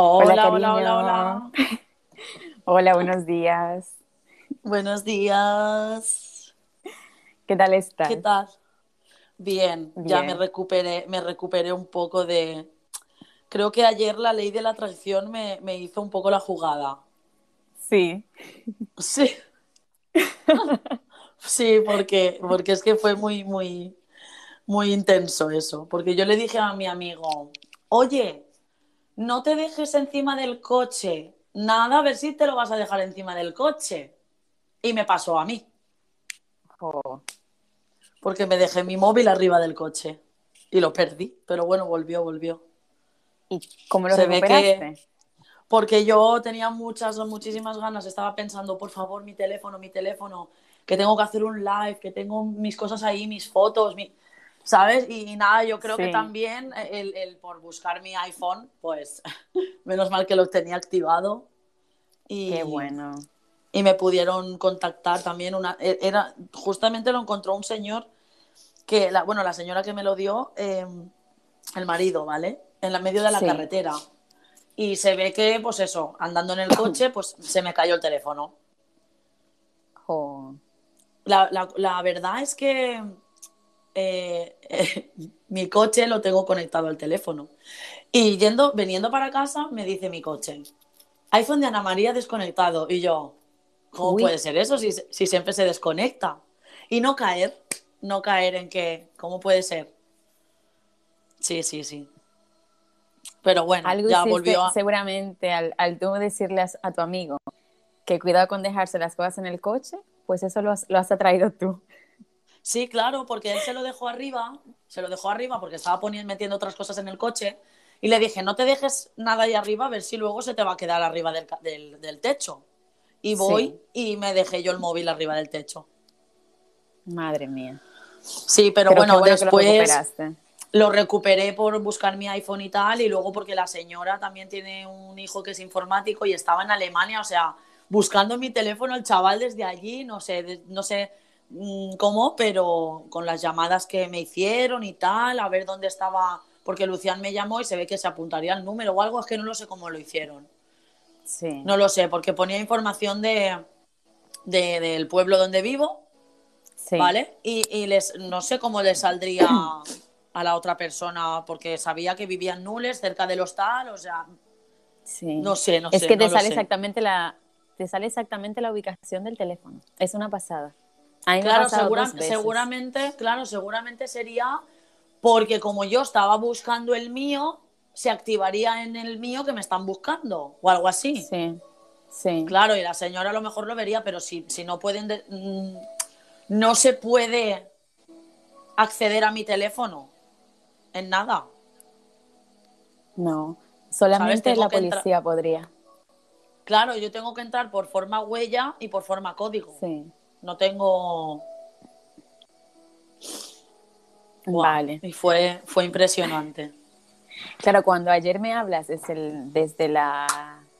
Hola, Hola, hola, hola, hola. Hola, buenos días. Buenos días. ¿Qué tal estás? ¿Qué tal? Bien, ya me recuperé, me recuperé un poco de... Creo que ayer la ley de la atracción me, me hizo un poco la jugada. Sí. Sí, sí, porque, porque es que fue muy, muy, muy intenso eso. Porque yo le dije a mi amigo, oye, no te dejes encima del coche. Nada, a ver si te lo vas a dejar encima del coche. Y me pasó a mí. Porque me dejé mi móvil arriba del coche y lo perdí, pero bueno, volvió, volvió. ¿Y cómo lo Se ve recuperaste? Porque yo tenía muchas, muchísimas ganas, estaba pensando, por favor, mi teléfono, mi teléfono, que tengo que hacer un live, que tengo mis cosas ahí, mis fotos, mi... ¿sabes? Y, nada, yo creo que Sí. también el, el por buscar mi iPhone, pues menos mal que lo tenía activado. Y, Qué bueno. y me pudieron contactar también una e- era justamente lo encontró un señor que la bueno la señora que me lo dio eh, el marido vale en la medio de la Sí. carretera y se ve que pues eso andando en el coche pues se me cayó el teléfono Jo. la, la- la verdad es que eh, mi coche lo tengo conectado al teléfono y yendo viniendo para casa me dice mi coche iPhone de Ana María desconectado y yo ¿Cómo Uy. puede ser eso si, si siempre se desconecta? Y no caer, no caer en que, ¿cómo puede ser? Sí, sí, sí. Pero bueno, Algo ya volvió a... seguramente al, al tú decirle a, a tu amigo que cuidado con dejarse las cosas en el coche, pues eso lo has, lo has atraído tú. Sí, claro, porque él se lo dejó arriba, se lo dejó arriba porque estaba poniendo, metiendo otras cosas en el coche y le dije, no te dejes nada ahí arriba a ver si luego se te va a quedar arriba del, del, del techo. Y voy y me dejé yo el móvil arriba del techo. Madre mía. Sí, pero, Pero bueno, lo después... recuperaste. Lo recuperé por buscar mi iPhone y tal, y luego porque la señora también tiene un hijo que es informático y estaba en Alemania, o sea, buscando mi teléfono el chaval desde allí, no sé, no sé cómo, pero con las llamadas que me hicieron y tal, a ver dónde estaba, porque Lucián me llamó y se ve que se apuntaría el número o algo, es que no lo sé cómo lo hicieron. Sí. No lo sé, porque ponía información de, de- del pueblo donde vivo, Sí. ¿vale? Y, y les, no sé cómo le saldría a la otra persona, porque sabía que vivía en Nules, cerca del hostal, o sea, Sí. no sé, no es sé. que no te sale exactamente la te sale exactamente la ubicación del teléfono. Es una pasada. A mí me ha Claro, segura- veces. seguramente, claro, seguramente sería porque como yo estaba buscando el mío, se activaría en el mío que me están buscando, o algo así. Sí. Sí. Claro, y la señora a lo mejor lo vería, pero si, si no pueden, de- mm, no se puede acceder a mi teléfono en nada. No. Solamente la policía podría. Claro, yo tengo que entrar por forma huella y por forma código. Sí. No tengo. Vale. Y fue, fue impresionante. Claro, cuando ayer me hablas desde el, desde la,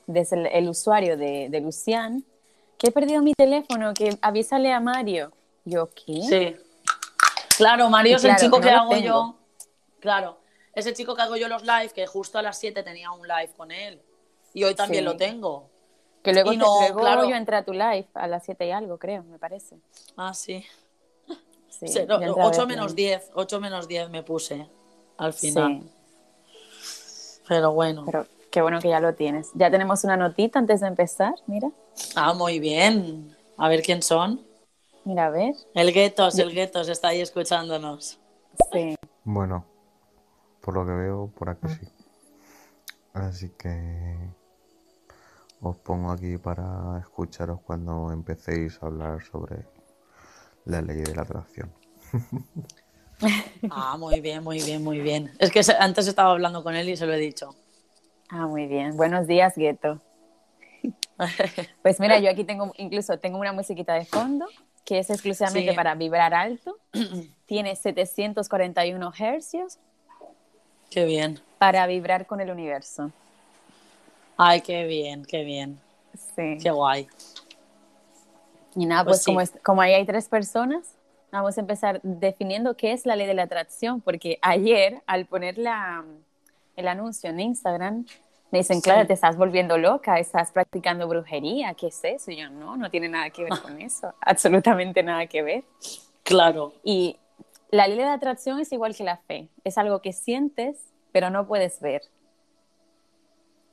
desde el, el usuario de, de Lucián, que he perdido mi teléfono, que avísale a Mario. Yo, ¿qué? Sí. Claro, Mario Y es el chico no que hago tengo. yo. Claro, es el chico que hago yo los live, que justo a las 7 tenía un live con él. Y hoy también Sí. lo tengo. Que luego, Y te- no, luego claro. yo entré a tu live a las 7 y algo, creo, me parece. Ah, sí. Sí, Sí, yo no, entré a 8 verlo. menos 10. 8 menos 10 me puse al final. Sí, Pero bueno. pero qué bueno que ya lo tienes. Ya tenemos una notita antes de empezar, mira. Ah, muy bien. A ver quién son. Mira, a ver. El Guetos, el Guetos está ahí escuchándonos. Sí. Bueno, por lo que veo, por aquí sí. Así que os pongo aquí para escucharos cuando empecéis a hablar sobre la ley de la atracción. Ah, muy bien, muy bien, muy bien. Es que antes estaba hablando con él y se lo he dicho. Ah, muy bien. Buenos días, Gueto. Pues mira, yo aquí tengo, incluso tengo una musiquita de fondo que es exclusivamente Sí. para vibrar alto. Tiene 741 hercios Qué bien. para vibrar con el universo. Ay, qué bien, qué bien. Sí. Qué guay. Y nada, Pues pues, como, sí. es- como ahí hay tres personas, vamos a empezar definiendo qué es la ley de la atracción, porque ayer al poner la, el anuncio en Instagram, Me dicen, claro, te estás volviendo loca, estás practicando brujería, ¿qué es eso? Y yo, no, no tiene nada que ver con eso, absolutamente nada que ver. Claro. Y la ley de la atracción es igual que la fe, es algo que sientes, pero no puedes ver.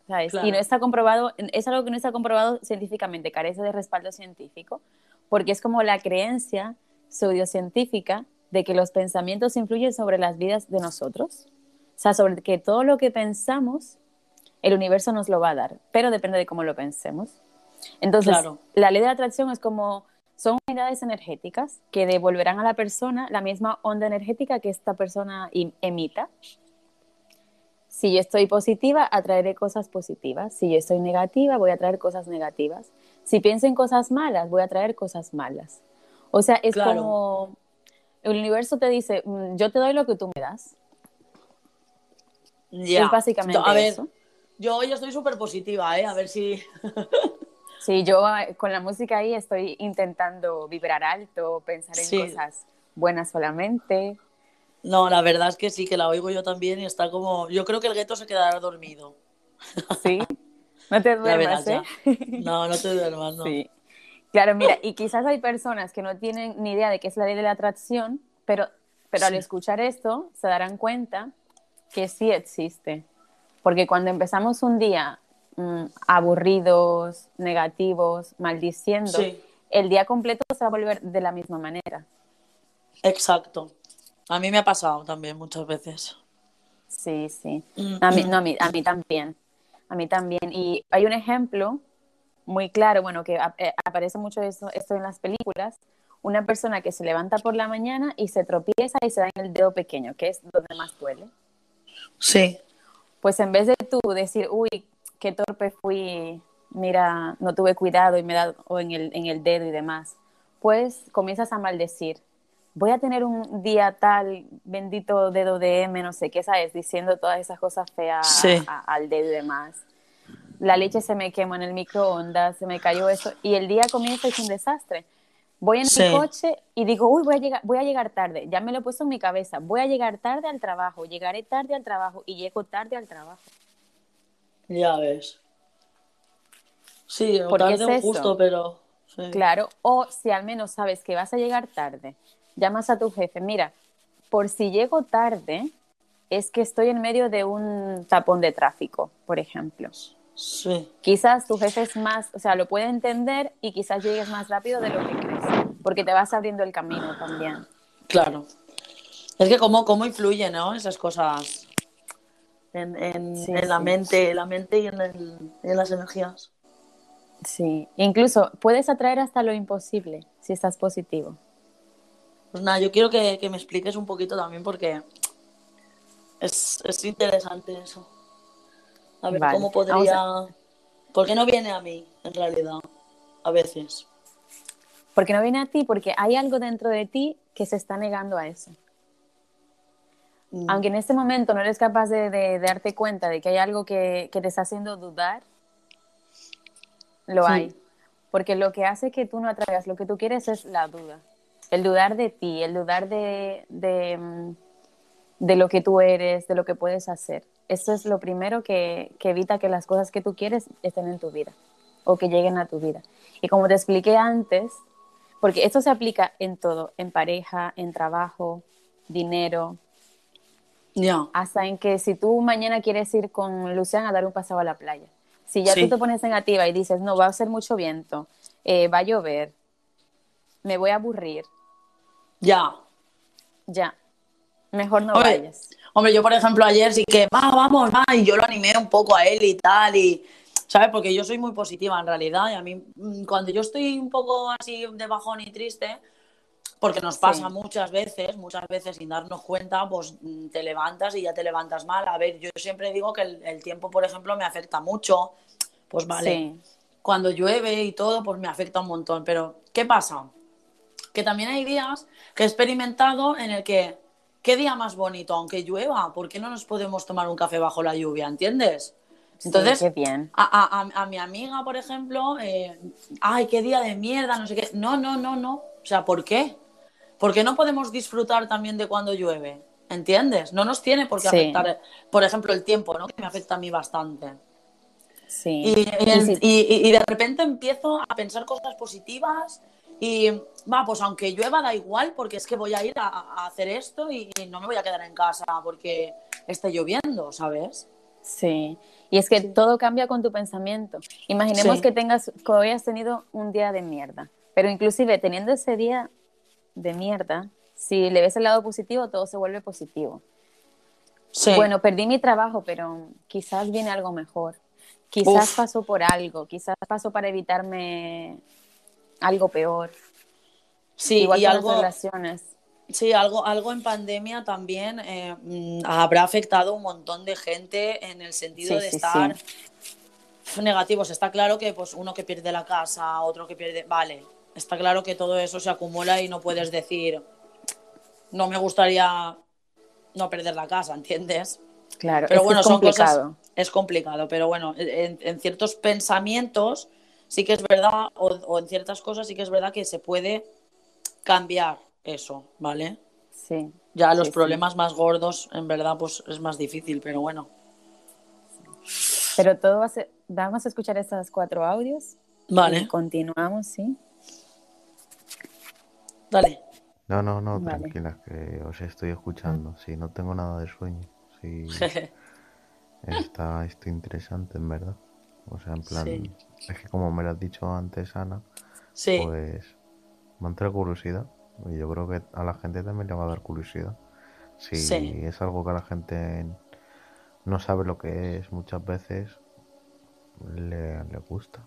¿Sabes? Y no está comprobado, es algo que no está comprobado científicamente, carece de respaldo científico, porque es como la creencia pseudocientífica de que los pensamientos influyen sobre las vidas de nosotros. O sea, sobre que todo lo que pensamos, el universo nos lo va a dar, pero depende de cómo lo pensemos. Entonces, la ley de atracción es como, son unidades energéticas que devolverán a la persona la misma onda energética que esta persona emita. Si yo estoy positiva, atraeré cosas positivas. Si yo estoy negativa, voy a traer cosas negativas. Si pienso en cosas malas, voy a traer cosas malas. O sea, es como el universo te dice, mm, yo te doy lo que tú me das. Ya. Es básicamente a ver, Yo hoy estoy súper positiva, ¿eh? A ver si... sí, yo eh, con la música ahí estoy intentando vibrar alto, pensar en cosas buenas solamente. No, la verdad es que sí, que la oigo yo también y está como... Yo creo que el gueto se quedará dormido. Sí, no te duermas, ¿eh? No, no te duermas, no. Sí. Claro, mira, y quizás hay personas que no tienen ni idea de qué es la ley de la atracción, pero, pero al escuchar esto se darán cuenta que sí existe. Porque cuando empezamos un día mm, aburridos, negativos, maldiciendo, el día completo se va a volver de la misma manera. Exacto. A mí me ha pasado también muchas veces. Sí, sí. Mm, a mí, no, a mí, a mí también. A mí también. Y hay un ejemplo muy claro, bueno, que eh, aparece mucho esto, esto en las películas, una persona que se levanta por la mañana y se tropieza y se da en el dedo pequeño, que es donde más duele. Sí. Pues en vez de tú decir, uy, qué torpe fui, mira, no tuve cuidado y me he dado en el, en el dedo y demás, pues comienzas a maldecir. Voy a tener un día tal, bendito dedo de M, no sé qué, ¿sabes? Diciendo todas esas cosas feas al dedo y demás la leche se me quemó en el microondas, se me cayó eso, y el día comienza y es un desastre. Voy en mi coche y digo, uy, voy a, llegar, voy a llegar tarde. Ya me lo he puesto en mi cabeza. Voy a llegar tarde al trabajo. Llegaré tarde al trabajo y llego tarde al trabajo. Ya ves. Sí, tarde es justo, pero... Claro, o si al menos sabes que vas a llegar tarde, llamas a tu jefe, mira, por si llego tarde, es que estoy en medio de un tapón de tráfico, por ejemplo. Sí. Quizás tu jefe es más, o sea, lo puede entender y quizás llegues más rápido de lo que crees, porque te vas abriendo el camino también. Claro. Es que cómo, cómo influyen, ¿no? Esas cosas en, en, la mente, la mente y en, en las energías. Sí, incluso puedes atraer hasta lo imposible si estás positivo. Pues nada, yo quiero que, que me expliques un poquito también porque es, es interesante eso. A ver cómo podría. ¿Por qué no viene a mí, en realidad? A veces. Porque no viene a ti, porque hay algo dentro de ti que se está negando a eso. Mm. Aunque en este momento no eres capaz de, darte cuenta de que hay algo que, te está haciendo dudar, lo hay. Porque lo que hace que tú no atraigas lo que tú quieres es la duda. El dudar de ti, el dudar de, de, mm, de lo que tú eres, de lo que puedes hacer. Eso es lo primero que, evita que las cosas que tú quieres estén en tu vida o que lleguen a tu vida. Y como te expliqué antes, porque esto se aplica en todo, en pareja, en trabajo, dinero, hasta en que si tú mañana quieres ir con Luciana a dar un paseo a la playa, si ya tú te pones negativa y dices, no, va a ser mucho viento, eh, va a llover, me voy a aburrir. Ya. Ya. Mejor no vayas. Hombre, yo por ejemplo ayer sí que, va, vamos, va, y yo lo animé un poco a él y tal, y, ¿sabes? Porque yo soy muy positiva en realidad, y a mí mm, cuando yo estoy un poco así de bajón y triste, porque nos pasa muchas veces, muchas veces sin darnos cuenta, pues mm, te levantas y ya te levantas mal. A ver, yo siempre digo que el, tiempo, por ejemplo, me afecta mucho, pues vale, cuando llueve y todo, pues me afecta un montón, pero ¿qué pasa? Que también hay días que he experimentado en el que qué día más bonito, aunque llueva, ¿por qué no nos podemos tomar un café bajo la lluvia? ¿Entiendes? Entonces, qué bien. A, mi amiga, por ejemplo, eh, ay, qué día de mierda, no sé qué. No, no, no, no. O sea, ¿por qué? ¿Por qué no podemos disfrutar también de cuando llueve? ¿Entiendes? No nos tiene por qué afectar, por ejemplo, el tiempo, ¿no? Que me afecta a mí bastante. Sí. Y, de repente empiezo a pensar cosas positivas y va, pues aunque llueva da igual porque es que voy a ir a, hacer esto y, no me voy a quedar en casa porque esté lloviendo, ¿sabes? Sí. Y es que todo cambia con tu pensamiento. Imaginemos que tengas, que hoy has tenido un día de mierda, pero inclusive teniendo ese día de mierda, si le ves el lado positivo, todo se vuelve positivo. Bueno, perdí mi trabajo, pero quizás viene algo mejor. Quizás pasó por algo, quizás pasó para evitarme algo peor. Sí, Igual y algo, relaciones. Sí, algo, algo en pandemia también eh, mm, habrá afectado un montón de gente en el sentido de estar negativos. Está claro que pues uno que pierde la casa, otro que pierde. Vale, está claro que todo eso se acumula y no puedes decir no me gustaría no perder la casa, ¿entiendes? Claro, pero bueno, son cosas. Es complicado, pero bueno, en, ciertos pensamientos sí que es verdad, o, en ciertas cosas sí que es verdad que se puede cambiar eso, ¿vale? Sí. Ya los problemas más gordos, en verdad, pues es más difícil, pero bueno. Pero todo va a ser. Vamos a escuchar estos cuatro audios. Vale. continuamos, ¿sí? Dale. No, no, no, tranquila, que os estoy escuchando. Si no tengo nada de sueño. Sí. está esto interesante, en verdad. O sea, en plan, es que como me lo has dicho antes, Ana, pues me entra curiosidad. Y yo creo que a la gente también le va a dar curiosidad. Si es algo que a la gente no sabe lo que es muchas veces, le, le gusta.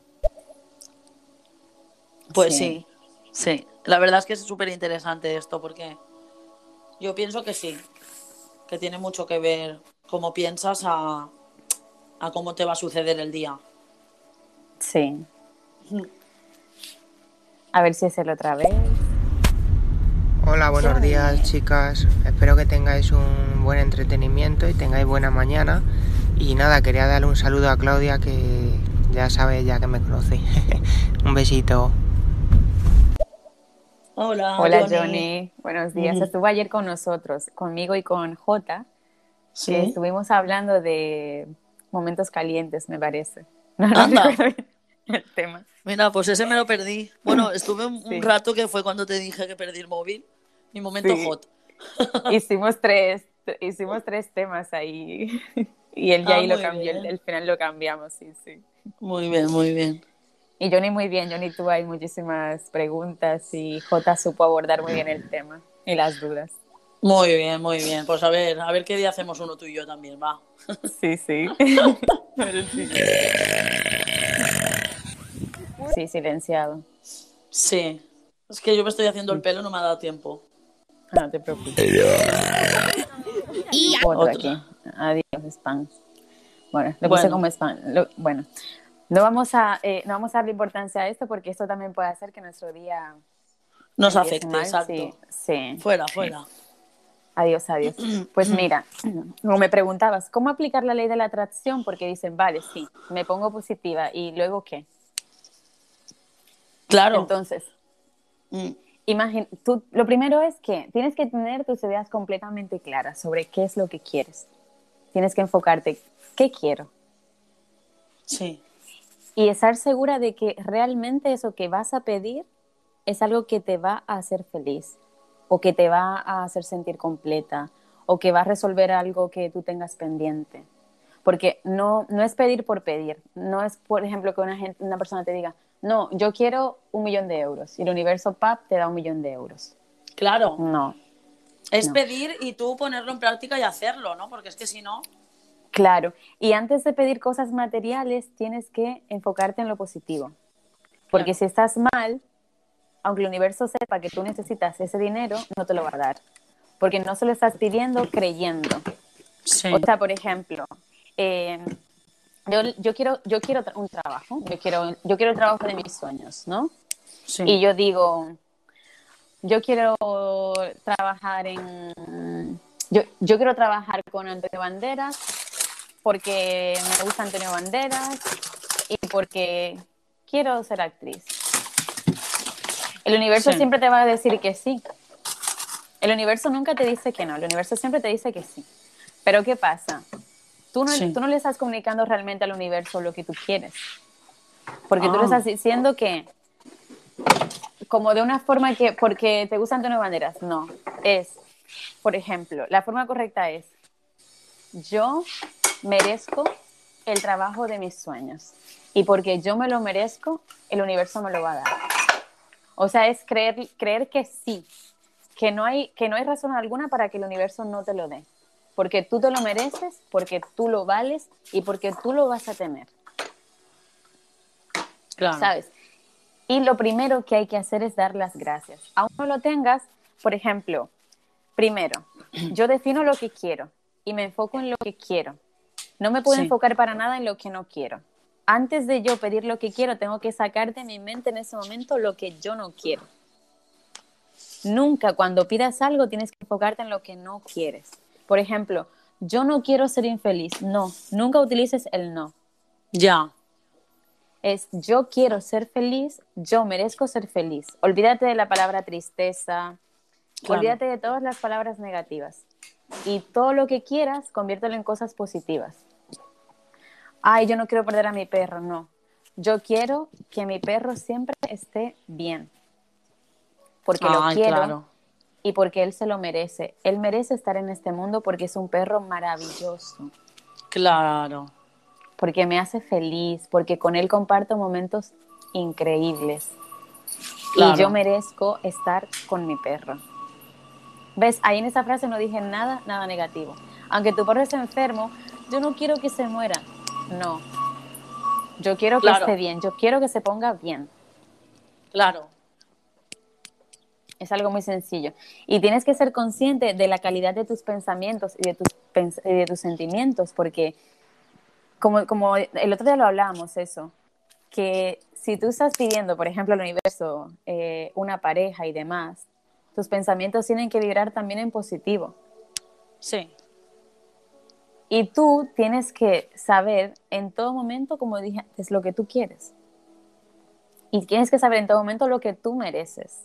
Pues sí. sí. La verdad es que es súper interesante esto porque yo pienso que sí, que tiene mucho que ver cómo piensas a, cómo te va a suceder el día. Sí. A ver si es el otra vez. Hola, buenos días chicas. Espero que tengáis un buen entretenimiento y tengáis buena mañana. Y nada, quería darle un saludo a Claudia que ya sabe ya que me conoce. un besito. Hola, Hola Johnny. Buenos días. Estuvo ayer con nosotros, conmigo y con Jota. Sí. estuvimos hablando de momentos calientes, me parece. No, no el tema. Mira, pues ese me lo perdí. Bueno, estuve un, rato que fue cuando te dije que perdí el móvil. Mi momento hot. hicimos tres, hicimos tres temas ahí. Y él ya ah, ahí lo cambió, el, final lo cambiamos, sí, sí. Muy bien, muy bien. Y Johnny muy bien, Johnny tuvo ahí muchísimas preguntas y J supo abordar muy bien el tema y las dudas. Muy bien, muy bien. Pues a ver, a ver qué día hacemos uno tú y yo también, va. Sí, sí. Sí, silenciado. Sí. Es que yo me estoy haciendo el pelo, no me ha dado tiempo. Ah, no te preocupes. Otro, aquí. Adiós, spam. Bueno, le puse como spam. bueno, no vamos, a, eh, no vamos a darle importancia a esto porque esto también puede hacer que nuestro día nos afecte. exacto. Sí, Fuera, fuera. Adiós, adiós. Pues mira, como me preguntabas, ¿cómo aplicar la ley de la atracción? Porque dicen, vale, sí, me pongo positiva y luego qué. Claro. Entonces, mm. tú, lo primero es que tienes que tener tus ideas completamente claras sobre qué es lo que quieres. Tienes que enfocarte, ¿qué quiero? Sí y estar segura de que realmente eso que vas a pedir es algo que te va a hacer feliz o que te va a hacer sentir completa o que va a resolver algo que tú tengas pendiente. Porque no, no es pedir por pedir, no es, por ejemplo, que una, gente, una persona te diga, no, yo quiero un millón de euros y el universo PAP te da un millón de euros. Claro. No. Es pedir y tú ponerlo en práctica y hacerlo, ¿no? Porque es que si no... Claro, y antes de pedir cosas materiales tienes que enfocarte en lo positivo, porque si estás mal, aunque el universo sepa que tú necesitas ese dinero, no te lo va a dar, porque no se lo estás pidiendo creyendo. O sea, por ejemplo, eh, yo, quiero, yo quiero un trabajo, yo quiero, yo quiero el trabajo de mis sueños, ¿no? Y yo digo, yo quiero trabajar en... Yo, yo quiero trabajar con Antonio Banderas porque me gusta Antonio Banderas y porque quiero ser actriz. El universo siempre te va a decir que sí. El universo nunca te dice que no, el universo siempre te dice que sí. Pero ¿qué pasa? Tú no, tú no le estás comunicando realmente al universo lo que tú quieres. Porque tú le ah. estás diciendo que, como de una forma que, porque te gustan de nuevas maneras, no. Es, por ejemplo, la forma correcta es, yo merezco el trabajo de mis sueños. Y porque yo me lo merezco, el universo me lo va a dar. O sea, es creer, creer que sí, que no, hay, que no hay razón alguna para que el universo no te lo dé. Porque tú te lo mereces, porque tú lo vales y porque tú lo vas a tener. Claro. ¿Sabes? Y lo primero que hay que hacer es dar las gracias. Aún no lo tengas, por ejemplo, primero, yo defino lo que quiero y me enfoco en lo que quiero. No me puedo enfocar para nada en lo que no quiero. Antes de yo pedir lo que quiero, tengo que sacar de mi mente en ese momento lo que yo no quiero. Nunca cuando pidas algo tienes que enfocarte en lo que no quieres. Por ejemplo, yo no quiero ser infeliz. No, nunca utilices el no. Ya. Es yo quiero ser feliz, yo merezco ser feliz. Olvídate de la palabra tristeza, olvídate de todas las palabras negativas. Y todo lo que quieras, conviértelo en cosas positivas. Ay, yo no quiero perder a mi perro, no. Yo quiero que mi perro siempre esté bien. Porque lo quiero y porque él se lo merece. Él merece estar en este mundo porque es un perro maravilloso. Claro. Porque me hace feliz, porque con él comparto momentos increíbles. Y yo merezco estar con mi perro. ¿Ves? Ahí en esa frase no dije nada, nada negativo. Aunque tu perro esté enfermo, yo no quiero que se muera. No. Yo quiero que esté bien, yo quiero que se ponga bien. Claro. Es algo muy sencillo. Y tienes que ser consciente de la calidad de tus pensamientos y de tus, de tus sentimientos, porque como, como el otro día lo hablábamos, eso, que si tú estás pidiendo, por ejemplo, al universo, eh, una pareja y demás, tus pensamientos tienen que vibrar también en positivo. Sí. Y tú tienes que saber en todo momento, como dije es lo que tú quieres. Y tienes que saber en todo momento lo que tú mereces.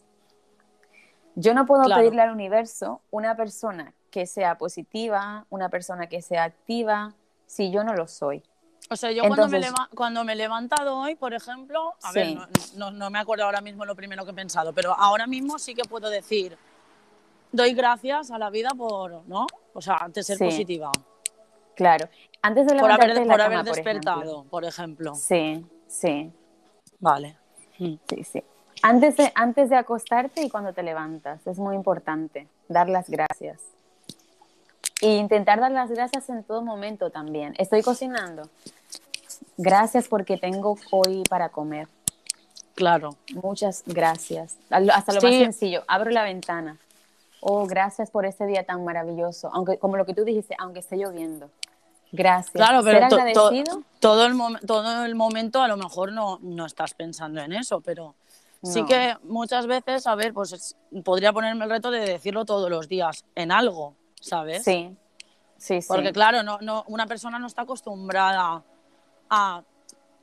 Yo no puedo pedirle al universo una persona que sea positiva, una persona que sea activa, si yo no lo soy. O sea, yo cuando, me cuando me he levantado hoy, por ejemplo, a ver, no, no, me acuerdo ahora mismo lo primero que he pensado, pero ahora mismo sí que puedo decir, doy gracias a la vida por, ¿no? O sea, antes de ser positiva. Claro. Antes de por haber, por haber despertado, por ejemplo. Sí, sí. Vale. Sí, sí. Antes de, antes de acostarte y cuando te levantas, es muy importante dar las gracias. E intentar dar las gracias en todo momento también. Estoy cocinando. Gracias porque tengo hoy para comer. Claro. Muchas gracias. Hasta lo más sencillo. Abro la ventana. Oh, gracias por este día tan maravilloso. Aunque, como lo que tú dijiste, aunque esté lloviendo. Gracias. Claro, pero todo, el todo el momento a lo mejor no, no estás pensando en eso, pero sí que muchas veces, a ver, pues podría ponerme el reto de decirlo todos los días en algo. ¿sabes? Sí, sí, sí. Porque claro, no, no, una persona no está acostumbrada a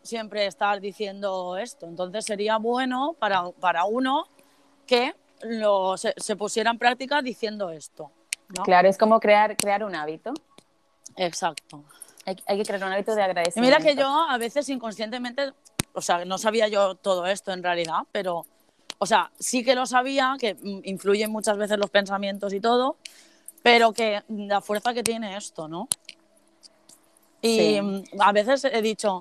siempre estar diciendo esto. Entonces sería bueno para, para uno que lo, se, pusiera en práctica diciendo esto. Claro, es como crear, crear un hábito. Exacto. Hay, hay, que crear un hábito de agradecimiento. mira que yo a veces inconscientemente, o sea, no sabía yo todo esto en realidad, pero, o sea, sí que lo sabía, que influyen muchas veces los pensamientos y todo, pero que la fuerza que tiene esto, ¿no? Y mm, a veces he dicho,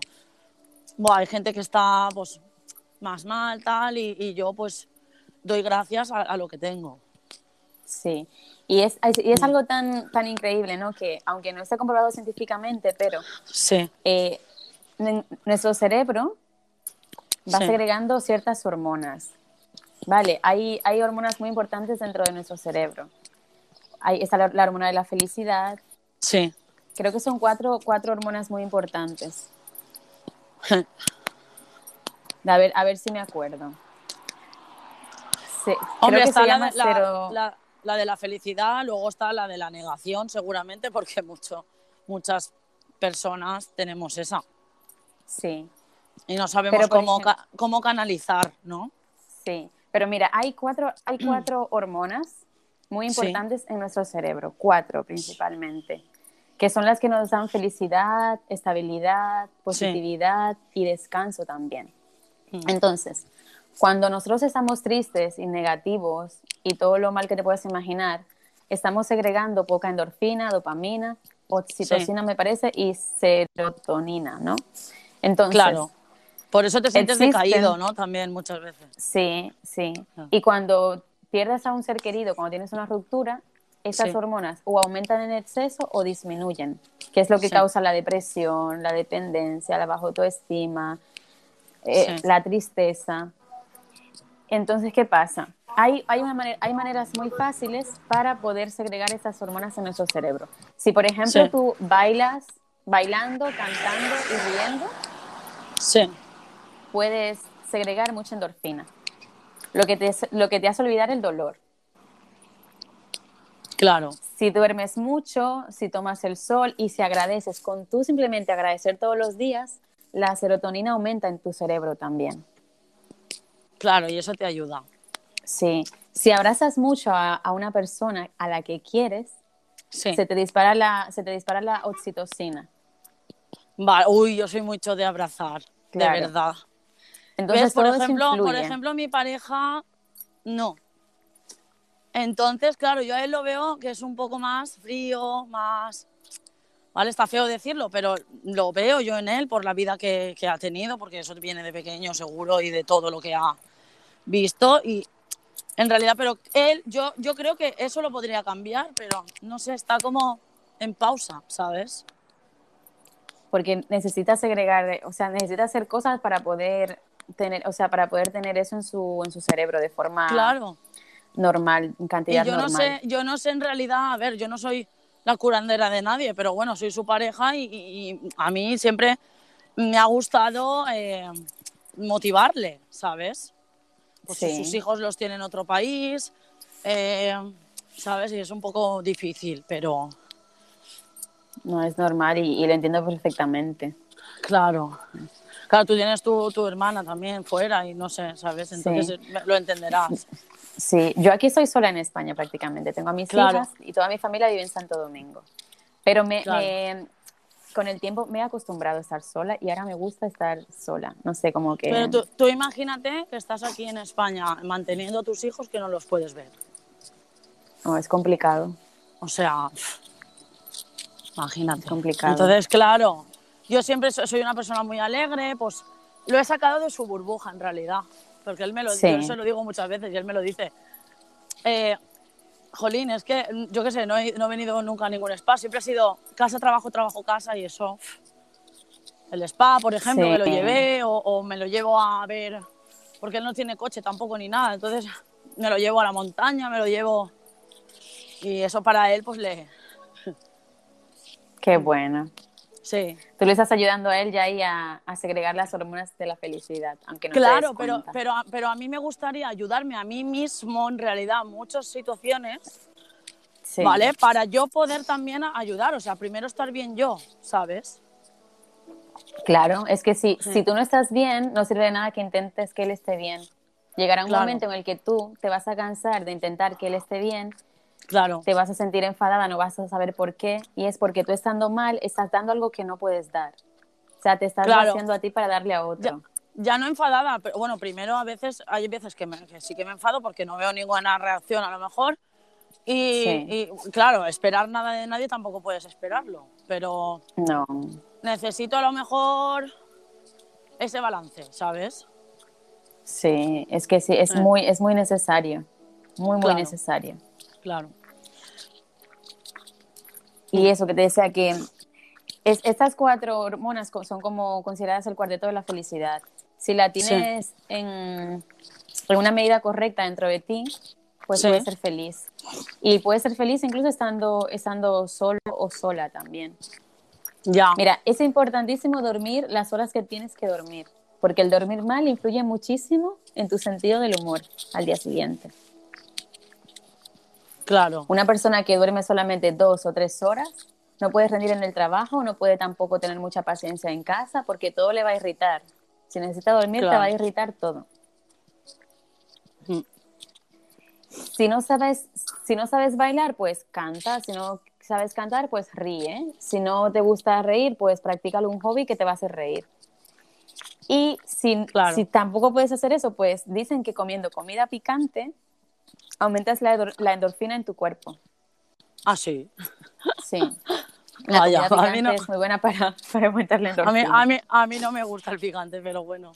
hay gente que está pues más mal, tal, y, yo pues doy gracias a, lo que tengo. Sí, y es, y es algo tan, tan increíble, ¿no? Que aunque no esté comprobado científicamente, pero sí. Eh, nuestro cerebro va segregando ciertas hormonas. Vale, hay, hay hormonas muy importantes dentro de nuestro cerebro hay, está la, hormona de la felicidad. Sí. Creo que son cuatro, cuatro hormonas muy importantes. a, ver, a ver si me acuerdo. Sí, Hombre, está la, la, de la felicidad, luego está la de la negación, seguramente, porque mucho, muchas personas tenemos esa. Sí. Y no sabemos cómo, cómo canalizar, ¿no? Sí, pero mira, hay cuatro, hay cuatro hormonas muy importantes en nuestro cerebro, cuatro principalmente. que son las que nos dan felicidad, estabilidad, positividad y descanso también. Mm. Entonces, cuando nosotros estamos tristes y negativos y todo lo mal que te puedes imaginar, estamos segregando poca endorfina, dopamina, oxitocina me parece y serotonina, ¿no? Entonces, claro. Por eso te sientes decaído, ¿no? También muchas veces. Sí, sí. Ah. Y cuando pierdes a un ser querido, cuando tienes una ruptura, esas hormonas o aumentan en exceso o disminuyen, que es lo que causa la depresión, la dependencia, la baja autoestima, eh, la tristeza. Entonces, ¿qué pasa? Hay, hay, una manera, hay maneras muy fáciles para poder segregar esas hormonas en nuestro cerebro. Si, por ejemplo, tú bailas, bailando, cantando y riendo, puedes segregar mucha endorfina, lo que, te, lo que te hace olvidar el dolor. Claro. Si duermes mucho, si tomas el sol y si agradeces, con tú simplemente agradecer todos los días, la serotonina aumenta en tu cerebro también. Claro, y eso te ayuda. Sí. Si abrazas mucho a, una persona a la que quieres, se, te dispara la, se te dispara la oxitocina. Vale. Uy, yo soy mucho de abrazar, de verdad. Entonces, por ejemplo, por ejemplo, mi pareja no. Entonces, claro, yo a él lo veo que es un poco más frío, más... Vale, está feo decirlo, pero lo veo yo en él por la vida que, ha tenido, porque eso viene de pequeño seguro y de todo lo que ha visto. Y en realidad, pero él, yo, yo creo que eso lo podría cambiar, pero no sé, está como en pausa, ¿sabes? Porque necesita segregar, o sea, necesita hacer cosas para poder tener, o sea, para poder tener eso en su, en su cerebro de forma... Claro normal, en cantidad yo normal. No sé, yo no sé en realidad, a ver, yo no soy la curandera de nadie, pero bueno, soy su pareja y, a mí siempre me ha gustado eh, motivarle, ¿sabes? Pues sus hijos los tienen en otro país, eh, ¿sabes? Y es un poco difícil, pero... No, es normal y, lo entiendo perfectamente. Claro. Claro, tú tienes tu, tu hermana también fuera y no sé, ¿sabes? Entonces lo entenderás. Sí, yo aquí soy sola en España prácticamente. Tengo a mis hijas y toda mi familia vive en Santo Domingo. Pero me, con el tiempo me he acostumbrado a estar sola y ahora me gusta estar sola. No sé, cómo que... Pero tú, tú imagínate que estás aquí en España manteniendo a tus hijos que no los puedes ver. No, es complicado. O sea, imagínate. complicado. Entonces, claro, yo siempre soy una persona muy alegre, pues lo he sacado de su burbuja en realidad porque él me lo dice, yo se lo digo muchas veces y él me lo dice. Eh, jolín, es que yo qué sé, no he, no he, venido nunca a ningún spa, siempre ha sido casa, trabajo, trabajo, casa y eso. El spa, por ejemplo, me lo llevé o, me lo llevo a ver, porque él no tiene coche tampoco ni nada, entonces me lo llevo a la montaña, me lo llevo y eso para él pues le... Qué bueno. Sí. Tú le estás ayudando a él ya ahí a, segregar las hormonas de la felicidad, aunque no Claro, pero, pero, pero a mí me gustaría ayudarme a mí mismo en realidad muchas situaciones, ¿vale? Para yo poder también ayudar, o sea, primero estar bien yo, ¿sabes? Claro, es que si, si tú no estás bien, no sirve de nada que intentes que él esté bien. Llegará un momento en el que tú te vas a cansar de intentar que él esté bien Claro. Te vas a sentir enfadada, no vas a saber por qué. Y es porque tú estando mal, estás dando algo que no puedes dar. O sea, te estás haciendo a ti para darle a otro. Ya, no enfadada, pero bueno, primero a veces, hay veces que, sí que me enfado porque no veo ninguna reacción a lo mejor. Y, claro, esperar nada de nadie tampoco puedes esperarlo. Pero. No. Necesito a lo mejor ese balance, ¿sabes? Sí, es que sí, es, eh. muy, es muy necesario. Muy, muy necesario. Claro. Y eso que te decía que es, estas cuatro hormonas son como consideradas el cuarteto de la felicidad. Si la tienes en, una medida correcta dentro de ti, pues puedes ser feliz. Y puedes ser feliz incluso estando, estando solo o sola también. Ya. Mira, es importantísimo dormir las horas que tienes que dormir, porque el dormir mal influye muchísimo en tu sentido del humor al día siguiente. Claro. Una persona que duerme solamente dos o tres horas no puede rendir en el trabajo, no puede tampoco tener mucha paciencia en casa porque todo le va a irritar. Si necesita dormir, te va a irritar todo. Si no sabes, si no sabes bailar, pues canta. Si no sabes cantar, pues ríe. Si no te gusta reír, pues practícalo un hobby que te va a hacer reír. Y si, si tampoco puedes hacer eso, pues dicen que comiendo comida picante aumentas la, la endorfina en tu cuerpo. Ah, sí. Sí. La comida picante es muy buena para, para aumentar la endorfina. A mí, a, mí, no me gusta el picante, pero bueno.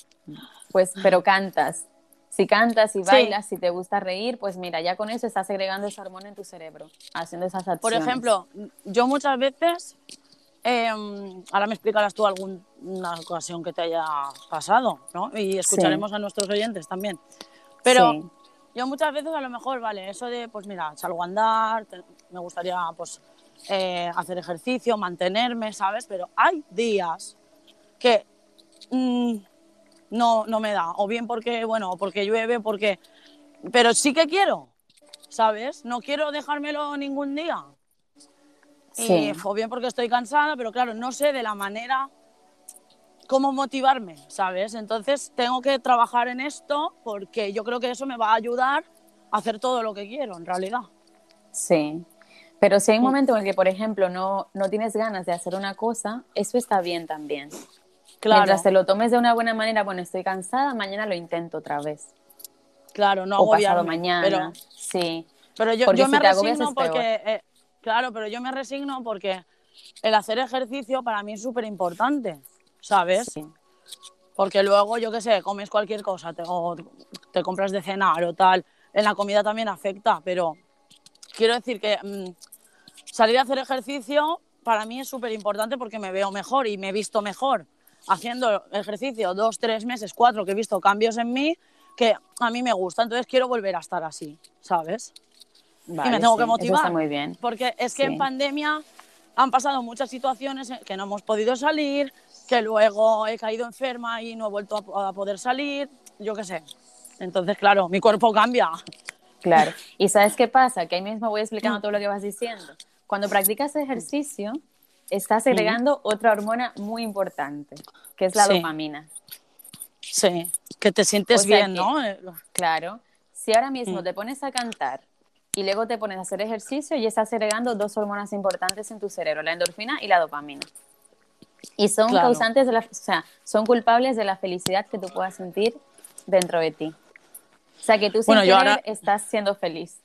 Pues, pero cantas. Si cantas y bailas, si te gusta reír, pues mira, ya con eso estás agregando esa hormona en tu cerebro, haciendo esas acciones. Por ejemplo, yo muchas veces, em, ahora me explicarás tú alguna ocasión que te haya pasado, ¿no? Y escucharemos a nuestros oyentes también. Pero yo muchas veces a lo mejor, vale, eso de, pues mira, salgo a andar, me gustaría pues eh, hacer ejercicio, mantenerme, ¿sabes? Pero hay días que mm, no, no me da, o bien porque, bueno, porque llueve, porque... Pero sí que quiero, ¿sabes? No quiero dejármelo ningún día. Sí. o bien porque estoy cansada, pero claro, no sé de la manera cómo motivarme, ¿sabes? Entonces tengo que trabajar en esto porque yo creo que eso me va a ayudar a hacer todo lo que quiero, en realidad. Sí, pero si hay un momento en el que, por ejemplo, no, no tienes ganas de hacer una cosa, eso está bien también. Claro. Mientras te lo tomes de una buena manera, bueno, estoy cansada, mañana lo intento otra vez. Claro, no o pasado mañana. Pero, sí. Pero yo, yo me resigno porque, eh, claro, pero yo me resigno porque el hacer ejercicio para mí es súper importante. ¿Sabes? Porque luego, yo qué sé, comes cualquier cosa te, o te compras de cenar o tal. En la comida también afecta, pero quiero decir que mm, salir a hacer ejercicio para mí es súper importante porque me veo mejor y me he visto mejor haciendo ejercicio dos, tres meses, cuatro, que he visto cambios en mí que a mí me gusta. Entonces quiero volver a estar así, ¿sabes? y me tengo que motivar. muy bien. Porque es que en pandemia han pasado muchas situaciones que no hemos podido salir, que luego he caído enferma y no he vuelto a, poder salir, yo qué sé. Entonces, claro, mi cuerpo cambia. Claro. ¿Y sabes qué pasa? Que ahí mismo voy explicando todo lo que vas diciendo. Cuando practicas ejercicio, estás agregando otra hormona muy importante, que es la dopamina. Sí, que te sientes bien, ¿no? Claro. Si ahora mismo te pones a cantar y luego te pones a hacer ejercicio, y estás agregando dos hormonas importantes en tu cerebro, la endorfina y la dopamina. Y son causantes de la, o sea, son culpables de la felicidad que tú puedas sentir dentro de ti. O sea, que tú sin querer estás siendo feliz.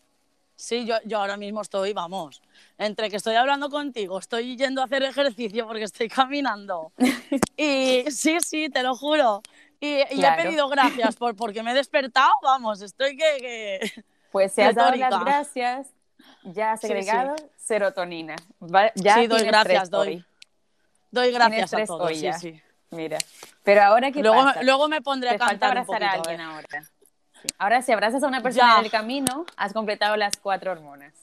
Sí, yo, yo ahora mismo estoy, vamos, entre que estoy hablando contigo, estoy yendo a hacer ejercicio porque estoy caminando. y sí, sí, te lo juro. Y, he pedido gracias por, porque me he despertado, vamos, estoy que... pues si has dado las gracias, ya has agregado serotonina. Ya sí, doy gracias, doy. Doy gracias a todos, sí, sí. Mira, pero ahora que luego, luego me pondré a cantar abrazar a alguien ¿eh? ahora. Ahora, si abrazas a una persona en el camino, has completado las cuatro hormonas.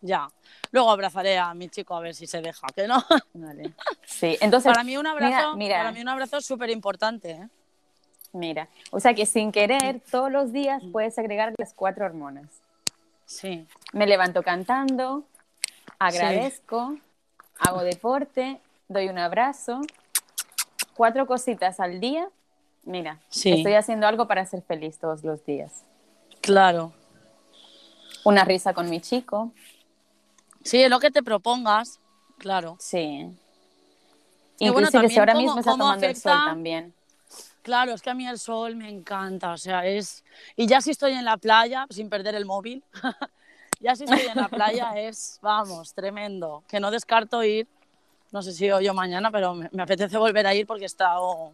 Ya. Luego abrazaré a mi chico a ver si se deja, que no. Vale. Sí, entonces. Para mí un abrazo, mira, para mí un abrazo es súper importante, ¿eh? Mira, o sea que sin querer, todos los días puedes agregar las cuatro hormonas. Sí. Me levanto cantando, agradezco, hago deporte, doy un abrazo, cuatro cositas al día. Mira, estoy haciendo algo para ser feliz todos los días. Claro. Una risa con mi chico. Sí, es lo que te propongas, claro. Sí. Inclusive si ahora mismo está tomando el sol también. Claro, es que a mí el sol me encanta, o sea, es... Y ya si estoy en la playa, sin perder el móvil, ya si estoy en la playa es, vamos, tremendo, que no descarto ir no sé si hoy o mañana, pero me, apetece volver a ir porque he estado,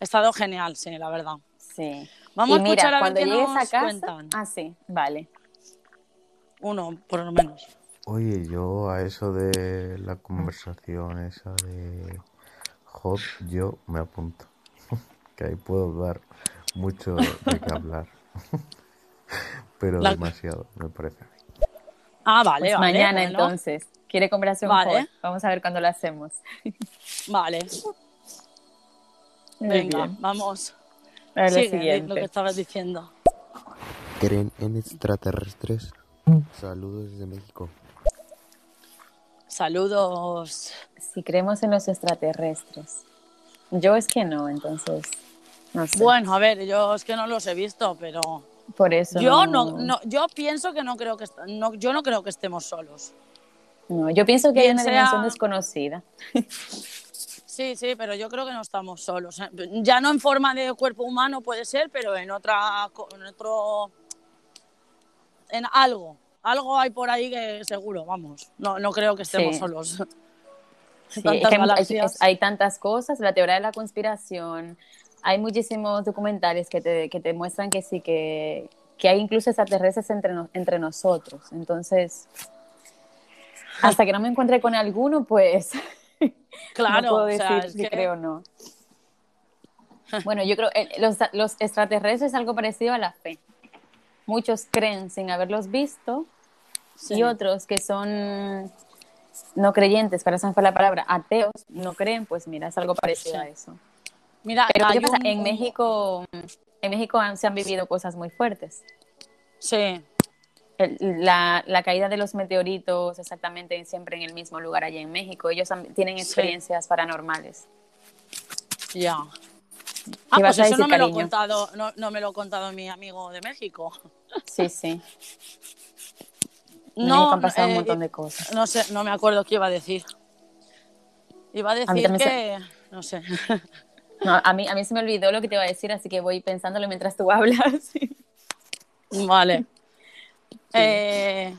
estado genial, sí, la verdad. Sí. Vamos a escuchar a ver qué nos a casa... cuentan. Ah, sí, vale. Uno, por lo menos. Oye, yo a eso de la conversación esa de Hot, yo me apunto. que ahí puedo dar mucho de qué hablar. Pero demasiado, me parece. Ah, vale, pues Mañana entonces. Quiere comprarse un vale. Vamos a ver cuándo lo hacemos. Vale. Venga, vamos. A ver Sigue, lo que estabas diciendo. ¿Creen en extraterrestres? Saludos desde México. Saludos. Si creemos en los extraterrestres. Yo es que no, entonces. No sé. Bueno, a ver, yo es que no los he visto, pero. Por eso. Yo no, no, yo pienso que no creo que no, yo no creo que estemos solos. No, yo pienso que hay una dimensión desconocida. Sí, sí, pero yo creo que no estamos solos. Ya no en forma de cuerpo humano puede ser, pero en otra, en otro, en algo, algo hay por ahí que seguro, vamos. No, no creo que estemos solos. hay, tantas cosas, la teoría de la conspiración, hay muchísimos documentales que te, que te muestran que sí, que, que hay incluso extraterrestres entre, entre nosotros. Entonces, hasta que no me encuentre con alguno, pues claro, no puedo decir si creo o no. Bueno, yo creo que eh, los, los extraterrestres es algo parecido a la fe. Muchos creen sin haberlos visto y otros que son no creyentes, para esa fue la palabra, ateos, no creen, pues mira, es algo parecido a eso. Mira, Pero ¿qué pasa? En México, en México se han vivido cosas muy fuertes. Sí. La, la, caída de los meteoritos exactamente siempre en el mismo lugar allá en México. Ellos tienen experiencias paranormales. Ya. Ah, pues eso no me, lo contado, no, no, me lo ha contado mi amigo de México. Sí, sí. no, han pasado un eh, montón de cosas. No sé, no me acuerdo qué iba a decir. Iba a decir que... No sé. a, mí, a mí se me olvidó lo que te iba a decir, así que voy pensándolo mientras tú hablas. Vale. Eh,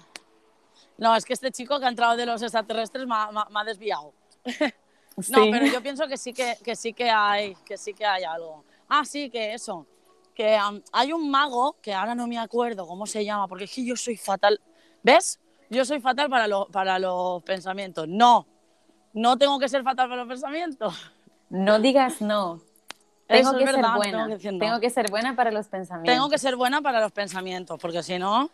no, es que este chico que ha entrado de los extraterrestres me ha, desviado. no, pero yo pienso que sí que, sí que hay, que sí que hay algo. Ah, sí, que eso. Que hay un mago, que ahora no me acuerdo cómo se llama, porque es que yo soy fatal. ¿Ves? Yo soy fatal para, para los pensamientos. No, no tengo que ser fatal para los pensamientos. No digas no. Tengo que ser buena. Tengo que ser buena para los pensamientos. Tengo que ser buena para los pensamientos, porque si no,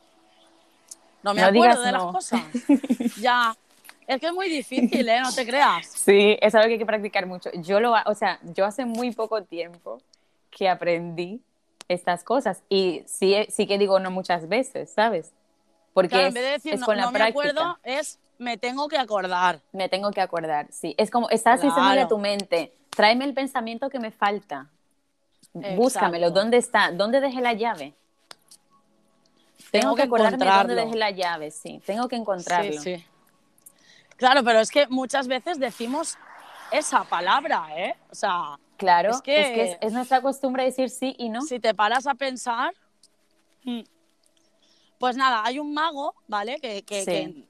no me acuerdo de las cosas. ya. Es que es muy difícil, ¿eh? No te creas. Sí, es algo que hay que practicar mucho. Yo lo, o sea, yo hace muy poco tiempo que aprendí estas cosas y sí, sí que digo no muchas veces, ¿sabes? Porque en vez de decir es no, con la me acuerdo, es me tengo que acordar. Me tengo que acordar, sí. Es como, estás diciendo a tu mente, tráeme el pensamiento que me falta. Búscamelo, ¿dónde está? ¿Dónde dejé la llave? Tengo, que, acordarme dónde dejé la llave, sí. Tengo que encontrarlo. Sí, sí. Claro, pero es que muchas veces decimos esa palabra, ¿eh? O sea, claro, es que es, nuestra costumbre decir sí y no. Si te paras a pensar, mm, pues nada, hay un mago, ¿vale? Que, que,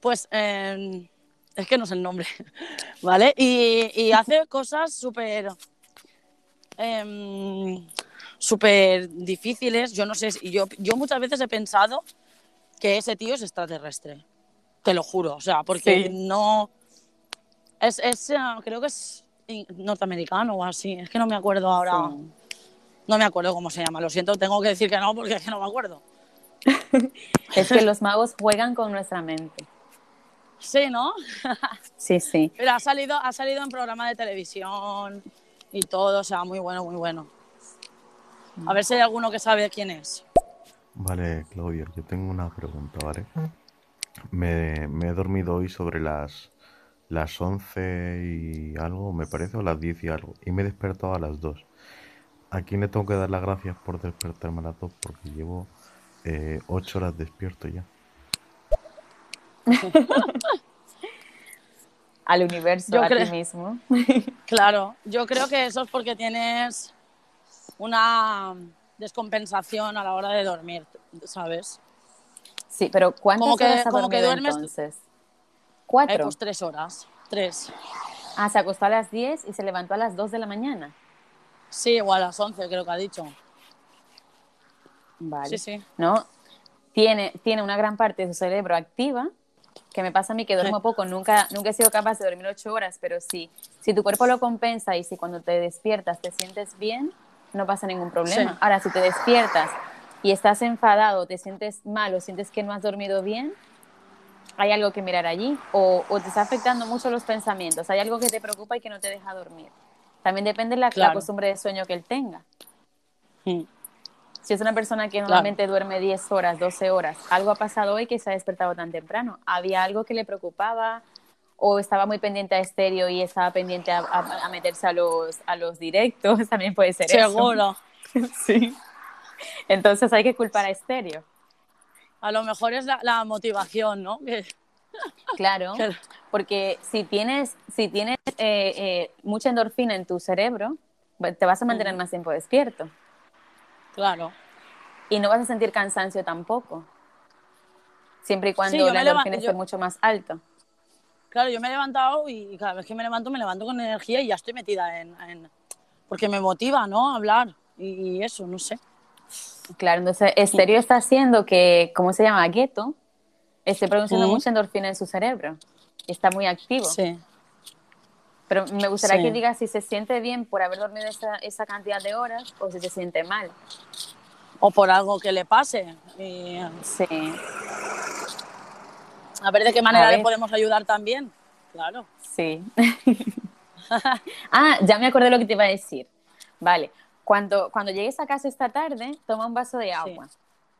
pues em, es que no sé el nombre, ¿vale? Y, hace cosas súper em, súper difíciles. Yo no sé, yo, yo muchas veces he pensado que ese tío es extraterrestre. Te lo juro, o sea, porque no. Es, es, eh, creo que es norteamericano o así. Es que no me acuerdo ahora. No me acuerdo cómo se llama. Lo siento, tengo que decir que no porque es que no me acuerdo. es que los magos juegan con nuestra mente. Sí, ¿no? sí, sí. Pero ha salido, ha salido en programa de televisión y todo, o sea, muy bueno, muy bueno. A ver si hay alguno que sabe quién es. Vale, Claudia, yo tengo una pregunta, ¿vale? Me, he dormido hoy sobre las, las 11 y algo, me parece, o las 10 y algo, y me he despertado a las 2. ¿A quién le tengo que dar las gracias por despertarme a las 2? Porque llevo eh, 8 horas despierto ya. Al universo, a ti mismo. claro, yo creo que eso es porque tienes una descompensación a la hora de dormir, ¿sabes? Sí, pero ¿cuántas como que, horas ha como que duermes, entonces? ¿Cuatro? Eh, pues tres horas, tres. Ah, se acostó a las diez y se levantó a las dos de la mañana. Sí, o a las once creo que ha dicho. Vale. Sí, sí. ¿No? Tiene, tiene una gran parte de su cerebro activa que me pasa a mí que duermo poco, nunca, nunca he sido capaz de dormir ocho horas, pero sí, si tu cuerpo lo compensa y si cuando te despiertas te sientes bien, no pasa ningún problema. Ahora, si te despiertas y estás enfadado, te sientes mal o sientes que no has dormido bien, hay algo que mirar allí o, te está afectando mucho los pensamientos, hay algo que te preocupa y que no te deja dormir. También depende de la, costumbre de sueño que él tenga. Mm. Si es una persona que normalmente duerme 10 horas, 12 horas, algo ha pasado hoy que se ha despertado tan temprano. ¿Había algo que le preocupaba? ¿O estaba muy pendiente a estéreo y estaba pendiente a, meterse a los, a los directos? También puede ser Seguro. sí. Entonces hay que culpar a estéreo. A lo mejor es la, motivación, ¿no? Claro, porque si tienes, si tienes eh, eh, mucha endorfina en tu cerebro, te vas a mantener más tiempo despierto. Claro. Y no vas a sentir cansancio tampoco. Siempre y cuando la endorfina esté mucho más alto. Claro, yo me he levantado y cada vez que me levanto, me levanto con energía y ya estoy metida en. porque me motiva, ¿no? Hablar y, eso, no sé. Claro, entonces estéreo está haciendo que, ¿cómo se llama? Gueto, esté produciendo mucha endorfina en su cerebro. Está muy activo. Sí. Pero me gustaría que digas si se siente bien por haber dormido esa, esa, cantidad de horas o si se siente mal. O por algo que le pase. Sí. A ver de qué manera le podemos ayudar también. Claro. Sí. ah, ya me acordé lo que te iba a decir. Vale. Cuando, cuando llegues a casa esta tarde, toma un vaso de agua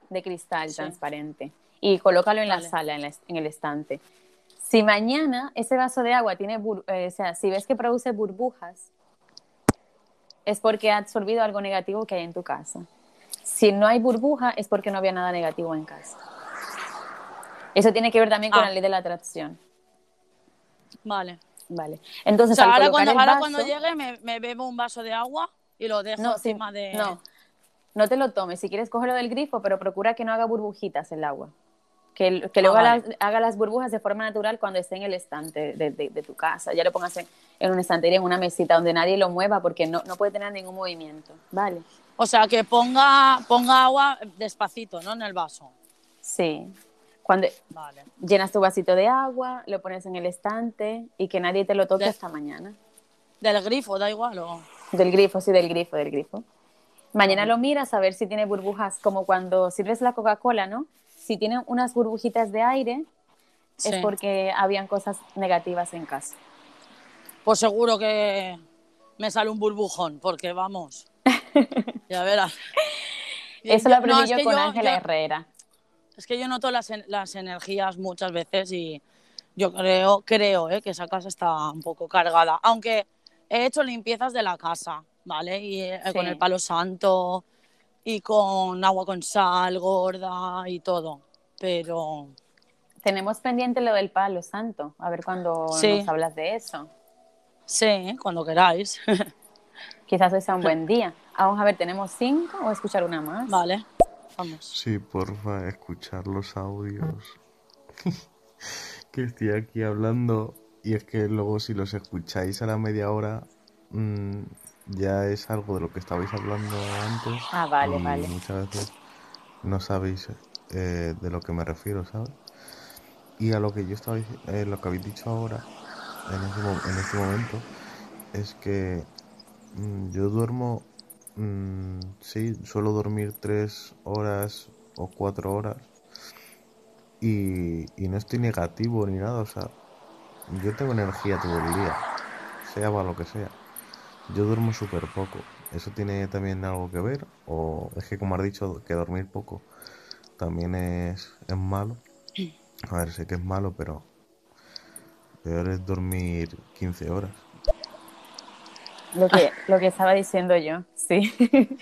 de cristal transparente y colócalo en la sala, en, el estante. Si mañana ese vaso de agua tiene, eh, o sea, si ves que produce burbujas, es porque ha absorbido algo negativo que hay en tu casa. Si no hay burbuja, es porque no había nada negativo en casa. Eso tiene que ver también con ah. la ley de la atracción. Vale. Vale. Entonces, ahora, cuando, llegue me, bebo un vaso de agua y lo dejo encima de... No, no te lo tomes. Si quieres, cógelo del grifo, pero procura que no haga burbujitas el agua. Que, que luego ah, haga las burbujas de forma natural cuando esté en el estante de, tu casa. Ya lo pongas en, en, un estantería, en una mesita donde nadie lo mueva porque no, no puede tener ningún movimiento. Vale. O sea, que ponga, ponga agua despacito, ¿no? En el vaso. Sí. Cuando llenas tu vasito de agua, lo pones en el estante y que nadie te lo toque hasta mañana. ¿Del grifo, da igual? O... Del grifo, sí, del grifo, del grifo. Mañana lo miras a ver si tiene burbujas, como cuando sirves la Coca-Cola, ¿no? Si tiene unas burbujitas de aire, es porque habían cosas negativas en casa. Pues seguro que me sale un burbujón, porque vamos. ya verás. Eso lo aprendí yo con Ángela Herrera. Es que yo noto las, las energías muchas veces y yo creo, creo eh, que esa casa está un poco cargada. Aunque he hecho limpiezas de la casa, ¿vale? Y eh, con el palo santo y con agua con sal gorda y todo. Pero. Tenemos pendiente lo del palo santo. A ver cuando nos hablas de eso. Sí, cuando queráis. Quizás hoy sea un buen día. Vamos a ver, ¿tenemos cinco o escuchar una más? Vale. Sí, porfa, escuchar los audios. que estoy aquí hablando y es que luego si los escucháis a la media hora mm, ya es algo de lo que estabais hablando antes. Ah, vale, vale. Muchas veces no sabéis eh, de lo que me refiero, ¿sabes? Y a lo que yo estaba eh, lo que habéis dicho ahora, en, en este momento, es que mm, yo duermo Mm, sí, suelo dormir tres horas o cuatro horas. Y, no estoy negativo ni nada, o sea, yo tengo energía todo el día, sea para lo que sea. Yo duermo súper poco. ¿Eso tiene también algo que ver? ¿O es que como has dicho que dormir poco también es, es malo? A ver, sé que es malo, pero peor es dormir 15 horas. Lo que, lo que estaba diciendo yo, sí.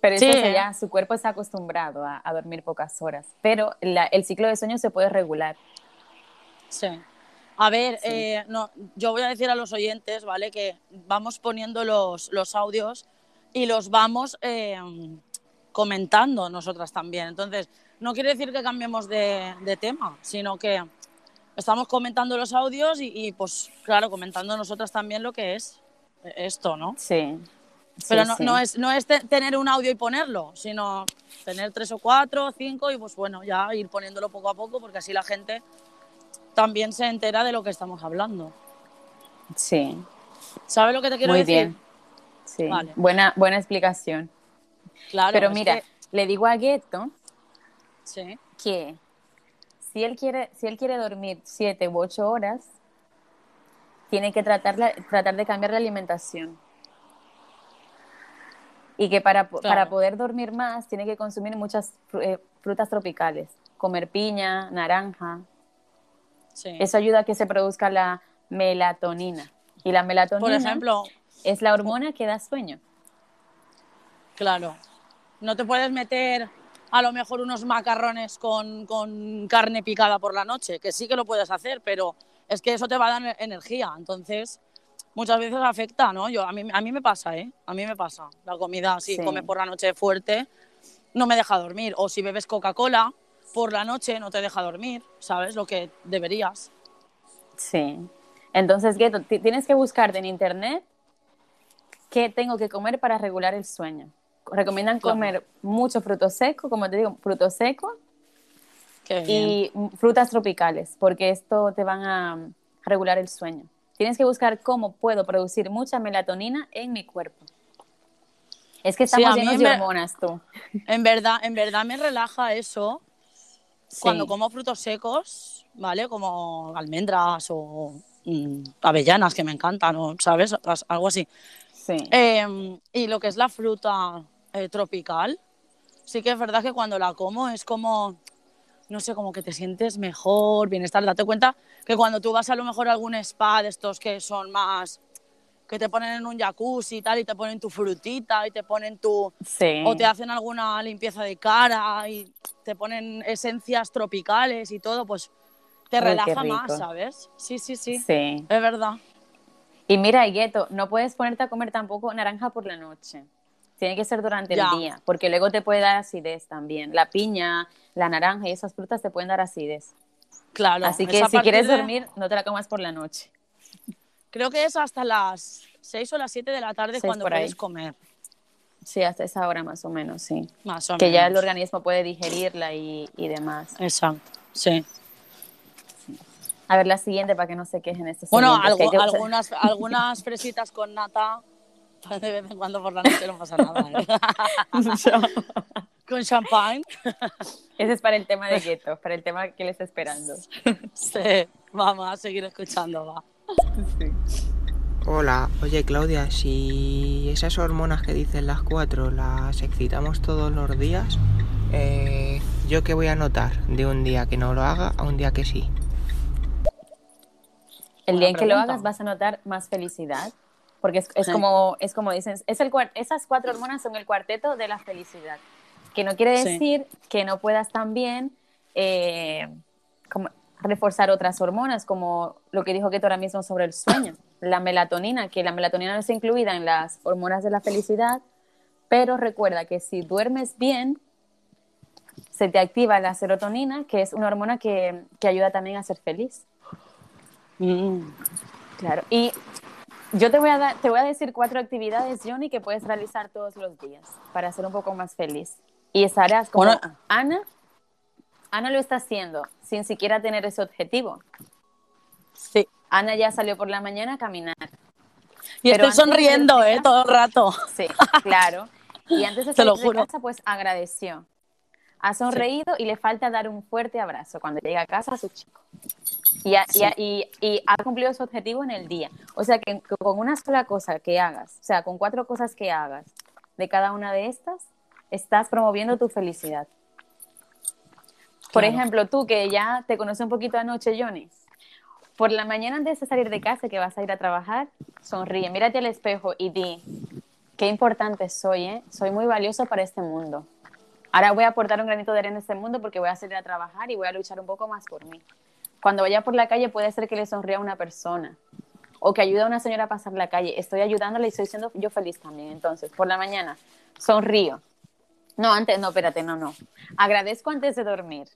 Pero eso ya, su cuerpo está acostumbrado a, dormir pocas horas. Pero el ciclo de sueño se puede regular. Sí. A ver, eh, no, yo voy a decir a los oyentes, ¿vale? Que vamos poniendo los, los audios y los vamos eh, comentando nosotras también. Entonces, no quiere decir que cambiemos de, de tema, sino que estamos comentando los audios y, y, pues, claro, comentando nosotras también lo que es esto, ¿no? Sí. Pero no, no, es, no es tener un audio y ponerlo, sino tener tres o cuatro, cinco y pues bueno, ya ir poniéndolo poco a poco porque así la gente también se entera de lo que estamos hablando. Sí. ¿Sabes lo que te quiero Muy decir? Bien. Sí. Buena, buena explicación. Claro. Pero mira, le digo a sí. que si él quiere, si él quiere dormir siete u ocho horas, tiene que tratar, tratar de cambiar la alimentación. Y que para, para poder dormir más tiene que consumir muchas eh, frutas tropicales, comer piña, naranja. Eso ayuda a que se produzca la melatonina. Y la melatonina Por ejemplo, es la hormona que da sueño. Claro. No te puedes meter a lo mejor unos macarrones con, con carne picada por la noche, que sí que lo puedes hacer, pero es que eso te va a dar energía. Entonces, muchas veces afecta, ¿no? Yo, a, mí, a mí me pasa, ¿eh? A mí me pasa. La comida, si comes por la noche fuerte, no me deja dormir. O si bebes Coca-Cola por la noche, no te deja dormir, ¿sabes? Lo que deberías. Sí. Entonces, Gueto, tienes que buscarte en internet qué tengo que comer para regular el sueño. Recomiendan comer mucho fruto seco, como te digo, fruto seco y frutas tropicales, porque esto te van a regular el sueño. Tienes que buscar cómo puedo producir mucha melatonina en mi cuerpo. Es que estamos llenos de hormonas, tú. En verdad, en verdad me relaja eso. Cuando como frutos secos, ¿vale? Como almendras o mm, avellanas, que me encantan, ¿sabes? Algo así. Sí. Em, y lo que es la fruta eh, tropical, sí que es verdad que cuando la como es como no sé, como que te sientes mejor, bienestar. Date cuenta que cuando tú vas a lo mejor a algún spa de estos que son más que te ponen en un jacuzzi y tal y te ponen tu frutita y te ponen tu o te hacen alguna limpieza de cara y te ponen esencias tropicales y todo, pues te relaja más, ¿sabes? Sí, sí, sí. Sí. Es verdad. Y mira, Gueto, no puedes ponerte a comer tampoco naranja por la noche. Tiene que ser durante el día, porque luego te puede dar acidez también. La piña, la naranja y esas frutas te pueden dar acidez. Claro. Así que si quieres dormir, no te la comas por la noche. Creo que es hasta las 6 o las 7 de la tarde cuando puedes comer. Sí, hasta esa hora más o menos, sí. Más o que ya el organismo puede digerirla y, demás. Exacto, sí. A ver, la siguiente para que no se quejen estos Bueno, algunas, algunas fresitas con nata de vez en cuando por la noche no pasa nada. ¿eh? Con champán. Ese es para el tema de gueto, para el tema que le está esperando. Sí, vamos a seguir escuchando, va. Hola, oye Claudia, si esas hormonas que dicen las cuatro las excitamos todos los días, eh, ¿yo qué voy a notar de un día que no lo haga a un día que sí? El día en que lo hagas vas a notar más felicidad, porque es, como, es como dicen, es el, esas cuatro hormonas son el cuarteto de la felicidad, que no quiere decir que no puedas también eh, reforzar otras hormonas, como lo que dijo Keto ahora mismo sobre el sueño, la melatonina, que la melatonina no está incluida en las hormonas de la felicidad, pero recuerda que si duermes bien, se te activa la serotonina, que es una hormona que, que ayuda también a ser feliz. Mm. Claro, y yo te voy, a dar, te voy a decir cuatro actividades, Johnny, que puedes realizar todos los días para ser un poco más feliz. Y estarás como Ana. Ana lo está haciendo sin siquiera tener ese objetivo. Sí. Ana ya salió por la mañana a caminar. Y estoy sonriendo, ¿eh? Todo el rato. Sí, claro. Y antes de salir de casa, pues agradeció. Ha sonreído y le falta dar un fuerte abrazo cuando llega a casa a su chico. Y ha, y, y, ha, cumplido su objetivo en el día. O sea que con una sola cosa que hagas, o sea, con cuatro cosas que hagas de cada una de estas, estás promoviendo tu felicidad. Por ejemplo, tú que ya te conoces un poquito anoche, Johnny, por la mañana antes de salir de casa que vas a ir a trabajar, sonríe, mírate al espejo y di, qué importante soy, ¿eh? soy muy valioso para este mundo. Ahora voy a aportar un granito de arena en este mundo porque voy a salir a trabajar y voy a luchar un poco más por mí. Cuando vaya por la calle puede ser que le sonría a una persona o que ayude a una señora a pasar la calle. Estoy ayudándole y estoy siendo yo feliz también. Entonces, por la mañana, sonrío. No, antes, no, espérate, no, no. Agradezco antes de dormir.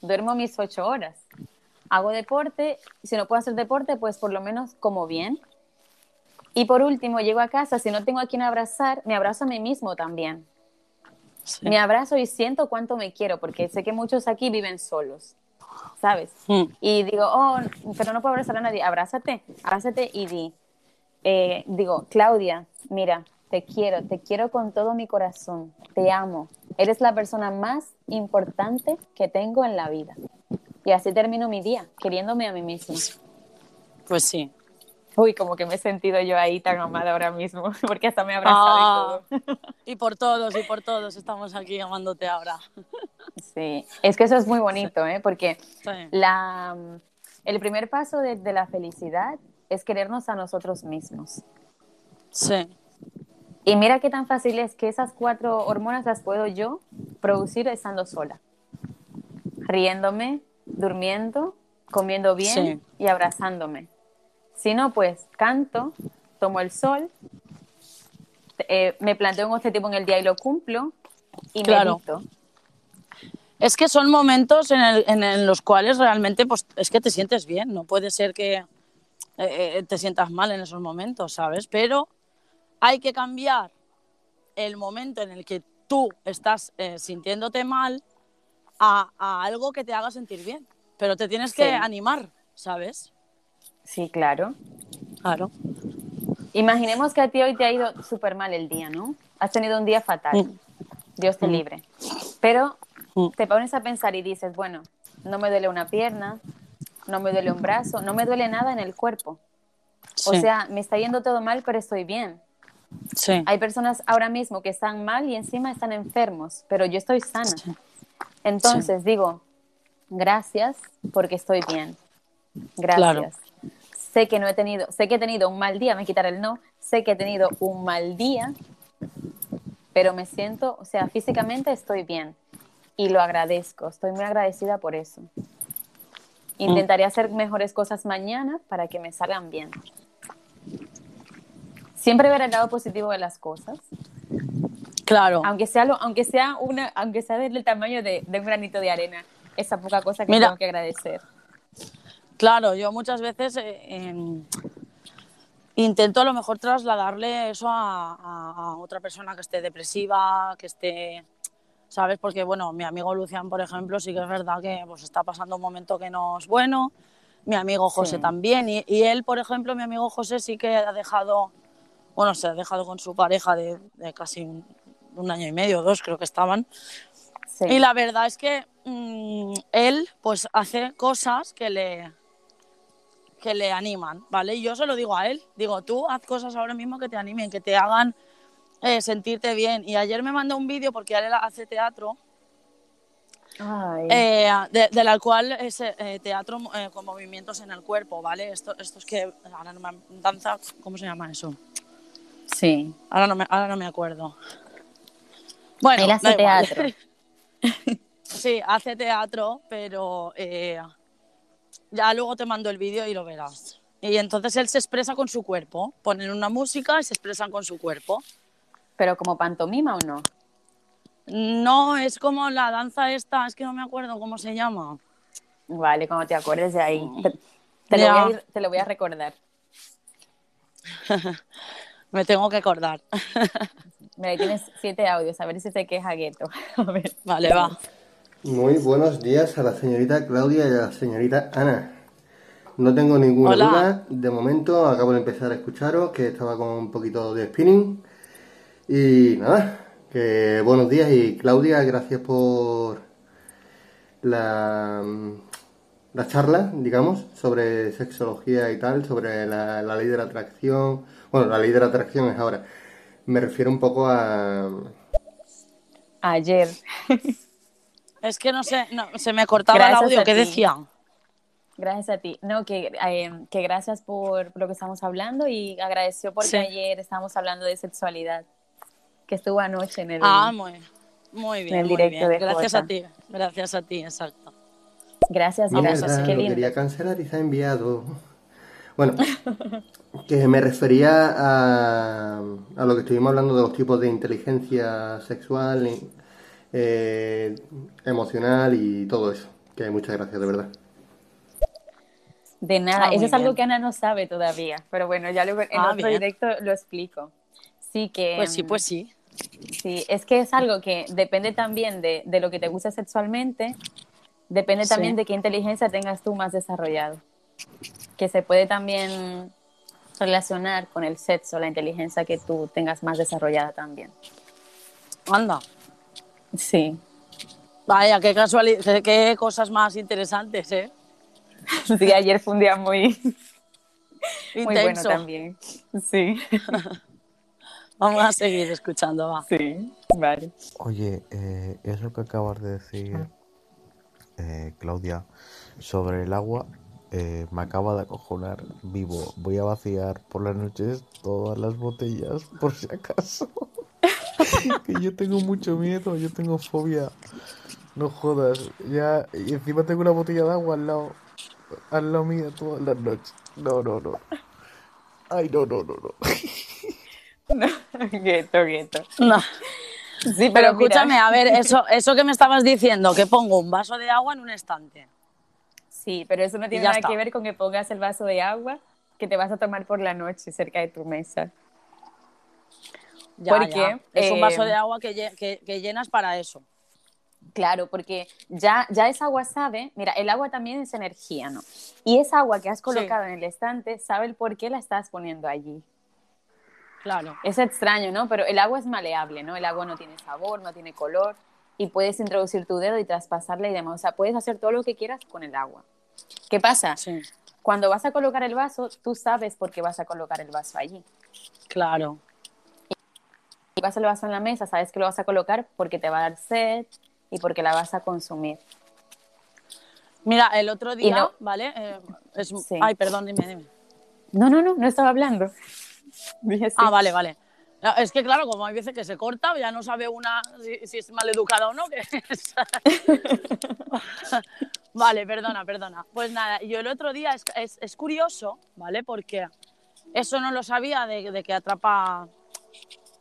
Duermo mis ocho horas. Hago deporte. Si no puedo hacer deporte, pues por lo menos como bien. Y por último, llego a casa. Si no tengo a quien abrazar, me abrazo a mí mismo también. Me abrazo y siento cuánto me quiero, porque sé que muchos aquí viven solos. ¿sabes? Mm. Y digo, oh, pero no puedo abrazar a nadie, abrázate, abrázate y di, eh, digo, Claudia, mira, te quiero, te quiero con todo mi corazón, te amo, eres la persona más importante que tengo en la vida. Y así termino mi día, queriéndome a mí misma. Pues sí, Uy, como que me he sentido yo ahí tan amada ahora mismo, porque hasta me he abrazado y ah, todo. Y por todos, y por todos estamos aquí amándote ahora. Sí, es que eso es muy bonito, ¿eh? porque la, el primer paso de, de, la felicidad es querernos a nosotros mismos. Sí. Y mira qué tan fácil es que esas cuatro hormonas las puedo yo producir estando sola, riéndome, durmiendo, comiendo bien y abrazándome. Si no, pues canto, tomo el sol, eh, me planteo un objetivo en el día y lo cumplo y claro. medito. Es que son momentos en, los cuales realmente pues, es que te sientes bien, no puede ser que eh, eh, te sientas mal en esos momentos, ¿sabes? Pero hay que cambiar el momento en el que tú estás sintiéndote mal a, algo que te haga sentir bien. Pero te tienes que animar, ¿sabes? Sí, claro. Claro. Imaginemos que a ti hoy te ha ido súper mal el día, ¿no? Has tenido un día fatal. Mm. Dios te mm. libre. Pero mm. te pones a pensar y dices, bueno, no me duele una pierna, no me duele un brazo, no me duele nada en el cuerpo. O sea, me está yendo todo mal, pero estoy bien. Sí. Hay personas ahora mismo que están mal y encima están enfermos, pero yo estoy sana. Entonces digo, gracias porque estoy bien. Gracias sé que no he tenido, sé que he tenido un mal día, me quitar el no, sé que he tenido un mal día, pero me siento, o sea, físicamente estoy bien y lo agradezco, estoy muy agradecida por eso. Intentaré hacer mejores cosas mañana para que me salgan bien. Siempre ver el lado positivo de las cosas. Claro. Aunque sea, lo, aunque sea, una, aunque sea del tamaño de, un granito de arena, esa poca cosa que tengo que agradecer. Claro, yo muchas veces eh, em, intento a lo mejor trasladarle eso a, otra persona que esté depresiva, que esté, ¿sabes? Porque, bueno, mi amigo Lucian, por ejemplo, sí que es verdad que pues, está pasando un momento que no es bueno, mi amigo José también, y, él, por ejemplo, mi amigo José sí que ha dejado, bueno, se ha dejado con su pareja de, casi un, año y medio, dos creo que estaban, y la verdad es que mm, él pues hace cosas que le que le animan, ¿vale? Y yo se lo digo a él, digo, tú haz cosas ahora mismo que te animen, que te hagan eh, sentirte bien. Y ayer me mandó un vídeo porque él hace teatro, eh, de, la cual es eh, teatro con movimientos en el cuerpo, ¿vale? Esto, esto es que, ahora no me, danza, ¿cómo se llama eso? Sí. Ahora no me, ahora no me acuerdo. Bueno, él hace teatro. sí, hace teatro, pero ya luego te mando el vídeo y lo verás. Y entonces él se expresa con su cuerpo. Ponen una música y se expresan con su cuerpo. ¿Pero como pantomima o no? No, es como la danza esta, es que no me acuerdo cómo se llama. Vale, como te acuerdes de ahí. Te, lo, voy a te lo voy a recordar. me tengo que acordar. Mira, ahí tienes siete audios, a ver si te queja Gueto. Vale, va. Muy buenos días a la señorita Claudia y a la señorita Ana. No tengo ninguna duda. De momento acabo de empezar a escucharos, que estaba con un poquito de spinning. Y nada, que buenos días y Claudia, gracias por la, la charla, digamos, sobre sexología y tal, sobre la, la ley de la atracción. Bueno, la ley de la atracción es ahora. Me refiero un poco a... Ayer. Es que no sé, no, se me cortaba el audio, ¿qué decía? Gracias a ti. No, que, eh, que gracias por lo que estamos hablando y agradeció porque ayer estábamos hablando de sexualidad, que estuvo anoche en el, ah, muy, muy bien, directo De gracias a ti, gracias a ti, exacto. Gracias, gracias. Qué lindo. Lo quería cancelar y se ha enviado. Bueno, que me refería a, a, lo que estuvimos hablando de los tipos de inteligencia sexual, eh, emocional y todo eso. Que muchas gracias, de verdad. De nada, ah, eso es algo que Ana no sabe todavía, pero bueno, ya luego en ah, otro directo lo explico. Sí que... Pues sí, pues sí. Sí, es que es algo que depende también de, de lo que te gusta sexualmente, depende también de qué inteligencia tengas tú más desarrollado, que se puede también relacionar con el sexo, la inteligencia que tú tengas más desarrollada también. Anda, Sí. Vaya, qué casualidad, qué cosas más interesantes, ¿eh? Sí, ayer fue un día muy, muy bueno también. Sí. Vamos a seguir escuchando, va. Sí, vale. Oye, eh, eso que acabas de decir, eh, Claudia, sobre el agua, eh, me acaba de acojonar vivo. Voy a vaciar por las noches todas las botellas, por si acaso. que yo tengo mucho miedo, yo tengo fobia. No jodas, ya, y encima tengo una botella de agua al lado, al lado mía todas las noches. No, no, no. Ay, no, no, no, no. No, gueto, gueto. No. Sí, pero, escúchame, a ver, eso, eso que me estabas diciendo, que pongo un vaso de agua en un estante. Sí, pero eso no tiene nada que ver con que pongas el vaso de agua que te vas a tomar por la noche cerca de tu mesa. Ya, porque es un vaso de eh, agua que, llenas para eso. Claro, porque ya, ya esa agua sabe, mira, el agua también es energía, ¿no? Y esa agua que has colocado en el estante sabe el por qué la estás poniendo allí. Claro. Es extraño, ¿no? Pero el agua es maleable, ¿no? El agua no tiene sabor, no tiene color y puedes introducir tu dedo y traspasarle y demás. O sea, puedes hacer todo lo que quieras con el agua. ¿Qué pasa? Sí. Cuando vas a colocar el vaso, tú sabes por qué vas a colocar el vaso allí. Claro. Y vas el vaso en la mesa, sabes que lo vas a colocar porque te va a dar sed y porque la vas a consumir. Mira, el otro día, ¿vale? Eh, ay, perdón, dime, dime. No, no, no, no estaba hablando. Ah, vale, vale. es que claro, como hay veces que se corta, ya no sabe una si, es mal educada o no. vale, perdona, perdona. Pues nada, yo el otro día es, curioso, ¿vale? Porque eso no lo sabía de, que atrapa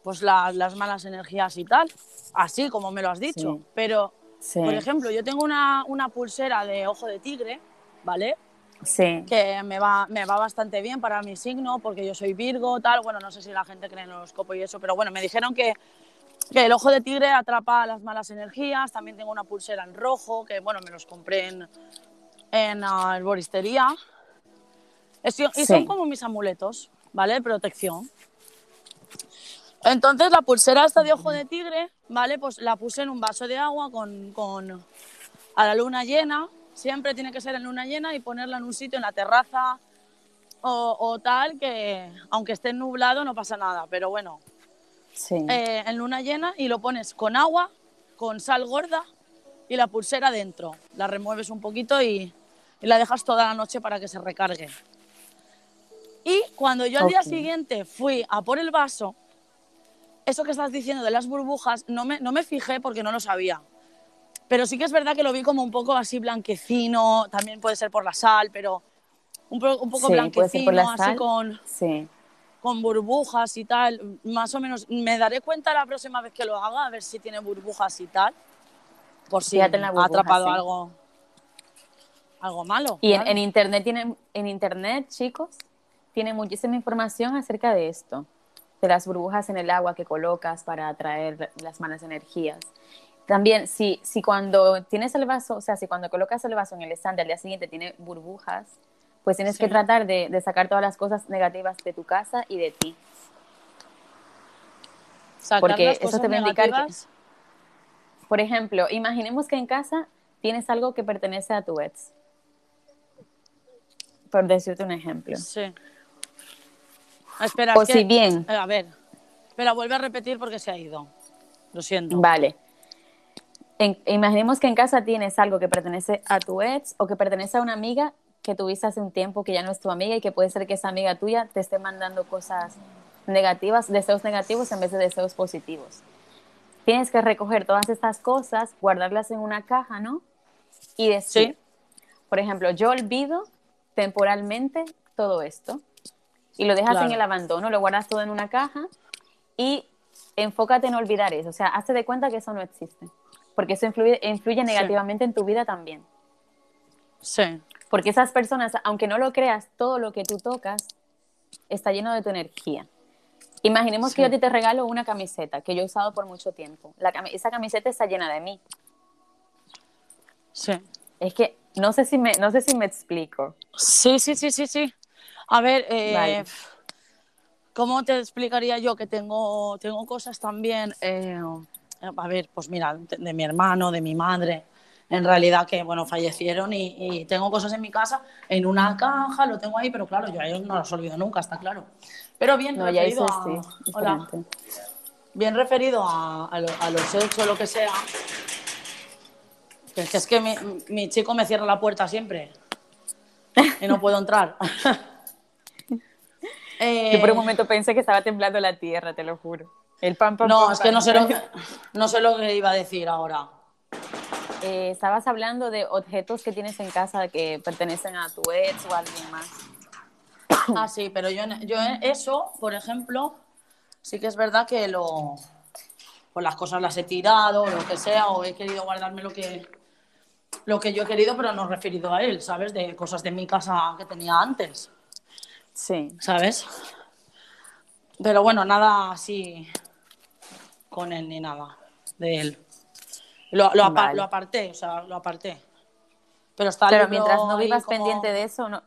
pues las malas energías y tal, así como me lo has dicho. Pero, por ejemplo, yo tengo una, una pulsera de ojo de tigre, ¿vale? sí. que me va, me va bastante bien para mi signo, porque yo soy Virgo, tal. Bueno, no sé si la gente cree en el horóscopo y eso, pero bueno, me dijeron que, que el ojo de tigre atrapa las malas energías. También tengo una pulsera en rojo, que bueno, me los compré en, en uh, herboristería. Y son como mis amuletos, ¿vale? De protección. Entonces la pulsera esta de ojo de tigre, ¿vale? Pues la puse en un vaso de agua con, con a la luna llena siempre tiene que ser en luna llena y ponerla en un sitio, en la terraza o, tal, que aunque esté nublado no pasa nada, pero bueno, eh, en luna llena y lo pones con agua, con sal gorda y la pulsera dentro. La remueves un poquito y, la dejas toda la noche para que se recargue. Y cuando yo al día siguiente fui a por el vaso, eso que estás diciendo de las burbujas, no me, no me fijé porque no lo sabía. Pero sí que es verdad que lo vi como un poco así blanquecino, también puede ser por la sal, pero un, un poco blanquecino, así con, con burbujas y tal. Más o menos, me daré cuenta la próxima vez que lo haga, a ver si tiene burbujas y tal. Por si ha atrapado algo, algo malo. Y en, internet tienen, en internet, chicos, tiene muchísima información acerca de esto, de las burbujas en el agua que colocas para atraer las malas energías. También, si, si cuando tienes el vaso, o sea, si cuando colocas el vaso en el estante al día siguiente tiene burbujas, pues tienes que tratar de, de, sacar todas las cosas negativas de tu casa y de ti. Porque eso te va a indicar que, por ejemplo, imaginemos que en casa tienes algo que pertenece a tu ex. Por decirte un ejemplo. Sí. Espera, o si bien. A ver, espera, vuelve a repetir porque se ha ido. Lo siento. Vale imaginemos que en casa tienes algo que pertenece a tu ex o que pertenece a una amiga que tuviste hace un tiempo que ya no es tu amiga y que puede ser que esa amiga tuya te esté mandando cosas negativas, deseos negativos en vez de deseos positivos. Tienes que recoger todas estas cosas, guardarlas en una caja, ¿no? Y decir, por ejemplo, yo olvido temporalmente todo esto y lo dejas en el abandono, lo guardas todo en una caja y enfócate en olvidar eso, o sea, hazte de cuenta que eso no existe porque eso influye, influye negativamente en tu vida también. Sí. Porque esas personas, aunque no lo creas, todo lo que tú tocas está lleno de tu energía. Imaginemos que yo a ti te regalo una camiseta que yo he usado por mucho tiempo. La, esa camiseta está llena de mí. Sí. Es que no sé si me, no sé si me explico. Sí, sí, sí, sí, sí. A ver, eh, ¿cómo te explicaría yo que tengo, tengo cosas también? Eh, a ver, pues mira, de, mi hermano, de mi madre, en realidad que, bueno, fallecieron y, tengo cosas en mi casa en una caja, lo tengo ahí, pero claro, yo a ellos no los olvido nunca, está claro. Pero bien referido a... bien referido a, los hechos o lo que sea, que es que mi, chico me cierra la puerta siempre y no puedo entrar. Yo por un momento pensé que estaba temblando la tierra, te lo juro. El pan, pan, No, pan, es que no sé, lo que, no sé lo que iba a decir ahora. Eh, estabas hablando de objetos que tienes en casa que pertenecen a tu ex o a alguien más. Ah, sí, pero yo, yo eso, por ejemplo, sí que es verdad que lo, pues las cosas las he tirado, lo que sea, o he querido guardarme lo que, lo que yo he querido, pero no referido a él, ¿sabes? De cosas de mi casa que tenía antes, Sí. ¿sabes? Pero bueno, nada así con él ni nada de él. Lo, lo, apa- Vale. lo aparté, o sea, lo aparté. Pero está Pero mientras no vivas como- pendiente de eso, no,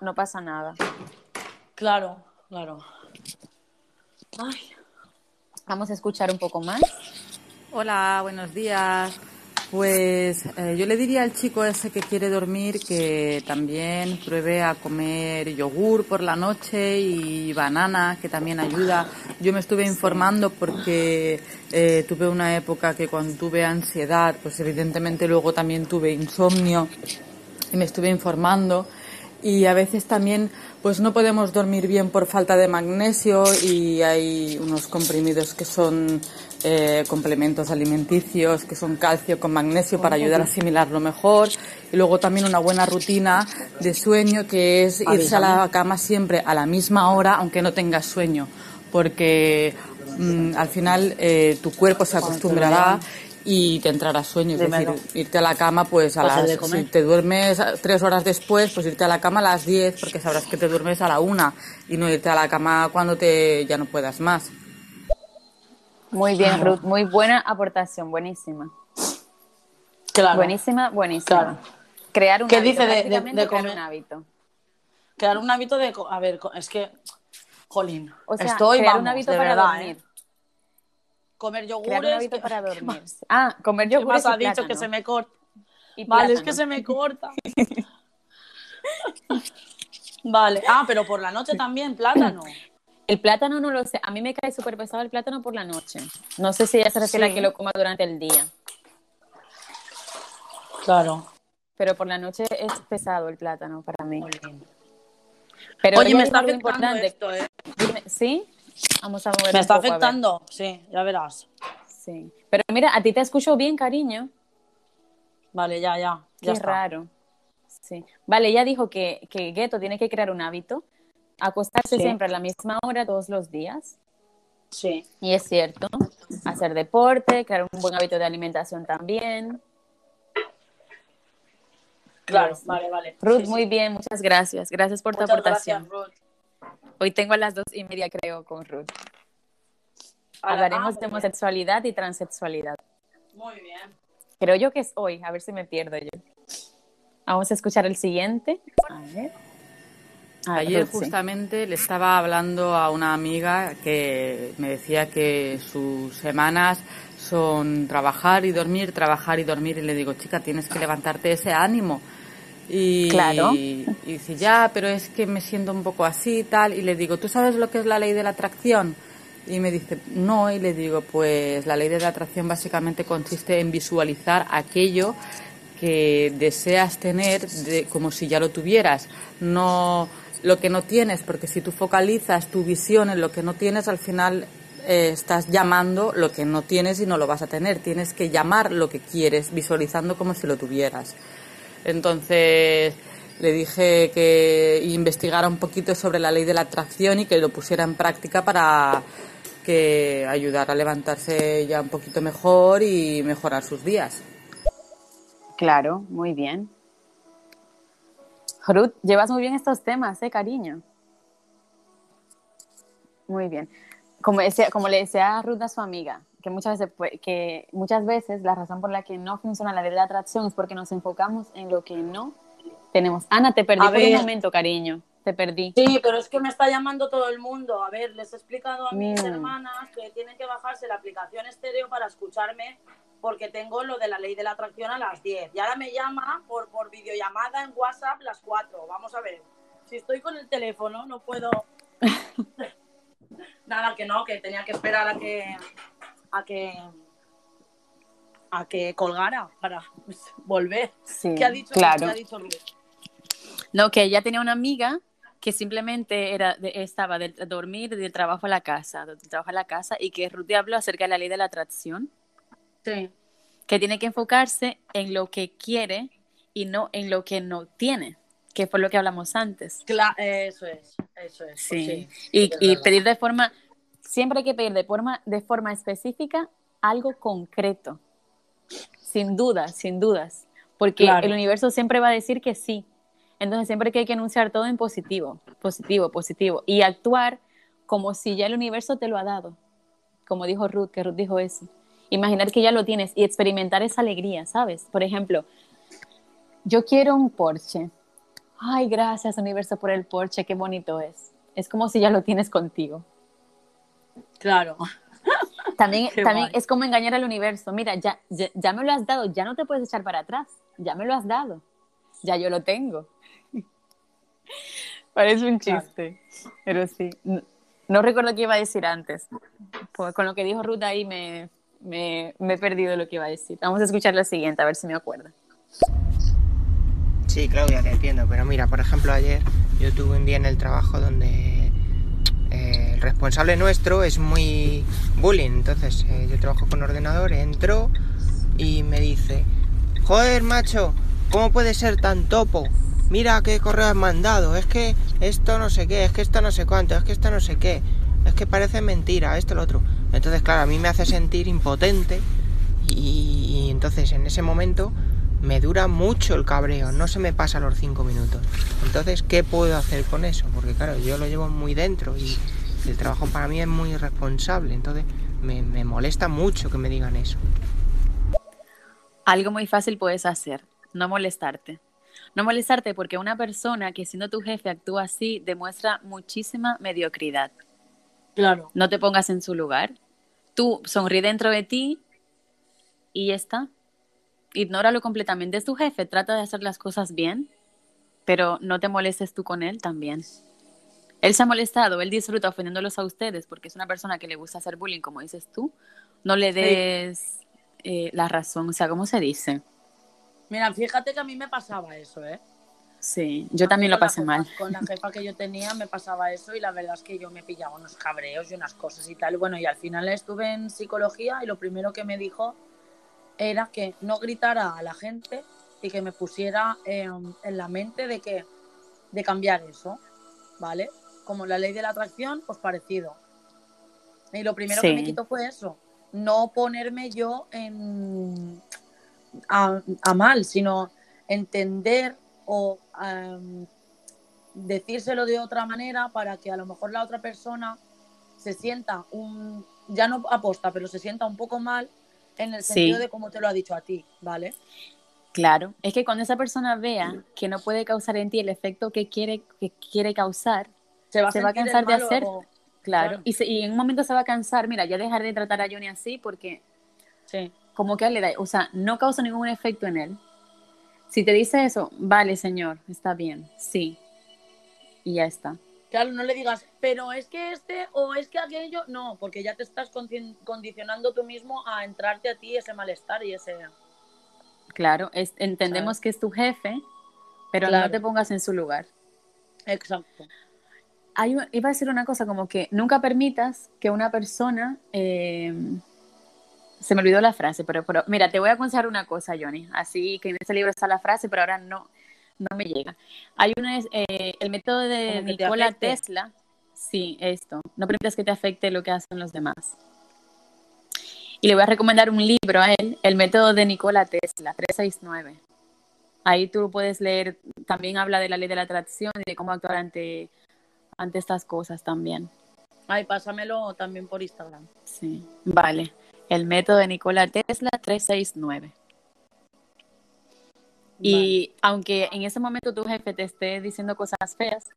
no pasa nada. Claro, claro. Ay. Vamos a escuchar un poco más. Hola, buenos días. Pues eh, yo le diría al chico ese que quiere dormir que también pruebe a comer yogur por la noche y banana, que también ayuda. Yo me estuve informando porque eh, tuve una época que cuando tuve ansiedad, pues evidentemente luego también tuve insomnio y me estuve informando y a veces también pues no podemos dormir bien por falta de magnesio y hay unos comprimidos que son eh, complementos alimenticios que son calcio con magnesio para ayudar a asimilarlo mejor. Y luego también una buena rutina de sueño que es irse a la cama siempre a la misma hora aunque no tengas sueño porque mm, al final eh, tu cuerpo se acostumbrará y te entrará sueño, es decir, irte a la cama pues a las si te duermes tres horas después, pues irte a la cama a las 10 porque sabrás que te duermes a la una y no irte a la cama cuando te ya no puedas más. Muy bien, Ruth. Muy buena aportación. Buenísima. Claro. Buenísima, buenísima. Claro. Crear un ¿Qué hábito. dice de- de- de crear comer? un hábito. Crear un hábito de. A ver, es que. Jolín. O sea, estoy, crear vamos, un hábito de para verdad, dormir. ¿eh? Comer yogures. Crear un hábito ¿qué- para qué dormir. más- Ah, comer ¿Qué yogures ha dicho que se me corta? Y Vale, es que se me corta. vale. Ah, pero por la noche también, plátano. El plátano no lo sé. A mí me cae súper pesado el plátano por la noche. No sé si ella se refiere Sí. a que lo coma durante el día. Claro. Pero por la noche es pesado el plátano para mí. Pero Oye, me está algo afectando importante. esto, ¿eh? Dime- ¿Sí? Vamos a mover Me está poco, afectando. Sí, ya verás. Sí. Pero mira, a ti te escucho bien, cariño. Vale, ya, ya. Qué ya está. raro. Sí. Vale, ella dijo que, que Gueto tiene que crear un hábito, acostarse Sí. siempre a la misma hora todos los días. Sí. Y es cierto. Hacer deporte, crear un buen hábito de alimentación también. Claro, vale, vale. Ruth, Sí, muy bien, muchas gracias. Gracias por tu aportación. gracias, Ruth. Hoy tengo a las dos y media, creo, con Ruth. A Hablaremos ah, de bien. homosexualidad y transexualidad. Muy bien. Creo yo que es hoy, a ver si me pierdo yo. Vamos a escuchar el siguiente. A ver. Ayer justamente le estaba hablando a una amiga que me decía que sus semanas son trabajar y dormir, trabajar y dormir y le digo, chica, tienes que levantarte ese ánimo. Y, Claro. y dice, ya, pero es que me siento un poco así y tal. Y le digo, ¿tú sabes lo que es la ley de la atracción? Y me dice, no, y le digo, pues la ley de la atracción básicamente consiste en visualizar aquello que deseas tener de- como si ya lo tuvieras, no lo que no tienes, porque si tú focalizas tu visión en lo que no tienes, al final eh, estás llamando lo que no tienes y no lo vas a tener. Tienes que llamar lo que quieres, visualizando como si lo tuvieras. Entonces le dije que investigara un poquito sobre la ley de la atracción y que lo pusiera en práctica para que ayudara a levantarse ya un poquito mejor y mejorar sus días. Claro, muy bien. Ruth, llevas muy bien estos temas, ¿eh, cariño? Muy bien. Como, decía- como le decía Ruth a su amiga, que muchas, veces, que muchas veces la razón por la que no funciona la ley de la atracción es porque nos enfocamos en lo que no tenemos. Ana, te perdí A por un momento, cariño. Te perdí. Sí, pero es que me está llamando todo el mundo. A ver, les he explicado a mis Mm. hermanas que tienen que bajarse la aplicación estéreo para escucharme porque tengo lo de la ley de la atracción a las 10. Y ahora me llama por, por videollamada en WhatsApp las 4. Vamos a ver. Si estoy con el teléfono, no puedo... Nada, que no, que tenía que esperar a que... a que... a que colgara para volver. Sí, ¿Qué ha dicho? claro. ¿Qué ha dicho Ruth? No, que ella tenía una amiga que simplemente era estaba de dormir, del trabajo a la casa, del trabajo a la casa, y que Ruth habló acerca de la ley de la atracción. Sí. Que tiene que enfocarse en lo que quiere y no en lo que no tiene, que fue lo que hablamos antes. Claro, eso es, eso es. Sí. y, y pedir de forma, siempre hay que pedir de forma, de forma específica algo concreto. Sin dudas, sin dudas. Porque el universo siempre va a decir que sí. Entonces siempre que hay que anunciar todo en positivo, positivo, positivo. Y actuar como si ya el universo te lo ha dado. Como dijo Ruth, que Ruth dijo eso. Imaginar que ya lo tienes y experimentar esa alegría, ¿sabes? Por ejemplo, yo quiero un Porsche. Ay, gracias universo por el Porsche, qué bonito es. Es como si ya lo tienes contigo. Claro. También, también es como engañar al universo. Mira, ya, ya, me lo has dado, ya no te puedes echar para atrás. Ya me lo has dado. Ya yo lo tengo. Parece un chiste, pero sí. No, recuerdo qué iba a decir antes. Pues con lo que dijo Ruth ahí me, me, he perdido lo que iba a decir. Vamos a escuchar la siguiente, a ver si me acuerdo. Sí, Claudia, te entiendo, pero mira, por ejemplo, ayer yo tuve un día en el trabajo donde eh, el responsable nuestro es muy bullying, entonces eh, yo trabajo con ordenador, entró y me dice, joder, macho, ¿cómo puede ser tan topo? Mira qué correo has mandado, es que esto no sé qué, es que esto no sé cuánto, es que esto no sé qué, es que parece mentira, esto lo otro. Entonces, claro, a mí me hace sentir impotente y entonces en ese momento me dura mucho el cabreo, no se me pasa los cinco minutos. Entonces, ¿qué puedo hacer con eso? Porque claro, yo lo llevo muy dentro y el trabajo para mí es muy responsable, entonces me, me molesta mucho que me digan eso. Algo muy fácil puedes hacer, no molestarte. No molestarte porque una persona que siendo tu jefe actúa así demuestra muchísima mediocridad. Claro. No te pongas en su lugar. Tú sonríe dentro de ti y ya está ignóralo completamente. Es tu jefe, trata de hacer las cosas bien, pero no te molestes tú con él también. Él se ha molestado, él disfruta ofendiéndolos a ustedes porque es una persona que le gusta hacer bullying, como dices tú. No le des eh, la razón, o sea, ¿cómo se dice? Mira, fíjate que a mí me pasaba eso, ¿eh? Sí, yo también lo pasé mal. Con la jefa que yo tenía me pasaba eso y la verdad es que yo me pillaba unos cabreos y unas cosas y tal. Bueno, y al final estuve en psicología y lo primero que me dijo era que no gritara a la gente y que me pusiera en la mente de que de cambiar eso, ¿vale? Como la ley de la atracción, pues parecido. Y lo primero que me quitó fue eso, no ponerme yo en a, mal, sino entender o decírselo de otra manera para que a lo mejor la otra persona se sienta un, ya no aposta, pero se sienta un poco mal en el sentido de cómo te lo ha dicho a ti, ¿vale? Claro, es que cuando esa persona vea que no puede causar en ti el efecto que quiere, que quiere causar, se va a, cansar de hacer. Claro, Y, y, en un momento se va a cansar, mira, ya dejar de tratar a Johnny así porque, sí. como que le da, o sea, no causa ningún efecto en él. Si te dice eso, vale, señor, está bien, sí. Y ya está. Claro, no le digas, pero es que este o es que aquello, no, porque ya te estás condicionando tú mismo a entrarte a ti ese malestar y ese... Claro, entendemos que es tu jefe, pero no te pongas en su lugar. Exacto. Hay, iba a decir una cosa como que nunca permitas que una persona... Eh, se me olvidó la frase, pero, pero mira, te voy a aconsejar una cosa, Johnny. Así que en ese libro está la frase, pero ahora no, no me llega. Hay una, eh, el método de Nikola Tesla, sí, esto, no permitas que te afecte lo que hacen los demás. Y le voy a recomendar un libro a él, El método de Nikola Tesla, 369. Ahí tú puedes leer, también habla de la ley de la atracción y de cómo actuar ante, ante estas cosas también. Ay, pásamelo también por Instagram. Sí, vale. El método de Nikola Tesla 369. Y aunque en ese momento tu jefe te esté diciendo cosas feas,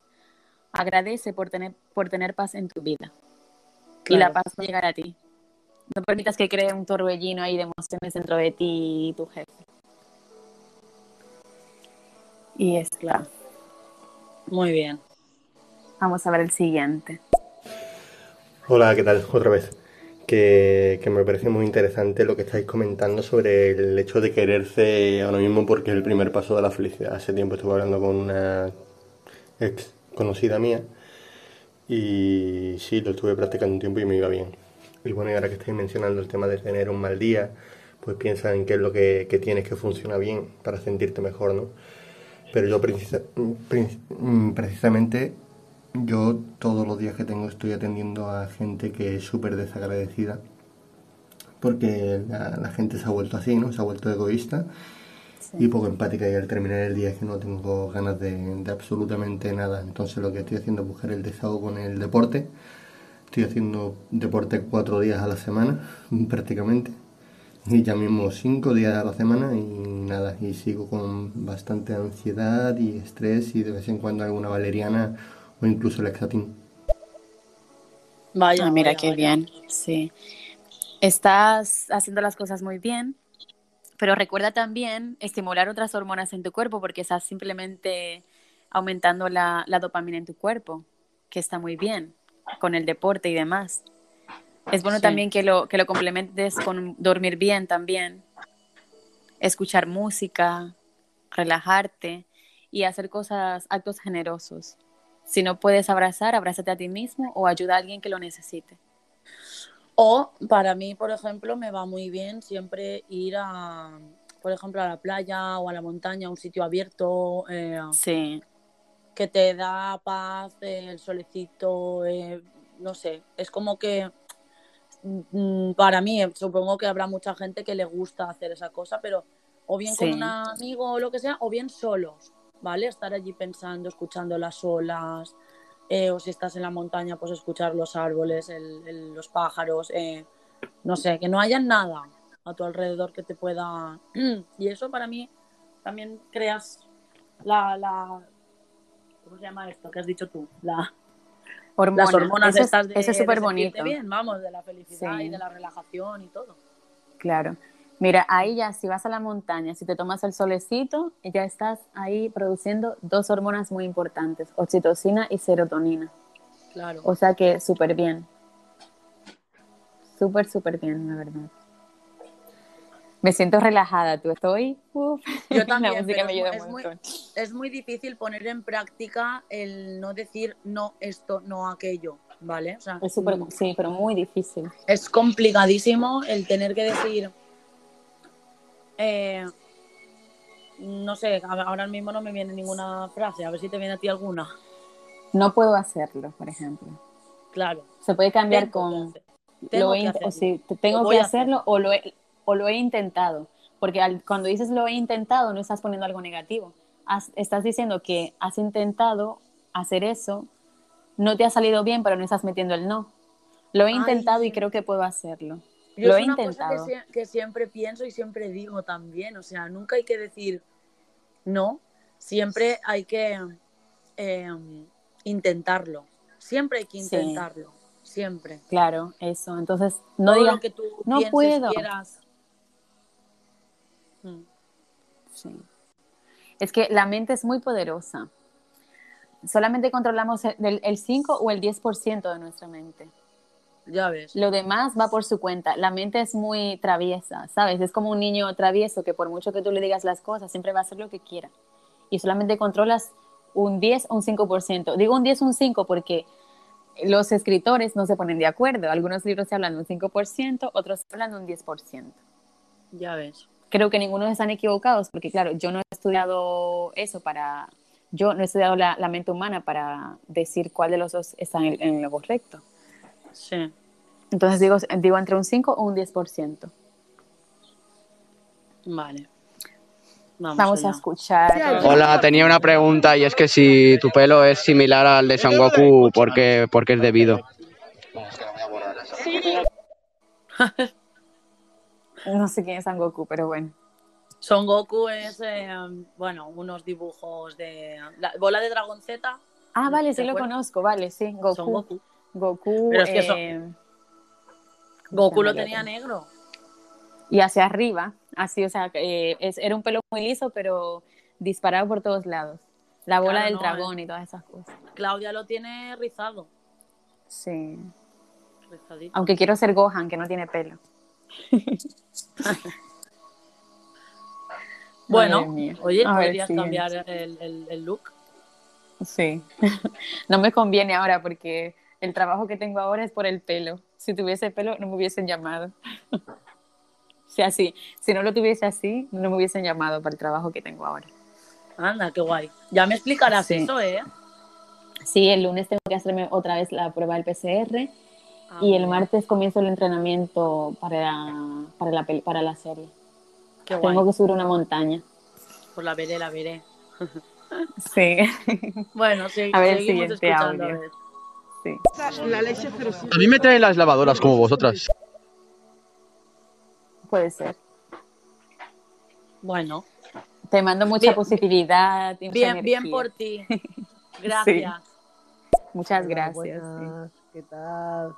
agradece por tener, por tener paz en tu vida. Y la paz va a llegar a ti. No permitas que cree un torbellino ahí de emociones dentro de ti y tu jefe. Y es claro. Muy bien. Vamos a ver el siguiente. Hola, ¿qué tal? Otra vez que, me parece muy interesante lo que estáis comentando sobre el hecho de quererse ahora mismo porque es el primer paso de la felicidad. Hace tiempo estuve hablando con una ex conocida mía. Y sí, lo estuve practicando un tiempo y me iba bien. Y bueno, y ahora que estoy mencionando el tema de tener un mal día, pues piensa en qué es lo que, que tienes que funciona bien para sentirte mejor, ¿no? Pero yo mm, precisamente, yo todos los días que tengo estoy atendiendo a gente que es súper desagradecida, porque la, gente se ha vuelto así, ¿no? Se ha vuelto egoísta y poco empática y al terminar el día es que no tengo ganas de, de, absolutamente nada. Entonces lo que estoy haciendo es buscar el desahogo con el deporte. Estoy haciendo deporte cuatro días a la semana prácticamente y ya mismo cinco días a la semana y nada, y sigo con bastante ansiedad y estrés y de vez en cuando alguna valeriana o incluso lexatín. Vaya, ah, mira qué bien, sí. Estás haciendo las cosas muy bien, pero recuerda también estimular otras hormonas en tu cuerpo porque estás simplemente aumentando la, la dopamina en tu cuerpo, que está muy bien con el deporte y demás. Es bueno también que lo, que lo complementes con dormir bien también, escuchar música, relajarte y hacer cosas, actos generosos. Si no puedes abrazar, abrázate a ti mismo o ayuda a alguien que lo necesite. O para mí, por ejemplo, me va muy bien siempre ir a, por ejemplo, a la playa o a la montaña, a un sitio abierto. Eh, sí. Que te da paz, el solecito, eh, no sé, es como que Mm, para mí, supongo que habrá mucha gente que le gusta hacer esa cosa, pero o bien con un amigo o lo que sea, o bien solos, ¿vale? Estar allí pensando, escuchando las olas, eh, o si estás en la montaña, pues escuchar los árboles, los pájaros, eh, no sé, que no haya nada a tu alrededor que te pueda... y eso para mí también creas la, la... ¿Cómo se llama esto que has dicho tú? La las hormonas eso estas de, eso es súper bonito. bien, vamos, de la felicidad y de la relajación y todo. Claro. Mira, ahí ya si vas a la montaña, si te tomas el solecito, ya estás ahí produciendo dos hormonas muy importantes, oxitocina y serotonina. Claro. O sea que súper bien. Súper, súper bien, la verdad. Me siento relajada, tú estoy. Yo también. es, muy, es, muy, difícil poner en práctica el no decir no esto, no aquello, ¿vale? es super, mm, sí, pero muy difícil. Es complicadísimo el tener que decir. Eh, no sé, ahora mismo no me viene ninguna frase, a ver si te viene a ti alguna. No puedo hacerlo, por ejemplo. Claro. Se puede cambiar con. Tengo que o si tengo que hacerlo o lo he, o lo he intentado, porque cuando dices lo he intentado no estás poniendo algo negativo, estás diciendo que has intentado hacer eso, no te ha salido bien, pero no estás metiendo el no. Lo he intentado y creo que puedo hacerlo. Lo he intentado. que, siempre pienso y siempre digo también, o sea, nunca hay que decir no, siempre hay que em, intentarlo, siempre hay que intentarlo, siempre. Claro, eso. Entonces, no digas que tú no puedo. Mm. Sí. Es que la mente es muy poderosa. Solamente controlamos el, 5 o el 10% de nuestra mente. Ya ves. Lo demás va por su cuenta. La mente es muy traviesa, ¿sabes? Es como un niño travieso que por mucho que tú le digas las cosas, siempre va a hacer lo que quiera. Y solamente controlas un 10 o un 5%. Digo un 10 o un 5 porque los escritores no se ponen de acuerdo. Algunos libros se hablan de un 5%, otros hablan de un 10%. Ya ves creo que ninguno están equivocados, porque claro, yo no he estudiado eso para, yo no he estudiado la, mente humana para decir cuál de los dos está en, lo correcto. Sí. Entonces digo, digo entre un 5 o un 10%. Vale. Vamos, a escuchar. Hola, tenía una pregunta y es que si tu pelo es similar al de Son Goku, ¿por qué, por qué es debido? Sí. No sé quién es Son Goku, pero bueno. Son Goku es, eh, bueno, unos dibujos de la bola de Dragon Z. Ah, vale, sí lo conozco, vale, sí, Goku. Son Goku. Goku, pero es que eh, Goku lo tenía negro. Y hacia arriba, así, o sea, eh, era un pelo muy liso, pero disparado por todos lados. La bola del dragón y todas esas cosas. Claudia lo tiene rizado. Sí. Aunque quiero ser Gohan, que no tiene pelo. bueno, oye, podrías cambiar el, look. Sí. No me conviene ahora porque el trabajo que tengo ahora es por el pelo. Si tuviese pelo, no me hubiesen llamado. O sea, si, si no lo tuviese así, no me hubiesen llamado para el trabajo que tengo ahora. Anda, qué guay. Ya me explicarás eso, ¿eh? Sí, el lunes tengo que hacerme otra vez la prueba del PCR ah, y el martes comienzo el entrenamiento para, para, la, para la serie. Qué guay. Tengo que subir una montaña. Pues la veré, la veré. Sí. Bueno, sí, a ver seguimos el siguiente audio. Sí. A mí me traen las lavadoras como vosotras. Puede ser. Bueno. Te mando mucha positividad. Y bien, bien por ti. Gracias. Muchas gracias. ¿Qué tal?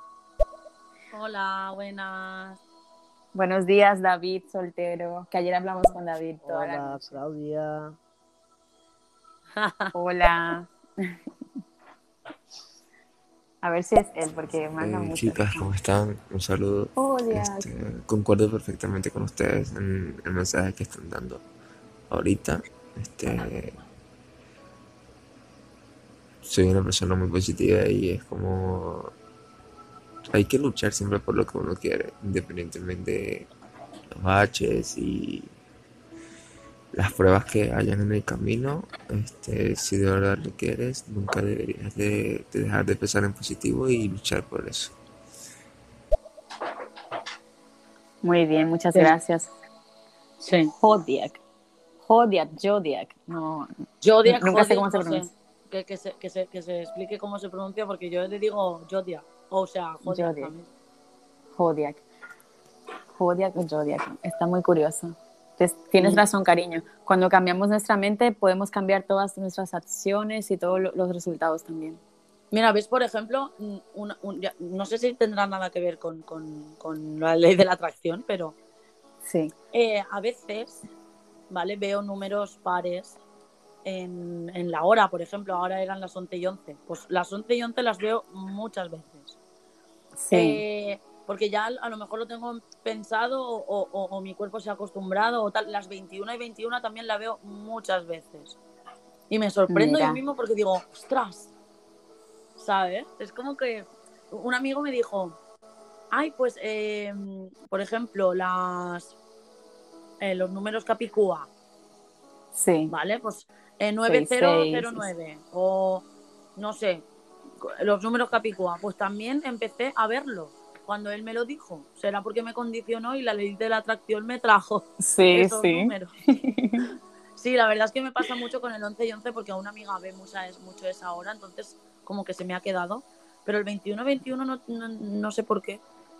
Hola, buenas. Buenos días, David Soltero, que ayer hablamos con David. Toda Hola, Claudia. Hola. A ver si es él, porque manda eh, Chicas, ¿cómo están? Un saludo. Hola. Este, concuerdo perfectamente con ustedes en el mensaje que están dando ahorita. Este, soy una persona muy positiva y es como hay que luchar siempre por lo que uno quiere, independientemente de los baches y las pruebas que hayan en el camino, este, si de verdad lo quieres, nunca deberías de, dejar de pensar en positivo y luchar por eso. Muy bien, muchas gracias. Sí. Jodiak. Jodiak, Jodiak. No, Jodiak, nunca sé cómo se pronuncia. Que, que, se, que, se, que se explique cómo se pronuncia, porque yo le digo Jodiak. O sea, Jodiak. Jodiak. Jodiak o Jodiak. Está muy curioso tienes razón, cariño. Cuando cambiamos nuestra mente, podemos cambiar todas nuestras acciones y todos los resultados también. Mira, ves, por ejemplo, no sé si tendrá nada que ver con, la ley de la atracción, pero sí. Eh, a veces, ¿vale? Veo números pares en, en, la hora, por ejemplo, ahora eran las 11 y 11. Pues las 11 y 11 las veo muchas veces. Sí. Eh, porque ya a lo mejor lo tengo pensado o, mi cuerpo se ha acostumbrado o tal. Las 21 y 21 también la veo muchas veces. Y me sorprendo yo mismo porque digo, ostras, ¿sabes? Es como que un amigo me dijo, ay, pues, em, por ejemplo, las eh, los números Capicúa. Sí. ¿Vale? Pues eh, 9009 o no sé, los números Capicúa. Pues también empecé a verlo cuando él me lo dijo. Será porque me condicionó y la ley de la atracción me trajo sí, esos sí. números. sí, la verdad es que me pasa mucho con el 11 y 11 porque a una amiga ve mucho, mucho esa hora, entonces como que se me ha quedado. Pero el 21-21 no, no, sé por qué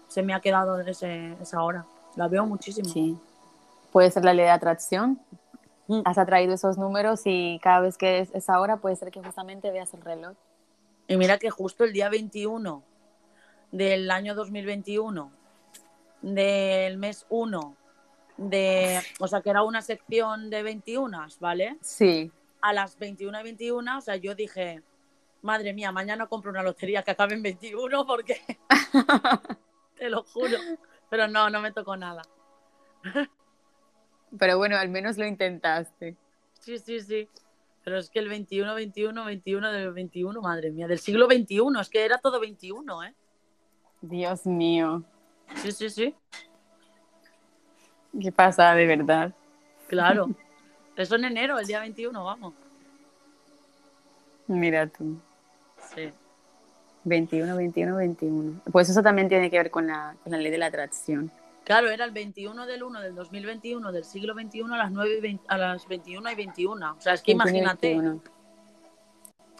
se me ha quedado ese, esa hora. La veo muchísimo. Sí. Puede ser la ley de atracción. Mm. Has atraído esos números y cada vez que es esa hora puede ser que justamente veas el reloj. Y mira que justo el día 21 del año 2021, del mes 1, de, o sea, que era una sección de 21, ¿vale? Sí. A las 21 y 21, o sea, yo dije, madre mía, mañana compro una lotería que acabe en 21 porque, te lo juro, pero no, no me tocó nada. pero bueno, al menos lo intentaste. Sí, sí, sí. Pero es que el 21, 21, 21 del 21, madre mía, del siglo 21, es que era todo 21, ¿eh? Dios mío. Sí, sí, sí. ¿Qué pasa de verdad? Claro. Eso en enero, el día 21, vamos. Mira tú. Sí. 21, 21, 21. Pues eso también tiene que ver con la, con la ley de la atracción. Claro, era el 21 del 1 del 2021, del siglo 21 a las, 9 a las 21 y 21. O sea, es que imagínate.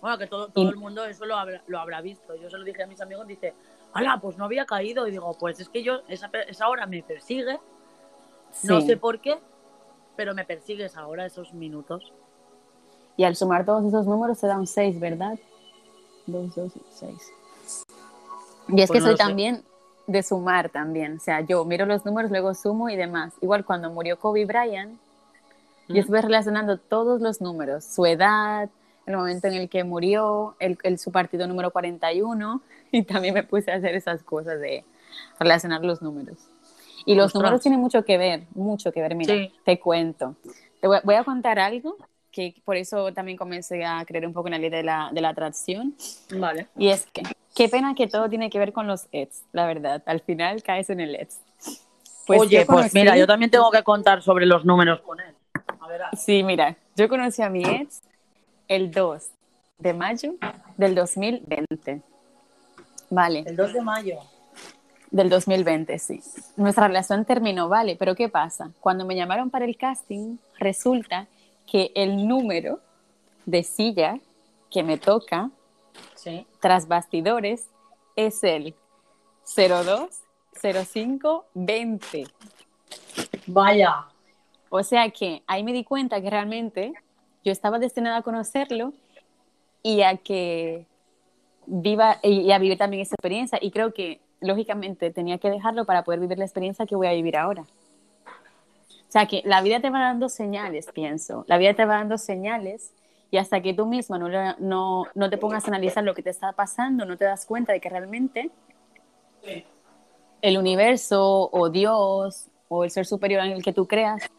Bueno, que todo, todo el mundo eso lo habrá, lo habrá visto. Yo se lo dije a mis amigos, dice, ¡Hala! Pues no había caído. Y digo, pues es que yo, esa, esa hora me persigue. No sé por qué, pero me persigue esa hora, esos minutos. Y al sumar todos esos números se dan 6, ¿verdad? 2, 2, 6. Y es que pues soy también de sumar también. O sea, yo miro los números, luego sumo y demás. Igual cuando murió Kobe Bryant, yo estuve relacionando todos los números, su edad, el momento en el que murió, el, su partido número 41, y también me puse a hacer esas cosas de relacionar los números. Y los números tienen mucho que ver, mucho que ver. Mira, te cuento. Te voy, a contar algo que por eso también comencé a creer un poco en la ley de la, de la atracción. Vale. Y es que, qué pena que todo tiene que ver con los ex, la verdad. Al final caes en el ex. Pues Oye, pues mira, yo también tengo que contar sobre los números con él. A ver, Sí, mira, yo conocí a mi ex el 2 de mayo del 2020. Vale. El 2 de mayo. Del 2020, sí. Nuestra relación terminó, vale, pero ¿qué pasa? Cuando me llamaron para el casting, resulta que el número de silla que me toca tras bastidores es el 02 05 20. Vaya. O sea que ahí me di cuenta que realmente yo estaba destinada a conocerlo y a que viva y a vivir también esa experiencia. Y creo que lógicamente tenía que dejarlo para poder vivir la experiencia que voy a vivir ahora. O sea que la vida te va dando señales, pienso. La vida te va dando señales y hasta que tú misma no, no, no te pongas a analizar lo que te está pasando, no te das cuenta de que realmente el universo o Dios o el ser superior en el que tú creas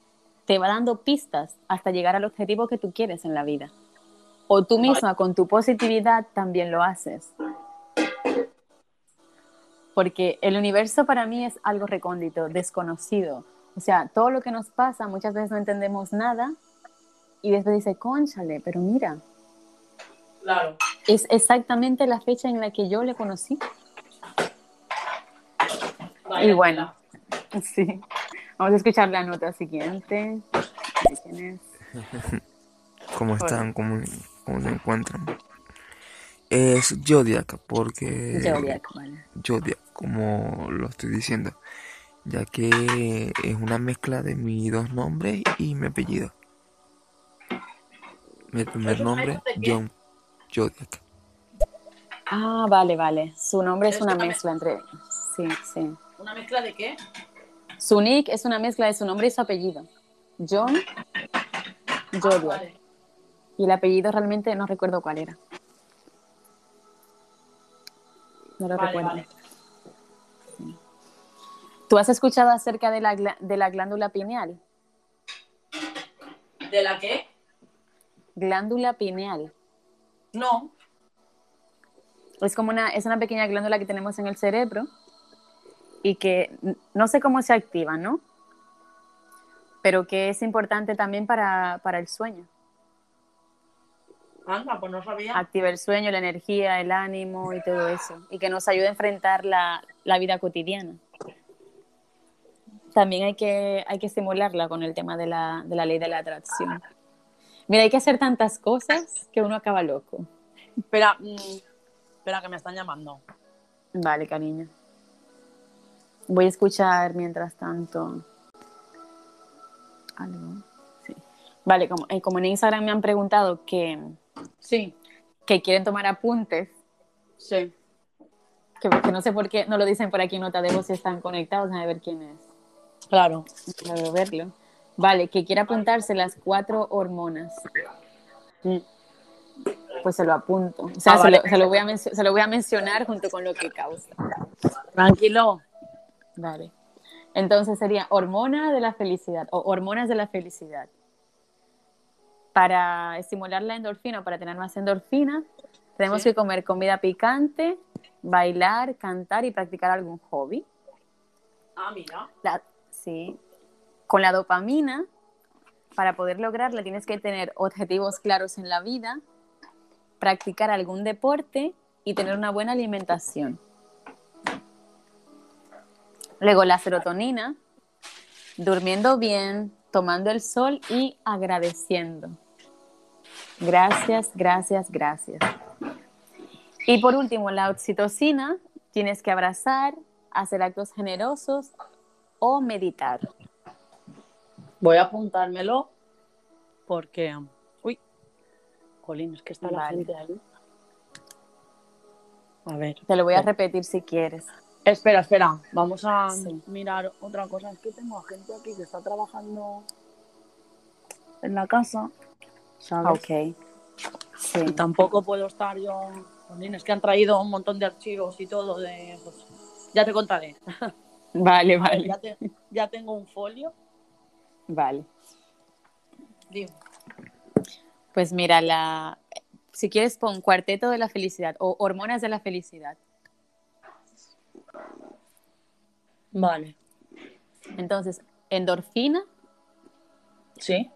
te va dando pistas hasta llegar al objetivo que tú quieres en la vida. O tú misma con tu positividad también lo haces porque el universo para mí es algo recóndito, desconocido. O sea, todo lo que nos pasa, muchas veces no entendemos nada y después dice, conchale, pero mira. Claro. Es exactamente la fecha en la que yo le conocí. y bueno, sí. Vamos a escuchar la nota siguiente. ¿Cómo están? ¿Cómo, ¿Cómo se encuentran? Es Zodiac, porque. Zodiac, vale. Zodiac, como lo estoy diciendo. Ya que es una mezcla de mis dos nombres y mi apellido. Mi primer nombre, John Zodiac. Ah, vale, vale. Su nombre es una mezcla entre. Sí, sí. ¿Una mezcla de qué? Su nick es una mezcla de su nombre y su apellido. John. Ah, y el apellido realmente no recuerdo cuál era. No lo recuerdo. ¿Tú has escuchado acerca de la, de la glándula pineal? ¿De la qué? Glándula pineal. No. Es como una, es una pequeña glándula que tenemos en el cerebro y que no sé cómo se activa, ¿no? Pero que es importante también para, para el sueño. Anda, pues no sabía. Activa el sueño, la energía, el ánimo y todo eso. Y que nos ayude a enfrentar la, vida cotidiana. También hay que, hay que estimularla con el tema de la, de la ley de la atracción. Mira, hay que hacer tantas cosas que uno acaba loco. Espera, mm, espera que me están llamando. Vale, cariño. Voy a escuchar mientras tanto algo. Sí. Vale, como, eh, como en Instagram me han preguntado que, Sí. Que quieren tomar apuntes. Sí. Que, no sé por qué no lo dicen por aquí nota de voz si están conectados, a ver quién es. Claro. A verlo. Vale, que quiere apuntarse las cuatro hormonas. Mm. Pues se lo apunto. O sea, ah, se, lo, se, lo voy a se lo voy a mencionar junto con lo que causa. Tranquilo. Vale. Entonces sería hormona de la felicidad o hormonas de la felicidad para estimular la endorfina, para tener más endorfina, tenemos que comer comida picante, bailar, cantar y practicar algún hobby. Ah, mira. sí. Con la dopamina, para poder lograrla, tienes que tener objetivos claros en la vida, practicar algún deporte y tener una buena alimentación. Luego la serotonina, durmiendo bien, tomando el sol y agradeciendo. Gracias, gracias, gracias. Y por último, la oxitocina, tienes que abrazar, hacer actos generosos o meditar. Voy a apuntármelo porque, uy, Colín, es que está la gente ahí. A ver. Te lo voy a repetir si quieres. Espera, espera, vamos a mirar otra cosa. Es que tengo a gente aquí que está trabajando en la casa Ok. Sí. tampoco puedo estar yo. Es que han traído un montón de archivos y todo de. Pues, ya te contaré. Vale, vale. Ya, tengo un folio. Vale. Dime. Pues mira, la, si quieres pon cuarteto de la felicidad o hormonas de la felicidad. Vale. Entonces, endorfina. Sí.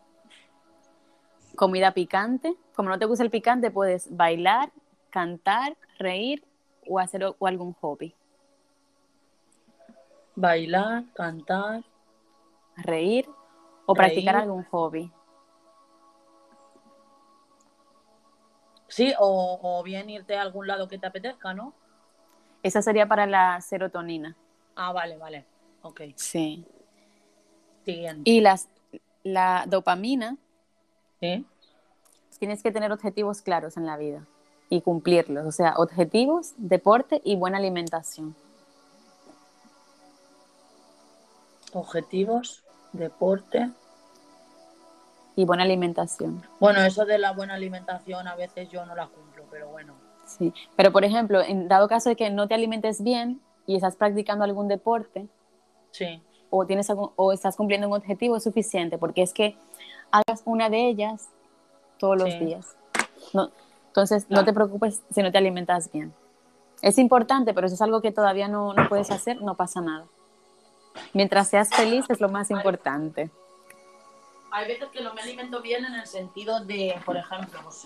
Comida picante. Como no te gusta el picante, puedes bailar, cantar, reír o hacer o algún hobby. Bailar, cantar. Reír o practicar algún hobby. Sí, o, o bien irte a algún lado que te apetezca, ¿no? Esa sería para la serotonina. Ah, vale, vale. Ok. Sí. Siguiente. Y las, la dopamina, ¿Sí? tienes que tener objetivos claros en la vida y cumplirlos. O sea, objetivos, deporte y buena alimentación. Objetivos, deporte. Y buena alimentación. Bueno, eso de la buena alimentación a veces yo no la cumplo, pero bueno. Sí. Pero, por ejemplo, en dado caso de que no te alimentes bien y estás practicando algún deporte, Sí. o, tienes algún- o estás cumpliendo un objetivo es suficiente, porque es que hagas una de ellas todos los días. No, entonces, no te preocupes si no te alimentas bien. Es importante, pero si es algo que todavía no, no puedes hacer, no pasa nada. Mientras seas feliz es lo más importante. Hay veces que no me alimento bien en el sentido de, por ejemplo, pues,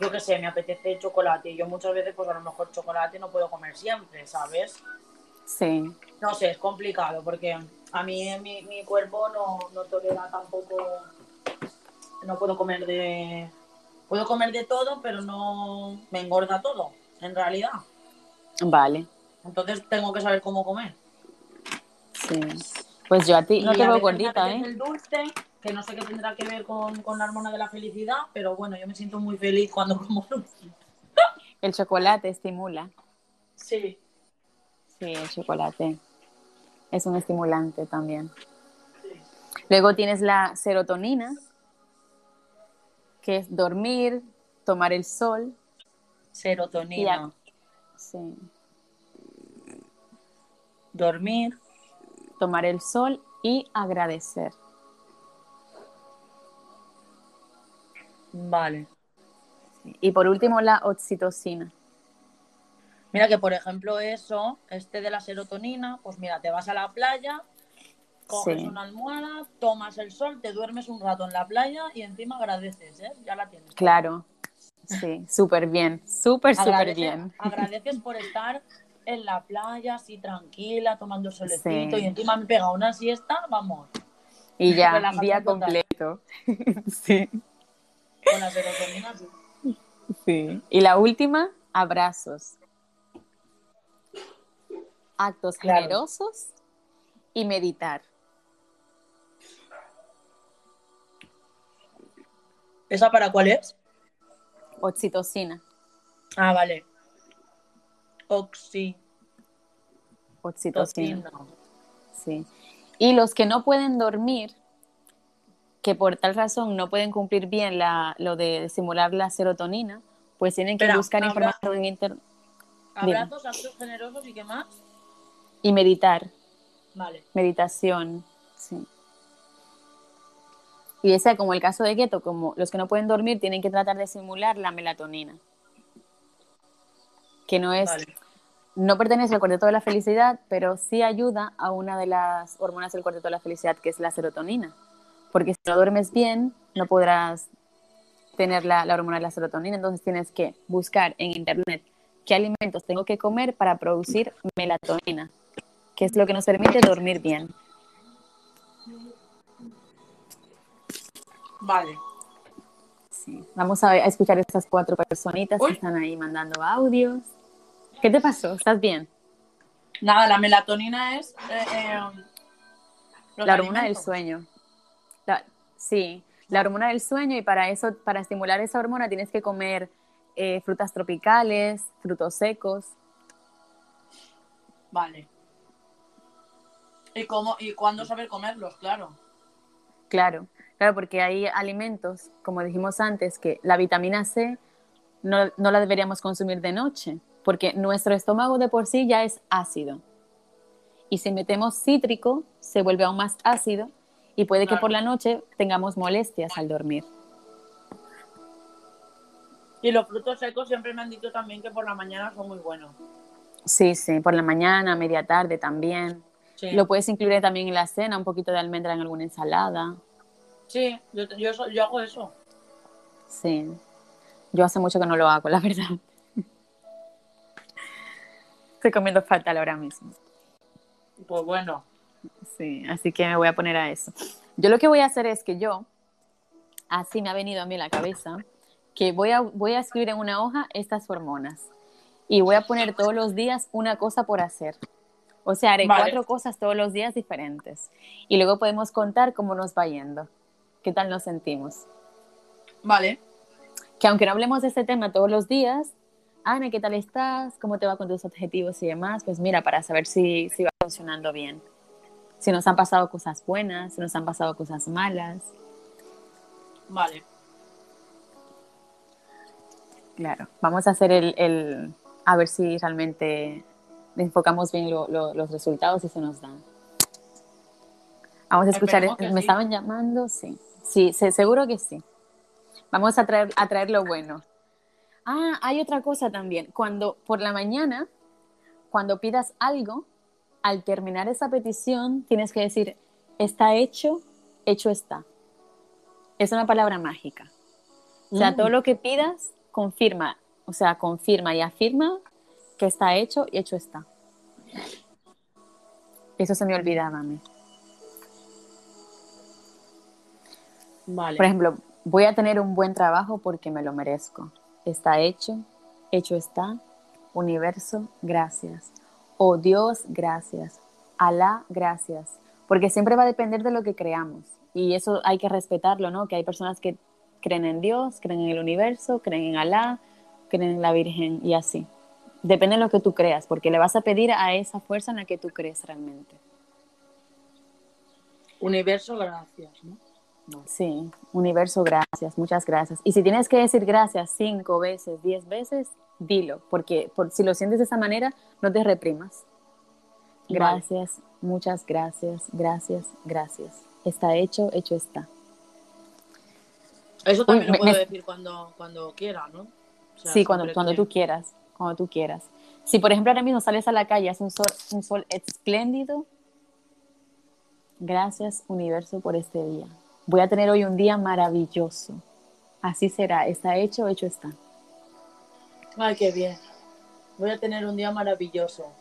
yo qué sé, me apetece chocolate y yo muchas veces pues a lo mejor chocolate no puedo comer siempre, ¿sabes? Sí, No sé, es complicado porque a mí mi, mi cuerpo no, no tolera tampoco, no puedo comer de, puedo comer de todo, pero no me engorda todo, en realidad. vale. Entonces tengo que saber cómo comer. Sí. Pues yo a ti no Y te veo gordita, ¿eh? El dulce, que no sé qué tendrá que ver con, con la hormona de la felicidad, pero bueno, yo me siento muy feliz cuando como. El chocolate estimula. Sí. Sí, el chocolate es un estimulante también. Luego tienes la serotonina, que es dormir, tomar el sol. Serotonina. Sí. Dormir. Tomar el sol y agradecer. Vale. Y por último, la oxitocina. Mira que, por ejemplo, eso, este de la serotonina, pues mira, te vas a la playa, coges Sí. una almohada, tomas el sol, te duermes un rato en la playa y encima agradeces, ¿eh? Ya la tienes. Claro. Sí, súper bien, súper, súper bien. Agradeces por estar en la playa, así tranquila, tomando solecito Sí. y encima me pega una siesta, vamos, Y ya, día total. completo. sí, con la serotonina. sí. sí. Y la última, abrazos. Actos Claro. generosos y meditar. ¿Esa para cuál es? Oxitocina. Ah, vale. Oxi. Oxitocina. Sí. Y los que no pueden dormir, que por tal razón no pueden cumplir bien la, lo de simular la serotonina, pues tienen que buscar información en internet Abrazos, actos generosos y qué más. y meditar. Vale. Meditación, sí. Y ese, como el caso de Keto, como los que no pueden dormir tienen que tratar de simular la melatonina, que no es, Vale. no pertenece al cuarteto de la felicidad, pero sí ayuda a una de las hormonas del cuarteto de la felicidad, que es la serotonina. Porque si no duermes bien, no podrás tener la, la hormona de la serotonina, entonces tienes que buscar en internet qué alimentos tengo que comer para producir melatonina, que es lo que nos permite dormir bien. Vale. Sí. Vamos a, a escuchar estas cuatro personitas Uy. que están ahí mandando audios. ¿Qué te pasó? ¿Estás bien? Nada, la melatonina es. eh, eh, los la hormona del sueño. Sí, la hormona del sueño y para eso, para estimular esa hormona tienes que comer eh, frutas tropicales, frutos secos. Vale. ¿Y cómo y cuándo saber comerlos? Claro. Claro, claro, porque hay alimentos, como dijimos antes, que la vitamina C no, no la deberíamos consumir de noche, porque nuestro estómago de por sí ya es ácido. Y si metemos cítrico, se vuelve aún más ácido y puede que por la noche tengamos molestias al dormir. Y los frutos secos siempre me han dicho también que por la mañana son muy buenos. Sí, sí, por la mañana, media tarde también. Lo puedes incluir también en la cena, un poquito de almendra en alguna ensalada. Sí, yo, yo, yo hago eso. Sí. Yo hace mucho que no lo hago, la verdad. Estoy comiendo fatal ahora mismo. Pues bueno. Sí, así que me voy a poner a eso. Yo lo que voy a hacer es que yo, así me ha venido a mí la cabeza, que voy a, voy a escribir en una hoja estas hormonas y voy a poner todos los días una cosa por hacer. O sea, haré cuatro cosas todos los días diferentes. Y luego podemos contar cómo nos va yendo. ¿Qué tal nos sentimos? Vale. Que aunque no hablemos de este tema todos los días, Ana, ¿qué tal estás? ¿Cómo te va con tus objetivos y demás? Pues mira, para saber si, si va funcionando bien. Si nos han pasado cosas buenas, si nos han pasado cosas malas. Vale. Claro, vamos a hacer el, a ver si realmente enfocamos bien los resultados y se nos dan. Vamos a escuchar, ¿me estaban llamando? Sí, sí, seguro que sí. Vamos a traer, a traer lo bueno. Ah, hay otra cosa también. Cuando por la mañana, cuando pidas algo, al terminar esa petición, tienes que decir, está hecho, hecho está. Es una palabra mágica. O sea, todo mm. lo que pidas, confirma, o sea, confirma y afirma que está hecho y hecho está. Eso se me olvidaba a mí. Vale. Por ejemplo, voy a tener un buen trabajo porque me lo merezco. Está hecho, hecho está. Universo, gracias. Oh Dios, gracias. Alá, gracias. Porque siempre va a depender de lo que creamos. Y eso hay que respetarlo, ¿no? Que hay personas que creen en Dios, creen en el universo, creen en Alá, creen en la Virgen y así. Depende de lo que tú creas, porque le vas a pedir a esa fuerza en la que tú crees realmente. Universo, gracias, ¿no? Sí, universo, gracias, muchas gracias. Y si tienes que decir gracias cinco veces, diez veces, dilo, porque por, si lo sientes de esa manera, no te reprimas. Gracias, muchas gracias, gracias, gracias. Está hecho, hecho está. Eso también lo puedo decir cuando, cuando quiera, ¿no? sí, cuando, cuando tú quieras, cuando tú quieras. Si, por ejemplo, ahora mismo sales a la calle, es un sol, un sol espléndido, gracias, universo, por este día. Voy a tener hoy un día maravilloso. Así será, está hecho, hecho está. Ay, qué bien. Voy a tener un día maravilloso.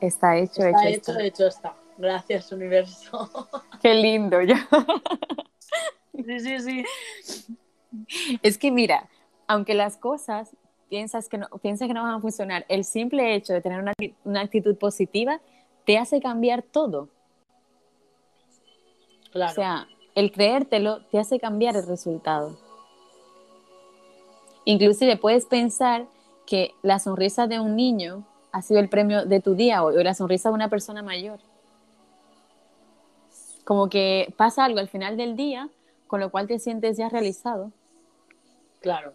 Está hecho, está hecho, hecho, hecho está. Gracias, universo. Qué lindo, ya. Sí, sí, sí. Es que mira, aunque las cosas piensas que no, piensas que no van a funcionar, el simple hecho de tener una, una actitud positiva te hace cambiar todo. Claro. O sea, el creértelo te hace cambiar el resultado. Inclusive puedes pensar que la sonrisa de un niño ha sido el premio de tu día o la sonrisa de una persona mayor. Como que pasa algo al final del día, con lo cual te sientes ya realizado. Claro.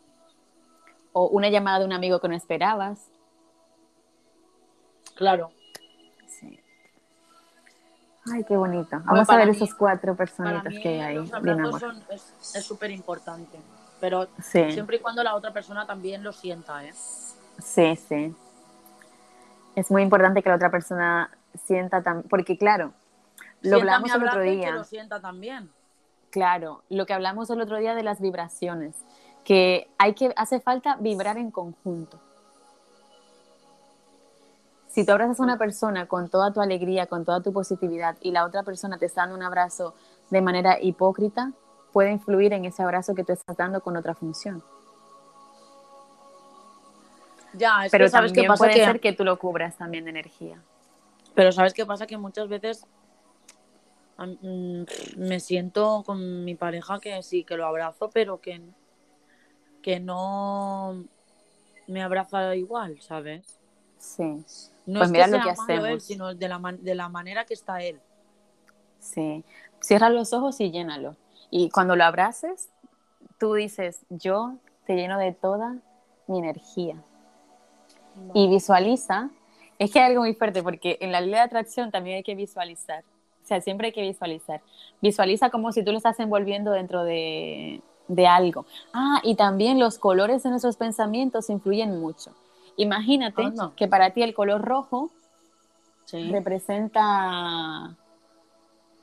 O una llamada de un amigo que no esperabas. Claro. Ay, qué bonito. Vamos a ver esos cuatro personitas que hay ahí. Los es súper importante, pero siempre y cuando la otra persona también lo sienta, ¿eh? Sí, sí. Es muy importante que la otra persona sienta también, porque claro, lo hablamos el otro día. Que lo sienta también. Claro, lo que hablamos el otro día de las vibraciones, que hay que hace falta vibrar en conjunto si tú abrazas a una persona con toda tu alegría, con toda tu positividad y la otra persona te está dando un abrazo de manera hipócrita, puede influir en ese abrazo que tú estás dando con otra función. Ya, es Pero que sabes también qué pasa puede que... ser que tú lo cubras también de energía. Pero sabes qué pasa que muchas veces mm, me siento con mi pareja que sí, que lo abrazo, pero que, que no me abraza igual, ¿sabes? Sí. No pues es mira que lo sea que malo hacemos. él, sino de la, de la manera que está él. Sí. Cierra los ojos y llénalo. Y cuando lo abraces, tú dices, yo te lleno de toda mi energía. Y visualiza, es que hay algo muy fuerte, porque en la ley de atracción también hay que visualizar. O sea, siempre hay que visualizar. Visualiza como si tú lo estás envolviendo dentro de, de algo. Ah, y también los colores de nuestros pensamientos influyen mucho. Imagínate que para ti el color rojo representa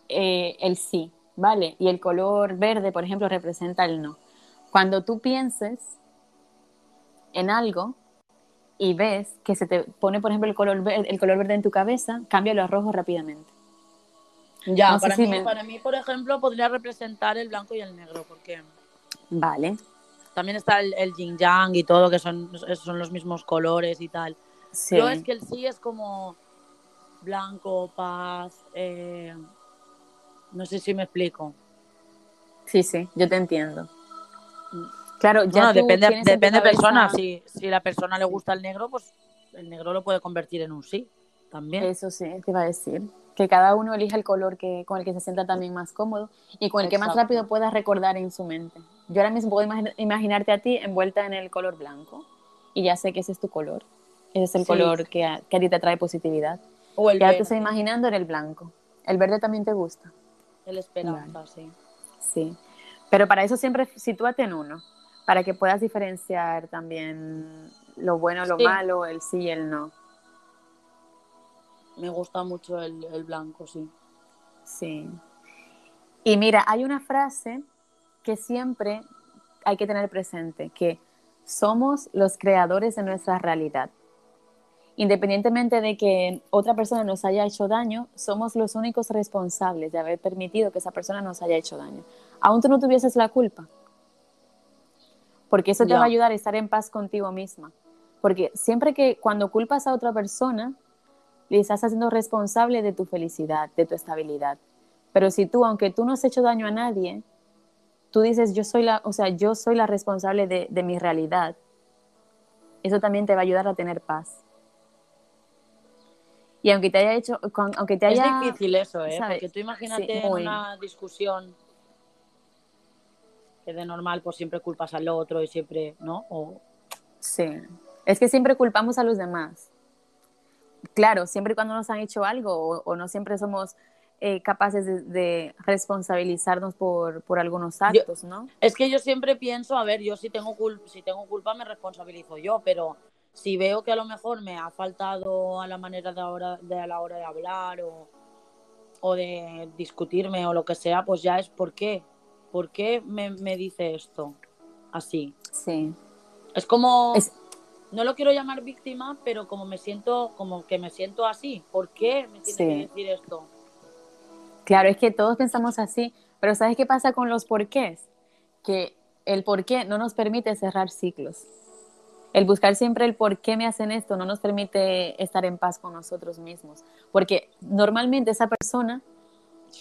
eh, el sí, ¿vale? Y el color verde, por ejemplo, representa el no. Cuando tú pienses en algo y ves que se te pone, por ejemplo, el color verde, el color verde en tu cabeza, cámbialo a rojo rápidamente. Ya, para, mí, para mí, por ejemplo, podría representar el blanco y el negro, porque... Vale. También está el, el yin yang y todo, que son, son los mismos colores y tal. Sí. Yo es que el sí es como blanco, paz, eh, no sé si me explico. Sí, sí, yo te entiendo. Claro, ya depende, depende de persona. Si, si la persona le gusta el negro, pues el negro lo puede convertir en un sí también. Eso sí, te iba a decir. Que cada uno elija el color que, con el que se sienta también más cómodo y con el que más rápido pueda recordar en su mente. Yo ahora mismo puedo imaginarte a ti envuelta en el color blanco y ya sé que ese es tu color. Ese es el color que a, que a ti te trae positividad. O el ya te estoy imaginando en el blanco. ¿El verde también te gusta? El esperanza, sí. Sí. Pero para eso siempre sitúate en uno, para que puedas diferenciar también lo bueno, lo malo, el sí y el no. Me gusta mucho el, el blanco, sí. Sí. Y mira, hay una frase que siempre hay que tener presente, que somos los creadores de nuestra realidad independientemente de que otra persona nos haya hecho daño, somos los únicos responsables de haber permitido que esa persona nos haya hecho daño. Aún tú no tuvieses la culpa. Porque eso te va a ayudar a estar en paz contigo misma. Porque siempre que cuando culpas a otra persona, le estás haciendo responsable de tu felicidad, de tu estabilidad. Pero si tú, aunque tú no has hecho daño a nadie, tú dices, yo soy la, o sea, yo soy la responsable de, de mi realidad, eso también te va a ayudar a tener paz. Y aunque te haya hecho, aunque te haya... Es difícil eso, ¿eh? Porque tú imagínate en una discusión que de normal pues siempre culpas al otro y siempre, ¿no? O... Sí, es que siempre culpamos a los demás. Claro, siempre cuando nos han hecho algo o, no siempre somos eh, capaces de, responsabilizarnos por, por algunos actos, ¿no? Es que yo siempre pienso, a ver, yo si tengo, si tengo culpa me responsabilizo yo, pero si veo que a lo mejor me ha faltado a la manera de, ahora, de a la hora de hablar o, o, de discutirme o lo que sea, pues ya es por qué. ¿Por qué me, me dice esto así? Sí. Es como, no lo quiero llamar víctima, pero como me siento, como que me siento así. ¿Por qué me tiene que decir esto? Claro, es que todos pensamos así, pero ¿sabes qué pasa con los porqués? Que el porqué no nos permite cerrar ciclos el buscar siempre el por qué me hacen esto no nos permite estar en paz con nosotros mismos, porque normalmente esa persona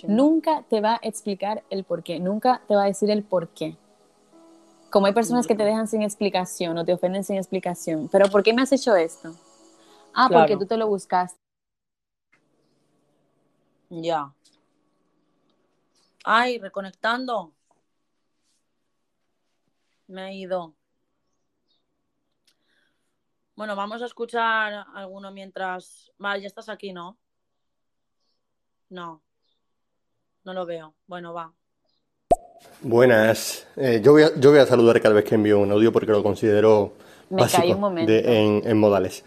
nunca te va a explicar el por qué, nunca te va a decir el por qué. Como hay personas que te dejan sin explicación o te ofenden sin explicación, pero ¿por qué me has hecho esto? Ah, porque tú te lo buscaste. Ya. Ay, reconectando. Me ha ido. Bueno, vamos a escuchar alguno mientras. Vale, ya estás aquí, ¿no? No. No lo veo. Bueno, va. Buenas. Eh, yo, voy a, yo voy a saludar cada vez que envío un audio porque lo considero básico en, modales.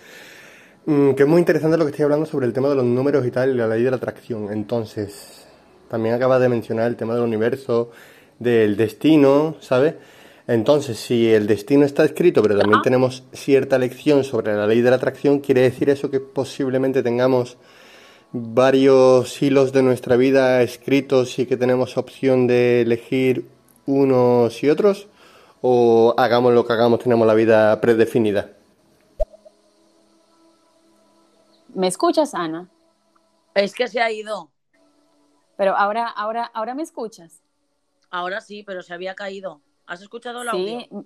Mm, que es muy interesante lo que estoy hablando sobre el tema de los números y tal y la ley de la atracción. Entonces, también acaba de mencionar el tema del universo, del destino, ¿sabes? Entonces, si el destino está escrito, pero también tenemos cierta lección sobre la ley de la atracción, ¿quiere decir eso que posiblemente tengamos varios hilos de nuestra vida escritos y que tenemos opción de elegir unos y otros? ¿O hagamos lo que hagamos, tenemos la vida predefinida? ¿Me escuchas, Ana? Es que se ha ido. Pero ahora, ahora, ahora me escuchas. Ahora sí, pero se había caído. ¿Has escuchado el audio?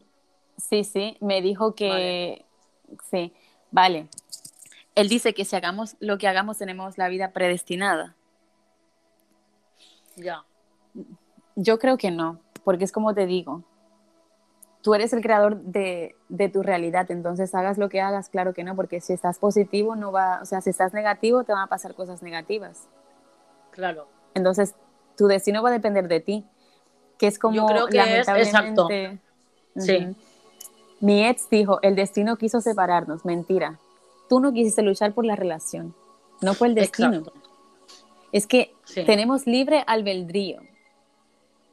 Sí, sí, me dijo que... Sí, vale. Él dice que si hagamos lo que hagamos tenemos la vida predestinada. Ya. Yo creo que no, porque es como te digo, tú eres el creador de, de, tu realidad, entonces hagas lo que hagas, claro que no, porque si estás positivo no va, o sea, si estás negativo te van a pasar cosas negativas. Claro. Entonces, tu destino va a depender de ti. Que es como Yo creo que es exacto. lamentablemente- Sí. Mi ex dijo, el destino quiso separarnos, mentira. Tú no quisiste luchar por la relación, no fue el destino. Exacto. Es que Sí. tenemos libre albedrío.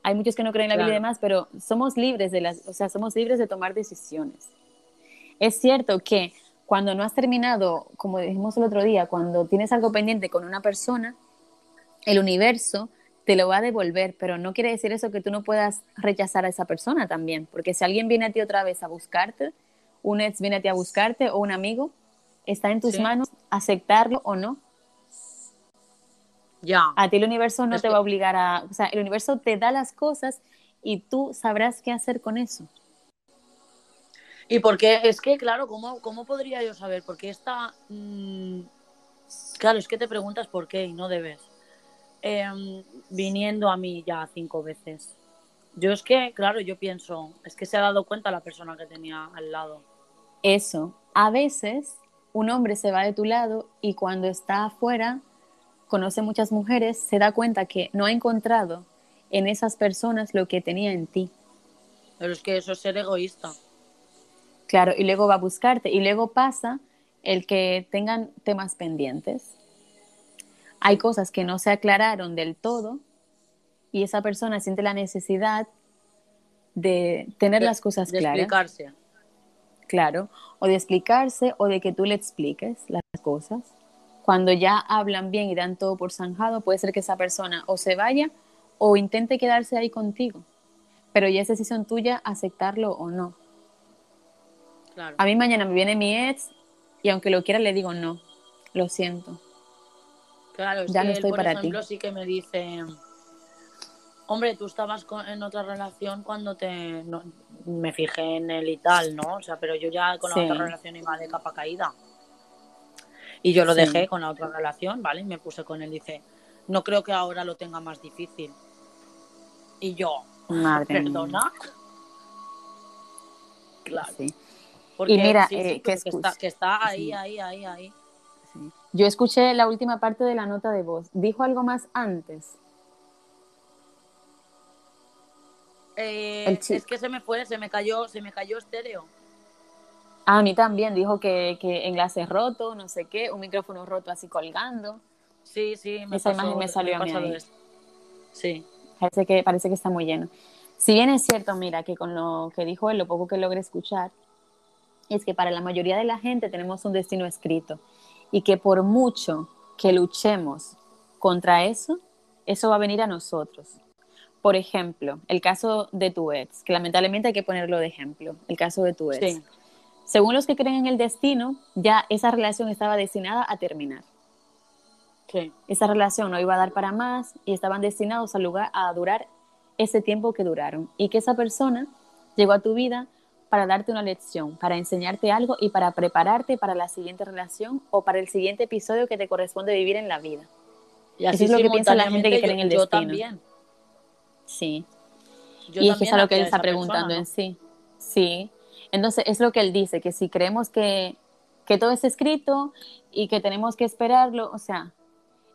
Hay muchos que no creen en la vida y demás, pero somos libres de las, o sea, somos libres de tomar decisiones. Es cierto que cuando no has terminado, como dijimos el otro día, cuando tienes algo pendiente con una persona, el universo te lo va a devolver, pero no quiere decir eso que tú no puedas rechazar a esa persona también, porque si alguien viene a ti otra vez a buscarte, un ex viene a ti a buscarte o un amigo, está en tus Sí. manos aceptarlo o no. Ya. A ti el universo no Es te que- va a obligar a, o sea, el universo te da las cosas y tú sabrás qué hacer con eso. Y porque es que, claro, ¿cómo, cómo podría yo saber? Porque esta. mm, claro, es que te preguntas por qué y no debes. Em, viniendo a mí ya cinco veces. Yo es que, claro, yo pienso, es que se ha dado cuenta la persona que tenía al lado. Eso, a veces un hombre se va de tu lado y cuando está afuera, conoce muchas mujeres, se da cuenta que no ha encontrado en esas personas lo que tenía en ti. Pero es que eso es ser egoísta. Claro, y luego va a buscarte y luego pasa el que tengan temas pendientes. Hay cosas que no se aclararon del todo y esa persona siente la necesidad de tener De- las cosas de claras. explicarse. Claro, o de explicarse o de que tú le expliques las cosas. Cuando ya hablan bien y dan todo por zanjado, puede ser que esa persona o se vaya o intente quedarse ahí contigo. Pero ya es decisión tuya aceptarlo o no. Claro. A mí mañana me viene mi ex y aunque lo quiera le digo no, lo siento. Claro, es Ya que no él, estoy por para ti. ejemplo, sí que me dice, hombre, tú estabas con- en otra relación cuando te no- me fijé en él y tal, ¿no? O sea, pero yo ya con la Sí. otra relación iba de capa caída. Y yo lo Sí. dejé con la otra relación, ¿vale? Y me puse con él, dice, no creo que ahora lo tenga más difícil. Y yo, Madre mía. perdona. Claro. Sí. Porque, Y mira, eh, que está, que está ahí, ahí, ahí, ahí. Yo escuché la última parte de la nota de voz. ¿Dijo algo más antes? Eh, es que se me fue, se me cayó, se me cayó estéreo. Ah, a mí también. Dijo que, que enlace roto, no sé qué, un micrófono roto así colgando. Sí, sí, me Esa pasó- imagen me salió a mí. Sí, Parece que, parece que está muy lleno. Si bien es cierto, mira, que con lo que dijo él, lo poco que logré escuchar, es que para la mayoría de la gente tenemos un destino escrito y que por mucho que luchemos contra eso, eso va a venir a nosotros. Por ejemplo, el caso de tu ex, que lamentablemente hay que ponerlo de ejemplo, el caso de tu ex. sí, Según los que creen en el destino, ya esa relación estaba destinada a terminar. sí. Esa relación no iba a dar para más y estaban destinados a, lugar, a durar ese tiempo que duraron. Y que esa persona llegó a tu vida para darte una lección, para enseñarte algo y para prepararte para la siguiente relación o para el siguiente episodio que te corresponde vivir en la vida. Y así Eso es lo que piensa la gente que cree en el yo- destino. también. Sí. Yo y es que es a lo que él está preguntando persona, en sí. Sí. Entonces es lo que él dice, que si creemos que, que todo es escrito y que tenemos que esperarlo, o sea,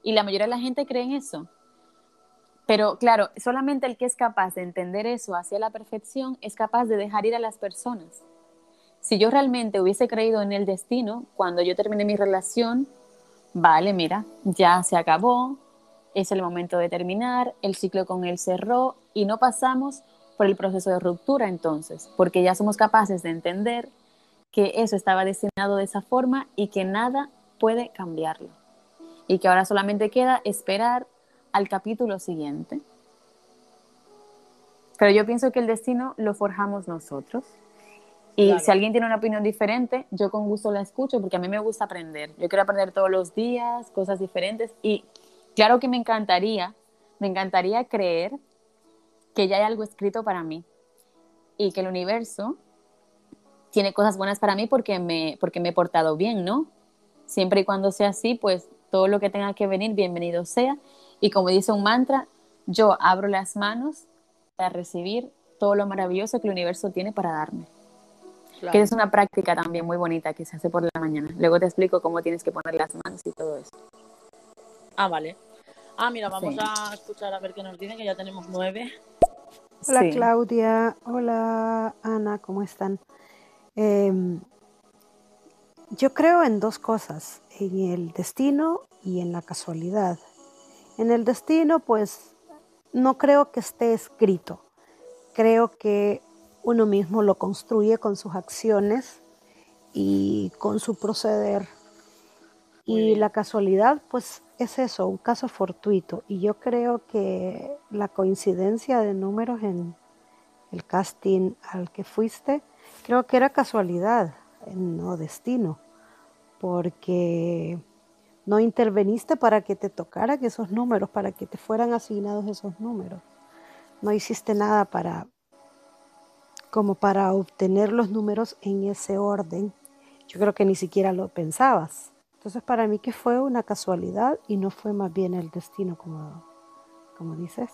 y la mayoría de la gente cree en eso. Pero claro, solamente el que es capaz de entender eso hacia la perfección es capaz de dejar ir a las personas. Si yo realmente hubiese creído en el destino, cuando yo terminé mi relación, vale, mira, ya se acabó, es el momento de terminar, el ciclo con él cerró y no pasamos por el proceso de ruptura entonces, porque ya somos capaces de entender que eso estaba destinado de esa forma y que nada puede cambiarlo. Y que ahora solamente queda esperar al capítulo siguiente. Pero yo pienso que el destino lo forjamos nosotros. Y Claro. si alguien tiene una opinión diferente, yo con gusto la escucho porque a mí me gusta aprender. Yo quiero aprender todos los días, cosas diferentes. Y claro que me encantaría, me encantaría creer que ya hay algo escrito para mí y que el universo tiene cosas buenas para mí porque me, porque me he portado bien, ¿no? Siempre y cuando sea así, pues todo lo que tenga que venir, bienvenido sea. Y como dice un mantra, yo abro las manos para recibir todo lo maravilloso que el universo tiene para darme. Claro. Que es una práctica también muy bonita que se hace por la mañana. Luego te explico cómo tienes que poner las manos y todo eso. Ah, vale. Ah, mira, vamos Sí. a escuchar a ver qué nos dicen, que ya tenemos nueve. Hola Claudia, hola Ana, ¿cómo están? Em, yo creo en dos cosas, en el destino y en la casualidad. En el destino, pues no creo que esté escrito. Creo que uno mismo lo construye con sus acciones y con su proceder. Y la casualidad, pues es eso, un caso fortuito. Y yo creo que la coincidencia de números en el casting al que fuiste, creo que era casualidad, no destino, porque no interveniste para que te tocaran esos números, para que te fueran asignados esos números. No hiciste nada para como para obtener los números en ese orden. Yo creo que ni siquiera lo pensabas. Entonces para mí que fue una casualidad y no fue más bien el destino como, como dices.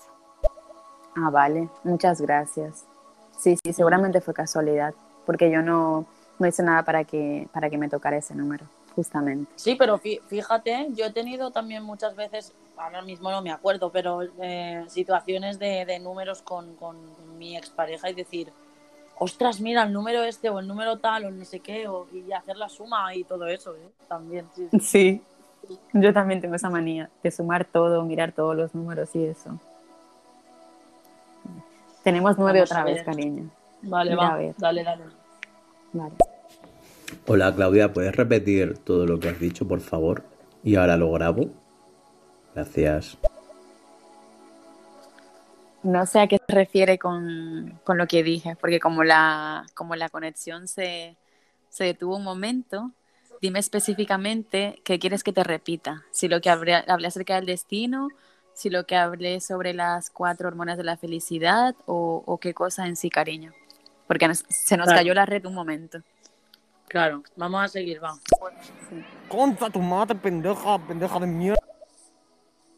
Ah, vale. Muchas gracias. Sí, sí, seguramente fue casualidad, porque yo no, no hice nada para que, para que me tocara ese número, justamente. Sí, pero fíjate, yo he tenido también muchas veces, ahora mismo no me acuerdo, pero eh, situaciones de, de números con, con mi expareja y decir, ostras, mira, el número este o el número tal o no sé qué, o, y hacer la suma y todo eso, ¿eh? También, sí. Sí, yo también tengo esa manía de sumar todo, mirar todos los números y eso. Tenemos nueve otra vez, cariño. Vale, va, dale, dale. Vale. Hola Claudia, ¿puedes repetir todo lo que has dicho, por favor? Y ahora lo grabo. Gracias. No sé a qué se refiere con, con, lo que dije, porque como la, como la conexión se, se detuvo un momento, dime específicamente qué quieres que te repita. Si lo que hablé, hablé acerca del destino, si lo que hablé sobre las cuatro hormonas de la felicidad o, o qué cosa en sí, cariño. Porque se nos cayó la red un momento. Claro, vamos a seguir, va. Contra tu madre, pendeja, pendeja de mierda.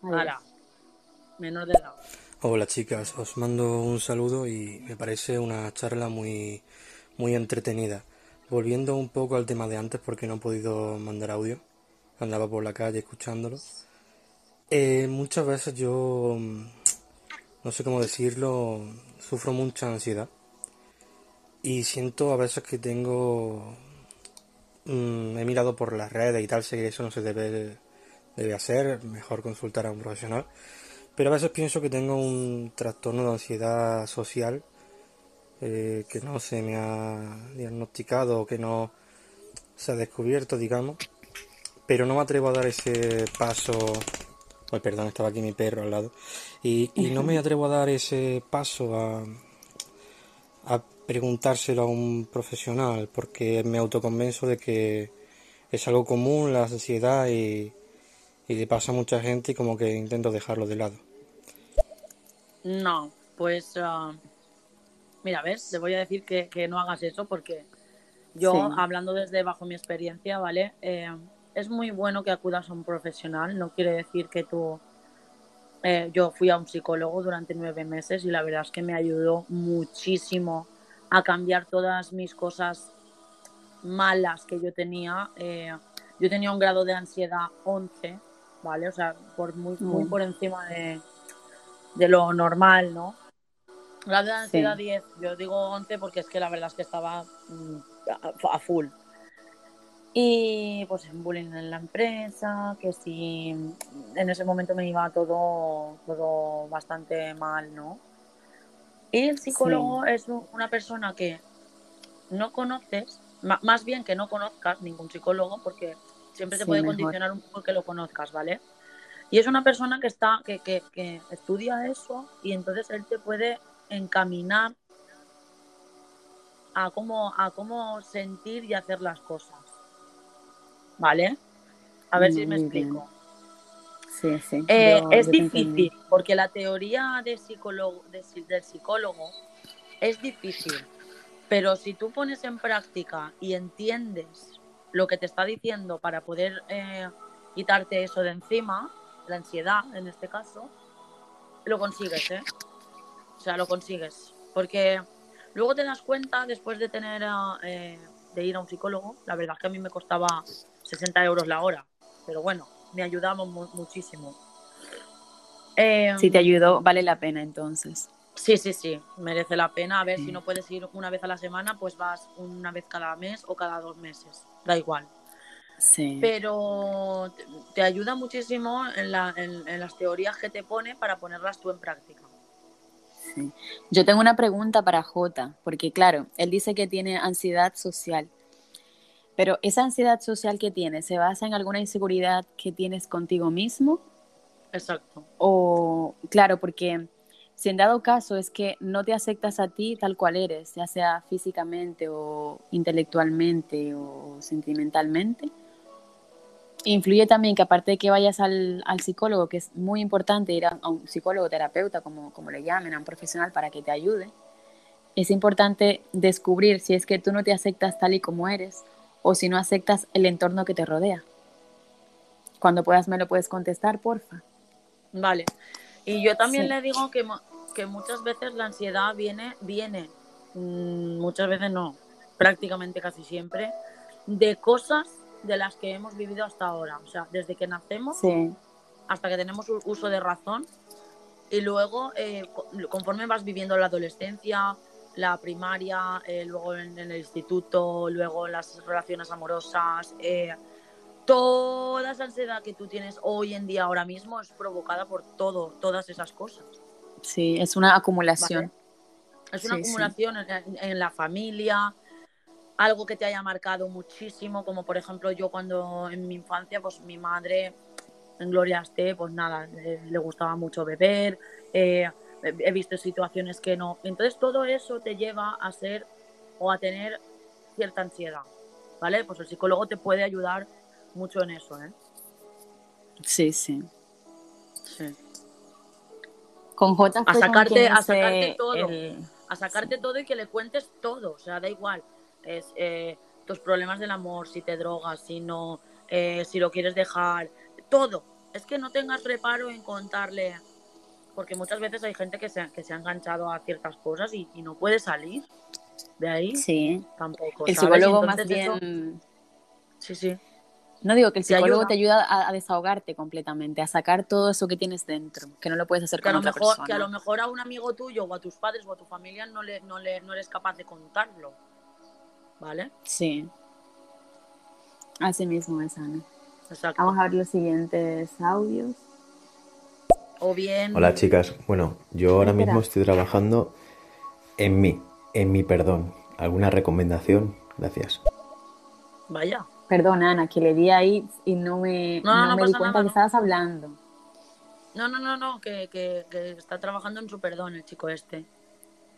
Hala, menor de edad. Hola chicas, os mando un saludo y me parece una charla muy, muy entretenida. Volviendo un poco al tema de antes porque no he podido mandar audio, andaba por la calle escuchándolo. Eh, muchas veces yo, no sé cómo decirlo, sufro mucha ansiedad y siento a veces que tengo, mm, he mirado por las redes y tal, sé que eso no se debe, debe hacer, mejor consultar a un profesional pero a veces pienso que tengo un trastorno de ansiedad social eh, que no se me ha diagnosticado o que no se ha descubierto, digamos. Pero no me atrevo a dar ese paso. Ay, perdón, estaba aquí mi perro al lado. Y, no me atrevo a dar ese paso a, a preguntárselo a un profesional porque me autoconvenzo de que es algo común la ansiedad y, y le pasa a mucha gente y como que intento dejarlo de lado. No, pues ah, mira, ves, te voy a decir que, no hagas eso porque yo, hablando desde bajo mi experiencia, ¿vale? Eh, es muy bueno que acudas a un profesional, no quiere decir que tú... Eh, yo fui a un psicólogo durante nueve meses y la verdad es que me ayudó muchísimo a cambiar todas mis cosas malas que yo tenía. Eh, yo tenía un grado de ansiedad 11, ¿vale? O sea, por muy, muy por encima de, de lo normal, ¿no? La de ansiedad 10, yo digo 11 porque es que la verdad es que estaba mm, a, full. Y pues en bullying en la empresa, que si en ese momento me iba todo, todo bastante mal, ¿no? Y el psicólogo es una persona que no conoces, más bien que no conozcas ningún psicólogo, porque siempre te puede condicionar un poco que lo conozcas, ¿vale? Y es una persona que está, que, que, que estudia eso y entonces él te puede encaminar a cómo, a cómo sentir y hacer las cosas. ¿Vale? A ver si me explico. Sí, sí. Eh, es difícil, porque la teoría de psicólogo, del psicólogo es difícil. Pero si tú pones en práctica y entiendes lo que te está diciendo para poder eh, quitarte eso de encima, la ansiedad en este caso, lo consigues, ¿eh? O sea, lo consigues. Porque luego te das cuenta, después de tener eh, de ir a un psicólogo, la verdad es que a mí me costaba 60 euros la hora, pero bueno, me ayudaba muchísimo. si te ayudó, vale la pena entonces. Sí, sí, sí, merece la pena. A ver, si no puedes ir una vez a la semana, pues vas una vez cada mes o cada dos meses, da igual. Sí. Pero te ayuda muchísimo en, las teorías que te pone para ponerlas tú en práctica. Sí. Yo tengo una pregunta para Jota, porque claro, él dice que tiene ansiedad social, pero esa ansiedad social que tiene, ¿se basa en alguna inseguridad que tienes contigo mismo? Exacto. O, claro, porque si en dado caso es que no te aceptas a ti tal cual eres, ya sea físicamente o intelectualmente o sentimentalmente, influye también que aparte de que vayas al, al psicólogo, que es muy importante ir a, un psicólogo terapeuta, como, como le llamen, a un profesional para que te ayude, es importante descubrir si es que tú no te aceptas tal y como eres o si no aceptas el entorno que te rodea. Cuando puedas me lo puedes contestar, porfa. Vale. Y yo también le digo que, que muchas veces la ansiedad viene, viene, mm, muchas veces no, prácticamente casi siempre, de cosas de las que hemos vivido hasta ahora. O sea, desde que nacemos hasta que tenemos uso de razón. Y luego, eh, conforme vas viviendo la adolescencia, la primaria, eh, luego en, el instituto, luego las relaciones amorosas, eh, toda esa ansiedad que tú tienes hoy en día, ahora mismo, es provocada por todo, todas esas cosas. Sí, es una acumulación. Es una acumulación en, la familia, algo que te haya marcado muchísimo, como por ejemplo yo cuando en mi infancia, pues mi madre, en Gloria esté, pues nada, le, gustaba mucho beber, eh, he visto situaciones que no. Entonces todo eso te lleva a ser o a tener cierta ansiedad, ¿vale? Pues el psicólogo te puede ayudar mucho en eso, ¿eh? Sí, sí. Sí. Con J a sacarte, a sacarte todo, a sacarte todo y que le cuentes todo, o sea, da igual, es eh, tus problemas del amor, si te drogas, si no, eh, si lo quieres dejar, todo. Es que no tengas reparo en contarle, porque muchas veces hay gente que se, que se ha enganchado a ciertas cosas y, no puede salir de ahí. Sí. Tampoco. El psicólogo más bien. Sí, sí. No digo que el psicólogo te ayuda a, desahogarte completamente, a sacar todo eso que tienes dentro, que no lo puedes hacer que con a otra mejor, persona. Que a lo mejor a un amigo tuyo o a tus padres o a tu familia no, le, no, le, no eres capaz de contarlo. ¿Vale? Sí. Así mismo es, Ana. Exacto. Vamos a ver los siguientes audios. O bien. Hola, chicas. Bueno, yo ahora mismo estoy trabajando en mí, en mi perdón. ¿Alguna recomendación? Gracias. Vaya. Perdona, Ana, que le di ahí y no me, no, me di cuenta que estabas hablando. No, no, no, no, que, que, está trabajando en su perdón el chico este.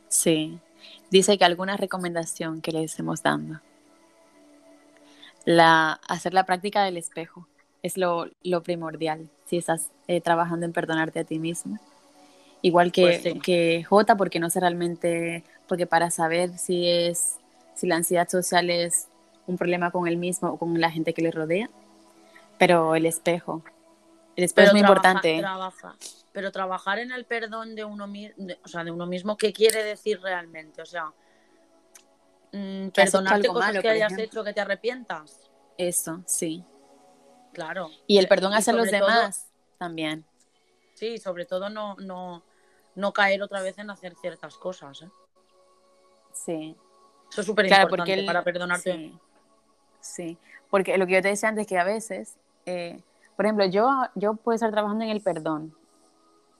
Sí, dice que alguna recomendación que le estemos dando. La, hacer la práctica del espejo es lo, lo primordial si estás eh, trabajando en perdonarte a ti mismo. Igual que, pues que J, porque no sé realmente, porque para saber si es, si la ansiedad social es un problema con él mismo o con la gente que le rodea. Pero el espejo, el espejo es muy importante. pero trabajar en el perdón de uno mismo, o sea, de uno mismo, ¿qué quiere decir realmente? O sea, mm, perdonarte cosas que hayas hecho que te arrepientas. Eso, sí. Claro. Y el perdón hacia los demás también. Sí, sobre todo no, no, no caer otra vez en hacer ciertas cosas. ¿eh? Sí. Eso es súper importante para perdonarte. Sí, porque lo que yo te decía antes es que a veces, eh, por ejemplo, yo, yo puedo estar trabajando en el perdón,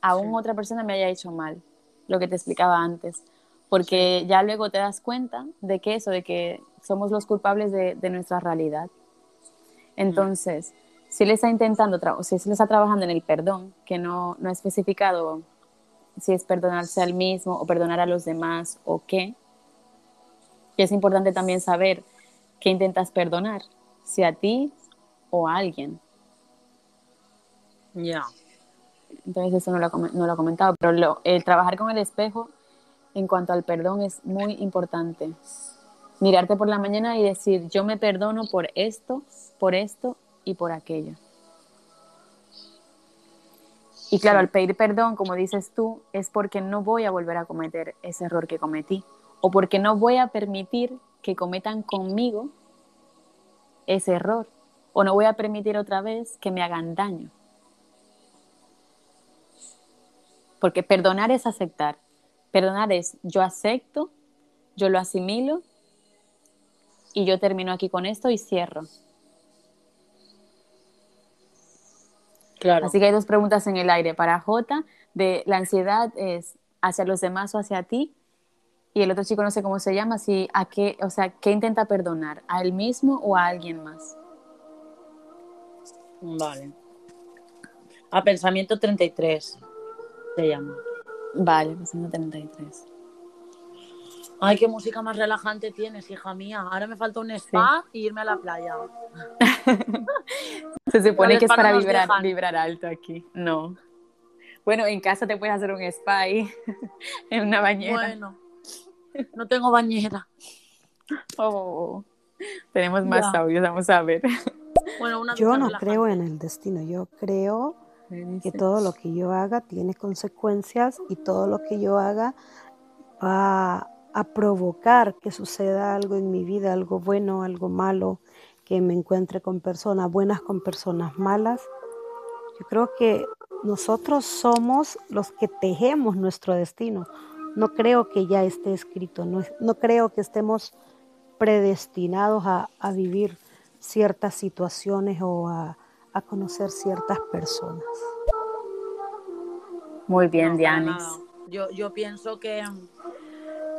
aún otra persona me haya hecho mal, lo que te explicaba antes, porque ya luego te das cuenta de que eso, de que somos los culpables de, nuestra realidad. Entonces, si él está intentando, si él está trabajando en el perdón, que no, no ha especificado si es perdonarse al mismo o perdonar a los demás o qué, y es importante también saber ¿Qué intentas perdonar? Si a ti o a alguien. Ya. Entonces eso no lo, no lo he comentado, pero el trabajar con el espejo en cuanto al perdón es muy importante. Mirarte por la mañana y decir, yo me perdono por esto, por esto y por aquello. Y claro, al pedir perdón, como dices tú, es porque no voy a volver a cometer ese error que cometí o porque no voy a permitir que cometan conmigo ese error o no voy a permitir otra vez que me hagan daño. Porque perdonar es aceptar, Perdonar es yo acepto, yo lo asimilo y yo termino aquí con esto y cierro. Claro. Así que hay dos preguntas en el aire. Para J, de la ansiedad es hacia los demás o hacia ti. Y el otro chico no sé cómo se llama, si a qué, o sea, ¿qué intenta perdonar? ¿A él mismo o a alguien más? Vale. A pensamiento 33 se llama. Vale, pensamiento 33. Ay, qué música más relajante tienes, hija mía. Ahora me falta un spa y irme a la playa. Se supone que es no para vibrar, alto aquí. No. Bueno, en casa te puedes hacer un spa ahí, en una bañera. Bueno, no tengo bañera. Oh, tenemos más Ya. audios, vamos a ver. Bueno, una Yo no relajante. creo en el destino, yo creo que todo lo que yo haga tiene consecuencias y todo lo que yo haga va a provocar que suceda algo en mi vida, algo bueno, algo malo, que me encuentre con personas buenas, con personas malas. Yo creo que nosotros somos los que tejemos nuestro destino. No creo que ya esté escrito, no, no creo que estemos predestinados a, a vivir ciertas situaciones o a, a conocer ciertas personas. Muy bien, Dianis. Yo, yo pienso que,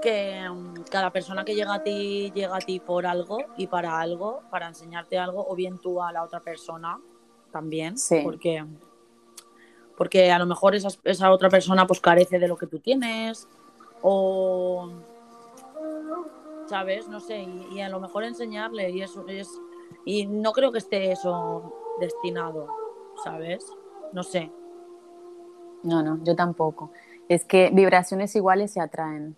que mm, cada persona que llega a ti llega a ti por algo y para algo, para enseñarte algo, o bien tú a la otra persona también, Sí. porque, porque a lo mejor esa, esa otra persona pues carece de lo que tú tienes, o sabes, no sé, y, y a lo mejor enseñarle, y eso es, y no creo que esté eso destinado, ¿sabes? No sé. No, no, yo tampoco. Es que vibraciones iguales se atraen.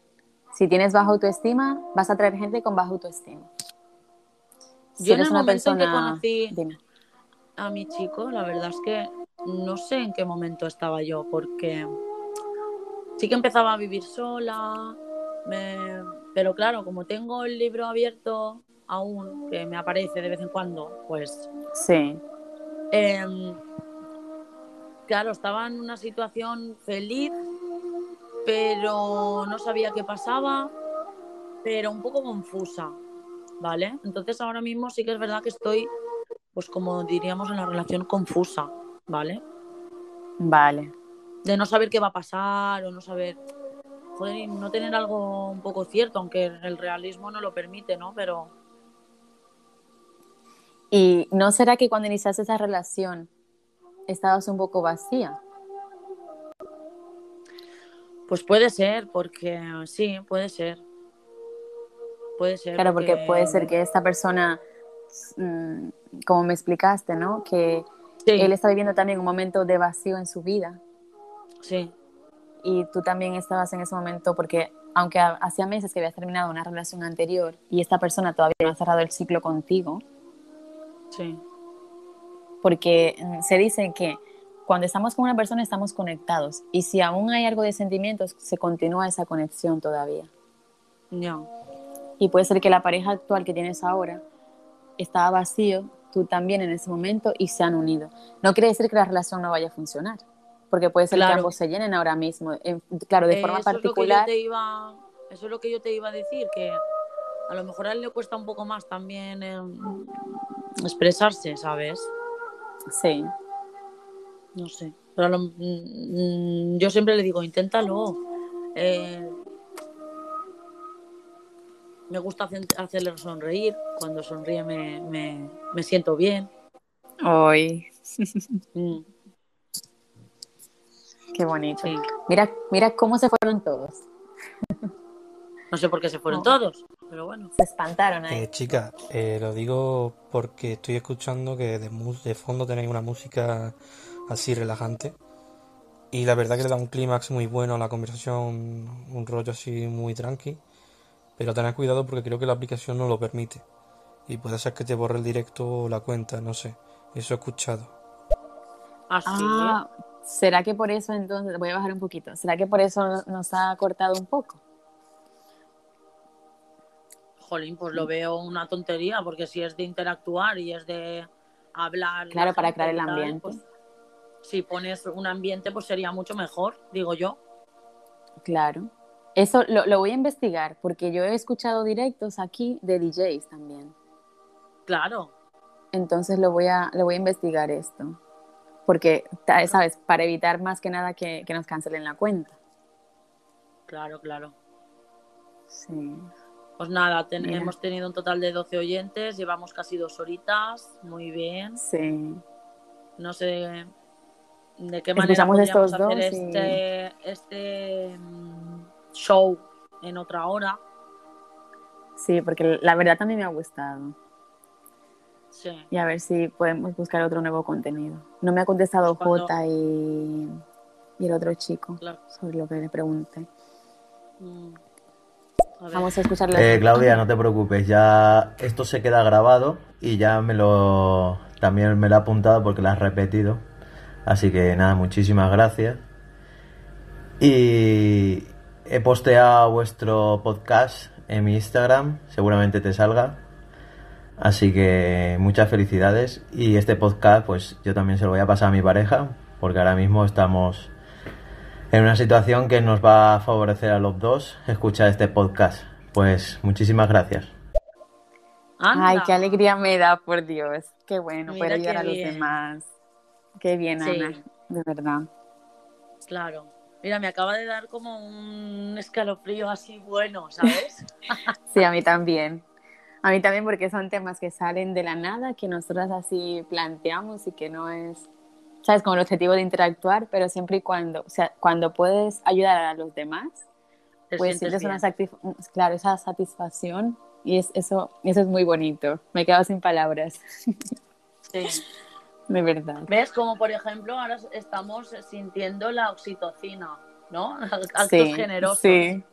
Si tienes baja autoestima, vas a atraer gente con baja autoestima. Si Yo en el una momento en que persona- conocí Dime. a mi chico, la verdad es que no sé en qué momento estaba yo, porque sí que empezaba a vivir sola, me- pero claro, como tengo el libro abierto aún, que me aparece de vez en cuando, pues Sí, Em, claro, estaba en una situación feliz, pero no sabía qué pasaba, pero un poco confusa, ¿vale? Entonces ahora mismo sí que es verdad que estoy, pues como diríamos, en la relación confusa, ¿vale? vale. De no saber qué va a pasar o no saber, joder, no tener algo un poco cierto, aunque el realismo no lo permite, ¿no? Pero ¿Y no será que cuando iniciaste esa relación estabas un poco vacía? Pues puede ser, porque sí, puede ser. Puede ser. Claro, porque puede ser que esta persona, mm, como me explicaste, ¿no? Que Sí. él está viviendo también un momento de vacío en su vida. Sí. Y tú también estabas en ese momento, porque aunque ha- hacía meses que habías terminado una relación anterior y esta persona todavía no ha cerrado el ciclo contigo, Sí. porque mm, se dice que cuando estamos con una persona estamos conectados y si aún hay algo de sentimientos, se continúa esa conexión todavía. Ya. Y puede ser que la pareja actual que tienes ahora estaba vacío, tú también en ese momento y se han unido. No quiere decir que la relación no vaya a funcionar, porque puede ser que Claro. ambos se llenen ahora mismo. En- claro, de forma Eso es lo que yo particular. te iba, eso es lo que yo te iba a decir, que a lo mejor a él le cuesta un poco más también eh, expresarse, ¿sabes? Sí. No sé. Pero lo- mm, yo siempre le digo, inténtalo. Eh, me gusta hacer- hacerle sonreír. Cuando sonríe me, me, me siento bien. Hoy. Mm, Qué bonito. sí. Mira, mira cómo se fueron todos. No sé por qué se fueron todos, pero bueno. Se espantaron ahí. Eh, chica, eh, lo digo porque estoy escuchando que de, mus- de fondo tenéis una música así relajante. Y la verdad que le da un clímax muy bueno a la conversación, un rollo así muy tranqui. Pero tened cuidado porque creo que la aplicación no lo permite. Y puede ser que te borre el directo o la cuenta, no sé. Eso he escuchado. Así. Ah, ¿será que por eso entonces, voy a bajar un poquito, ¿será que por eso nos ha cortado un poco? Jolín, pues lo veo una tontería, porque si es de interactuar y es de hablar. la Claro, para crear el ambiente. pues, si pones un ambiente, pues sería mucho mejor, digo yo. Claro. Eso lo, lo, voy a investigar porque yo he escuchado directos aquí de DJs también. Claro. Entonces lo voy a, lo voy a investigar esto. Porque, ¿sabes? Para evitar más que nada que, que nos cancelen la cuenta. Claro, claro. Sí. Pues nada, hemos tenido un total de 12 oyentes, llevamos casi dos horitas, muy bien. Sí. No sé de qué manera podríamos hacer este, este mm, show en otra hora. Sí, porque la verdad también me ha gustado. Sí. Y a ver si podemos buscar otro nuevo contenido. No me ha contestado pues Jota y, y, el otro chico sobre lo que le pregunté. Mm. Vamos a escucharle. Eh, Claudia, no te preocupes, ya esto se queda grabado y ya me lo también me lo he apuntado porque lo has repetido. Así que nada, muchísimas gracias. Y he posteado vuestro podcast en mi Instagram, seguramente te salga. Así que muchas felicidades y este podcast pues yo también se lo voy a pasar a mi pareja porque ahora mismo estamos en una situación que nos va a favorecer a los dos escuchar este podcast. Pues muchísimas gracias. Ay, qué alegría me da, por Dios. Qué bueno poder ayudar a los demás. Qué bien, Ana, de verdad. Claro. Mira, me acaba de dar como un escalofrío así bueno, ¿sabes? sí, a mí también. A mí también porque son temas que salen de la nada, que nosotras así planteamos y que no es ¿sabes? Con el objetivo de interactuar, pero siempre y cuando, o sea, cuando puedes ayudar a los demás, pues sientes una claro, esa satisfacción y es, eso, eso es muy bonito. Me he quedado sin palabras. Sí. De verdad. ¿Ves? Como por ejemplo, ahora estamos sintiendo la oxitocina, ¿no? Actos sí, generosos. Sí,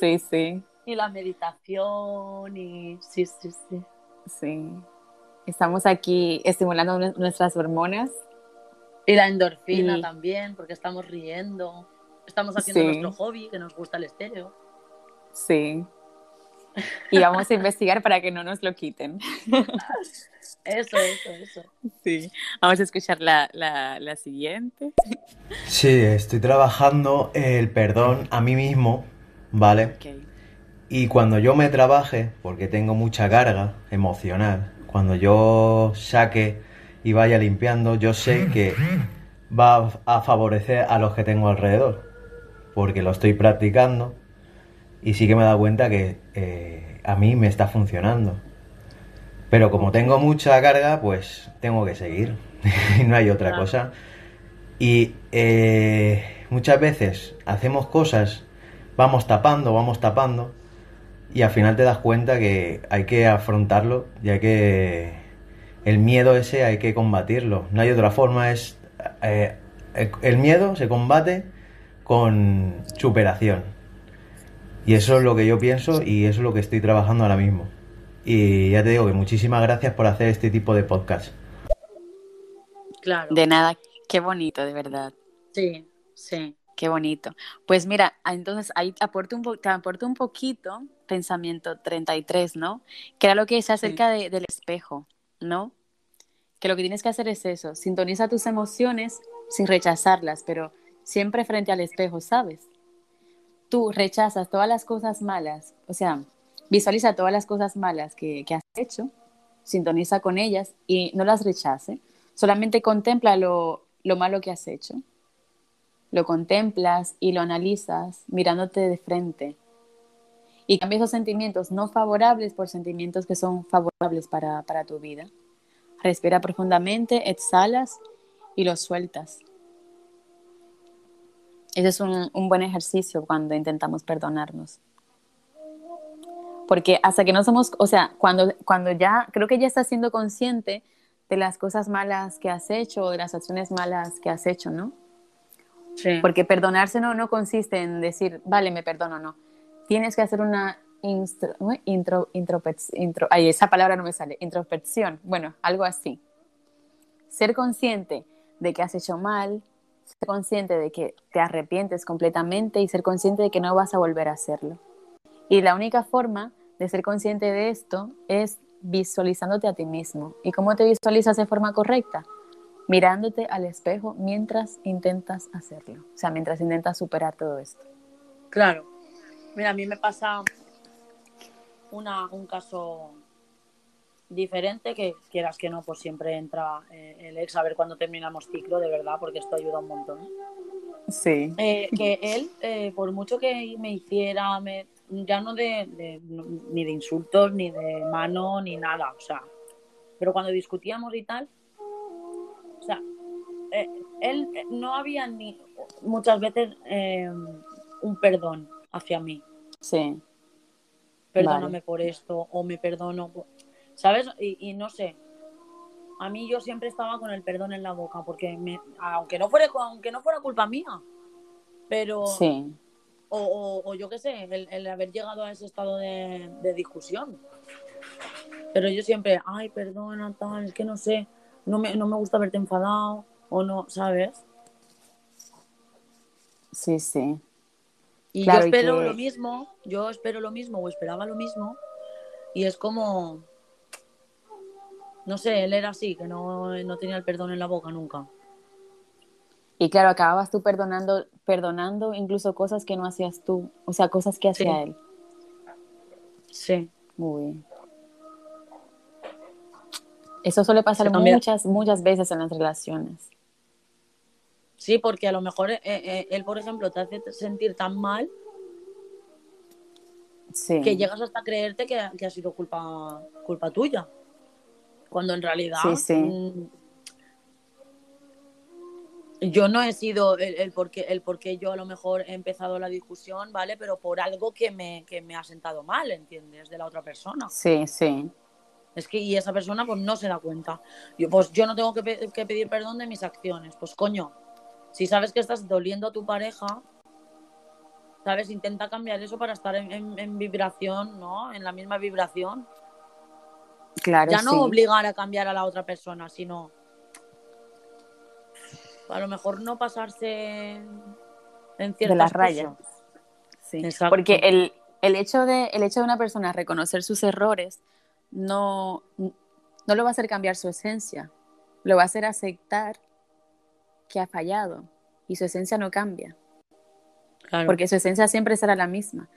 sí, sí. Y la meditación y sí, sí, sí. Sí. Estamos aquí estimulando nuestras hormonas y la endorfina también, porque estamos riendo. Estamos haciendo nuestro hobby, que nos gusta el estéreo. Sí. Y vamos a investigar para que no nos lo quiten. Eso, eso, eso. Sí. Vamos a escuchar la, la, siguiente. Sí, estoy trabajando el perdón a mí mismo, ¿vale? Y cuando yo me trabaje, porque tengo mucha carga emocional, cuando yo saque y vaya limpiando, yo sé que va a favorecer a los que tengo alrededor, porque lo estoy practicando y sí que me he dado cuenta que eh, a mí me está funcionando. Pero como tengo mucha carga, pues tengo que seguir, no hay otra cosa. Y eh, muchas veces hacemos cosas, vamos tapando, vamos tapando, y al final te das cuenta que hay que afrontarlo y hay que el miedo ese hay que combatirlo. No hay otra forma, es eh, el miedo se combate con superación. Y eso es lo que yo pienso y eso es lo que estoy trabajando ahora mismo. Y ya te digo que muchísimas gracias por hacer este tipo de podcast. Claro. De nada, qué bonito, de verdad. Sí, sí. Qué bonito. Pues mira, entonces ahí aporto un te aporto un poquito pensamiento 33, ¿no? Que era lo que es acerca del espejo, ¿no? que lo que tienes que hacer es eso, sintoniza tus emociones sin rechazarlas, pero siempre frente al espejo, ¿sabes? Tú rechazas todas las cosas malas, o sea, visualiza todas las cosas malas que, has hecho, sintoniza con ellas y no las rechace, solamente contempla lo, lo malo que has hecho. Lo contemplas y lo analizas mirándote de frente. Y cambia esos sentimientos no favorables por sentimientos que son favorables para, tu vida. Respira profundamente, exhalas y lo sueltas. Ese es un, buen ejercicio cuando intentamos perdonarnos. Porque hasta que no somos, o sea, cuando, cuando ya, creo que ya estás siendo consciente de las cosas malas que has hecho o de las acciones malas que has hecho, ¿no? Sí. Porque perdonarse no, no consiste en decir, vale, me perdono, no. Tienes que hacer una intro, intro, ay, esa palabra no me sale, introspección, bueno, algo así. Ser consciente de que has hecho mal, ser consciente de que te arrepientes completamente y ser consciente de que no vas a volver a hacerlo. Y la única forma de ser consciente de esto es visualizándote a ti mismo. ¿Y cómo te visualizas de forma correcta? Mirándote al espejo mientras intentas hacerlo, o sea, mientras intentas superar todo esto. Claro. Mira, a mí me pasa una, un caso diferente que quieras que no, pues siempre entra eh, el ex a ver cuándo terminamos ciclo, de verdad, porque esto ayuda un montón. Sí. Eh, que él, eh, por mucho que me hiciera, me, ya no de, de- ni de insultos, ni de mano, ni nada, o sea, pero cuando discutíamos y tal, o sea, eh, él eh, no había ni muchas veces eh, un perdón hacia mí. Sí. Perdóname Vale. por esto, o me perdono, por- ¿sabes? Y, y no sé. A mí yo siempre estaba con el perdón en la boca, porque me, aunque no fuera aunque no fuera culpa mía, pero Sí. O, o- o yo qué sé, el, el haber llegado a ese estado de, de discusión. Pero yo siempre, ay, perdona, tal, es que no sé, no me, no me gusta verte enfadado, o no, ¿sabes? Sí, sí. Y Claro, yo y espero que- lo mismo, yo espero lo mismo, o esperaba lo mismo, y es como, no sé, él era así, que no, no tenía el perdón en la boca nunca. Y claro, acababas tú perdonando, perdonando incluso cosas que no hacías tú, o sea, cosas que hacía Sí. él. Sí. Uy. Eso suele pasar muchas, muchas veces en las relaciones. Sí, porque a lo mejor eh, eh, él, por ejemplo, te hace sentir tan mal Sí. que llegas hasta creerte que, que ha sido culpa, culpa tuya. Cuando en realidad Sí, sí. mm, yo no he sido el, el por qué, el por qué yo a lo mejor he empezado la discusión, ¿vale? Pero por algo que me, que me ha sentado mal, ¿entiendes? De la otra persona. Sí, sí. Es que y esa persona pues no se da cuenta. Yo, pues yo no tengo que, pe- que pedir perdón de mis acciones. Pues coño, si sabes que estás doliendo a tu pareja, ¿sabes? Intenta cambiar eso para estar en, en- en vibración, ¿no? En la misma vibración. Claro, ya no sí. obligar a cambiar a la otra persona, sino a lo mejor no pasarse en ciertas de las cosas. rayas. Sí. Exacto. Porque el, el, hecho de, el hecho de una persona reconocer sus errores no, no lo va a hacer cambiar su esencia, lo va a hacer aceptar que ha fallado y su esencia no cambia, Claro. porque su esencia siempre será la misma.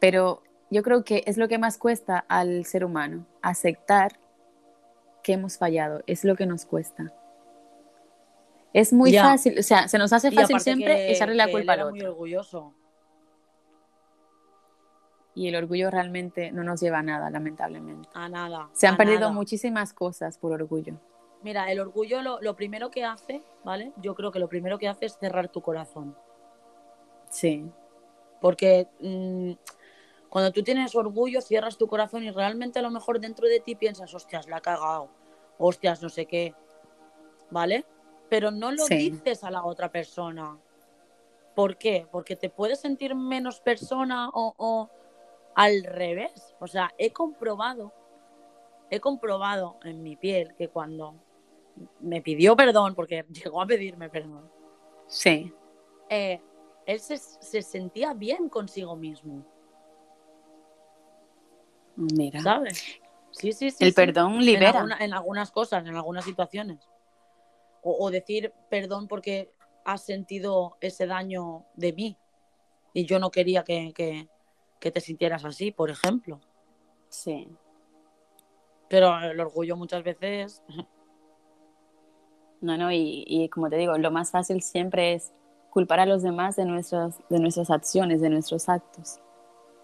Pero yo creo que es lo que más cuesta al ser humano, aceptar que hemos fallado, es lo que nos cuesta. Es muy Ya. fácil, o sea, se nos hace fácil siempre que- echarle la que él culpa al era otro. muy orgulloso. Y el orgullo realmente no nos lleva a nada, lamentablemente. A nada. Se han perdido nada. muchísimas cosas por orgullo. Mira, el orgullo lo, lo primero que hace, ¿vale? Yo creo que lo primero que hace es cerrar tu corazón. Sí, Porque mm, cuando tú tienes orgullo, cierras tu corazón y realmente a lo mejor dentro de ti piensas, hostias, la ha cagado, hostias, no sé qué, ¿vale? Pero no lo Sí. dices a la otra persona. ¿Por qué? Porque te puedes sentir menos persona o, o al revés. O sea, he comprobado, he comprobado en mi piel que cuando me pidió perdón, porque llegó a pedirme perdón, sí, eh, él se, se sentía bien consigo mismo, mira. ¿sabes? Sí, sí, sí. El sí. perdón En, libera. alguna- en algunas cosas, en algunas situaciones. O, o decir perdón porque has sentido ese daño de mí y yo no quería que, que- que te sintieras así, por ejemplo. Sí. Pero el orgullo muchas veces... No, no, y, y como te digo, lo más fácil siempre es culpar a los demás de nuestras, de nuestras acciones, de nuestros actos.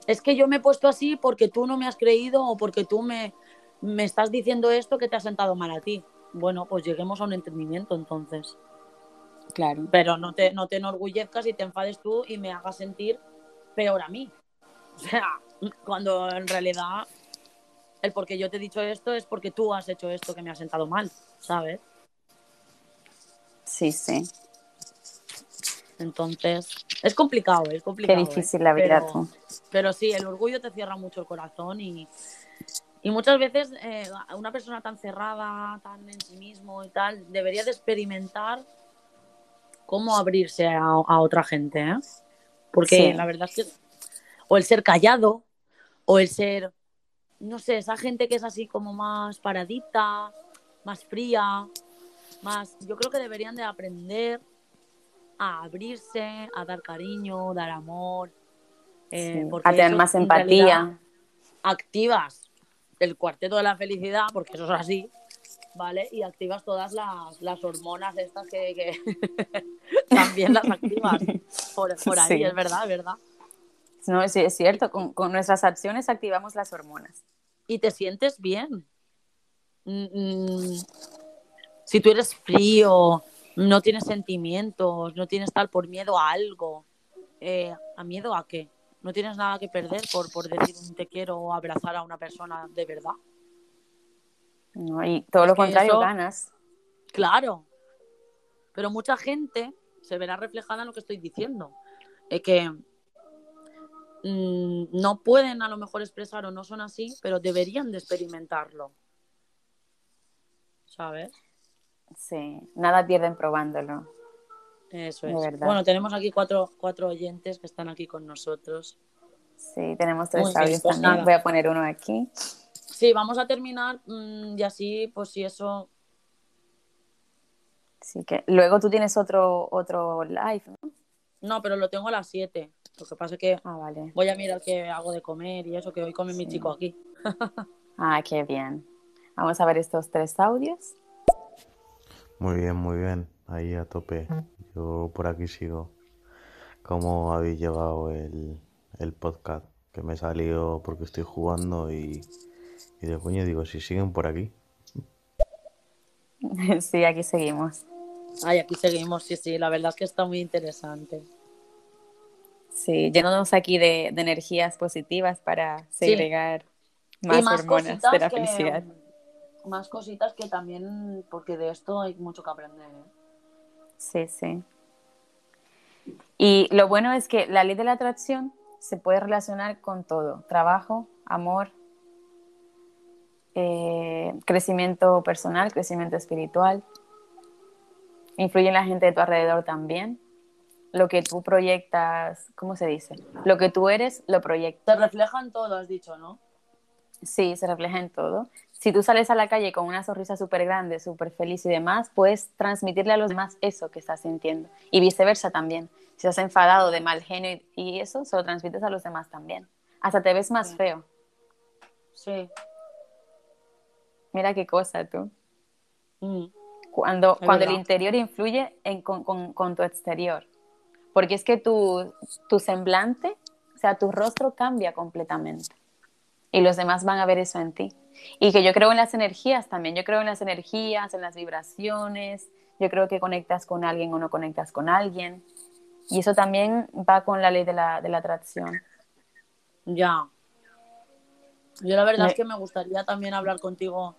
Es que yo me he puesto así porque tú no me has creído o porque tú me, me estás diciendo esto que te ha sentado mal a ti. Bueno, pues lleguemos a un entendimiento entonces. Claro. Pero no te, no te enorgullezcas y te enfades tú y me hagas sentir peor a mí. O sea, cuando en realidad el por qué yo te he dicho esto es porque tú has hecho esto que me ha sentado mal, ¿sabes? Sí, sí. Entonces, es complicado, es complicado. Qué ¿eh? difícil la vida, Pero- tú. Pero sí, el orgullo te cierra mucho el corazón y, y muchas veces eh, una persona tan cerrada, tan en sí mismo y tal, debería de experimentar cómo abrirse a, a otra gente, ¿eh? Porque Sí. la verdad es que o el ser callado o el ser, no sé, esa gente que es así como más paradita, más fría, más, yo creo que deberían de aprender a abrirse, a dar cariño, dar amor, Eh, a tener más empatía. Activas el cuarteto de la felicidad, porque eso es así, ¿vale? Y activas todas las, hormonas estas que, también las activas por, ahí, es verdad, es verdad. No, sí, es cierto, con, con, nuestras acciones activamos las hormonas. Y te sientes bien. Mm, mm, si tú eres frío, no tienes sentimientos, no tienes tal por miedo a algo, eh, ¿a miedo a qué? No tienes nada que perder por, por decir un te quiero o abrazar a una persona de verdad. No, y todo lo contrario, ganas. Claro. Pero mucha gente se verá reflejada en lo que estoy diciendo. Es que mm, no pueden a lo mejor expresar o no son así, pero deberían de experimentarlo. ¿Sabes? Sí, nada pierden probándolo. Eso es. Bueno, tenemos aquí cuatro, cuatro oyentes que están aquí con nosotros. Sí, tenemos tres audios pues también. Voy a poner uno aquí. Sí, vamos a terminar mm, y así, pues si eso. Sí, que luego tú tienes otro, otro live, ¿no? No, pero lo tengo a las 7. Lo que pasa es que ah, vale. voy a mirar qué hago de comer y eso, que hoy come mi chico aquí. ah, qué bien. Vamos a ver estos tres audios. Muy bien, muy bien. Ahí a tope. Yo por aquí sigo. ¿Cómo habéis llevado el, podcast? Que me he salido porque estoy jugando y, y de coño digo, si siguen por aquí. Sí, aquí seguimos. Ay, aquí seguimos, sí, sí, la verdad es que está muy interesante. Sí, llenándonos aquí de, energías positivas para segregar más, hormonas de la felicidad más cositas que también, porque de esto hay mucho que aprender. ¿eh? Sí, sí. Y lo bueno es que la ley de la atracción se puede relacionar con todo, trabajo, amor, eh, crecimiento personal, crecimiento espiritual. Influye en la gente de tu alrededor también. Lo que tú proyectas, ¿cómo se dice? Lo que tú eres, lo proyectas. Se refleja en todo, has dicho, ¿no? Sí, se refleja en todo si tú sales a la calle con una sonrisa súper grande, súper feliz y demás, puedes transmitirle a los demás eso que estás sintiendo. Y viceversa también. Si estás enfadado, de mal genio y eso, se lo transmites a los demás también. Hasta te ves más feo. Sí. Mira qué cosa tú. Mm. Cuando, cuando el interior influye en, con, con, tu exterior. Porque es que tu, tu semblante, o sea, tu rostro cambia completamente. Y los demás van a ver eso en ti. Y que yo creo en las energías también, yo creo en las energías, en las vibraciones, yo creo que conectas con alguien o no conectas con alguien. Y eso también va con la ley de la, de la atracción. Ya. Yo la verdad es que me gustaría también hablar contigo,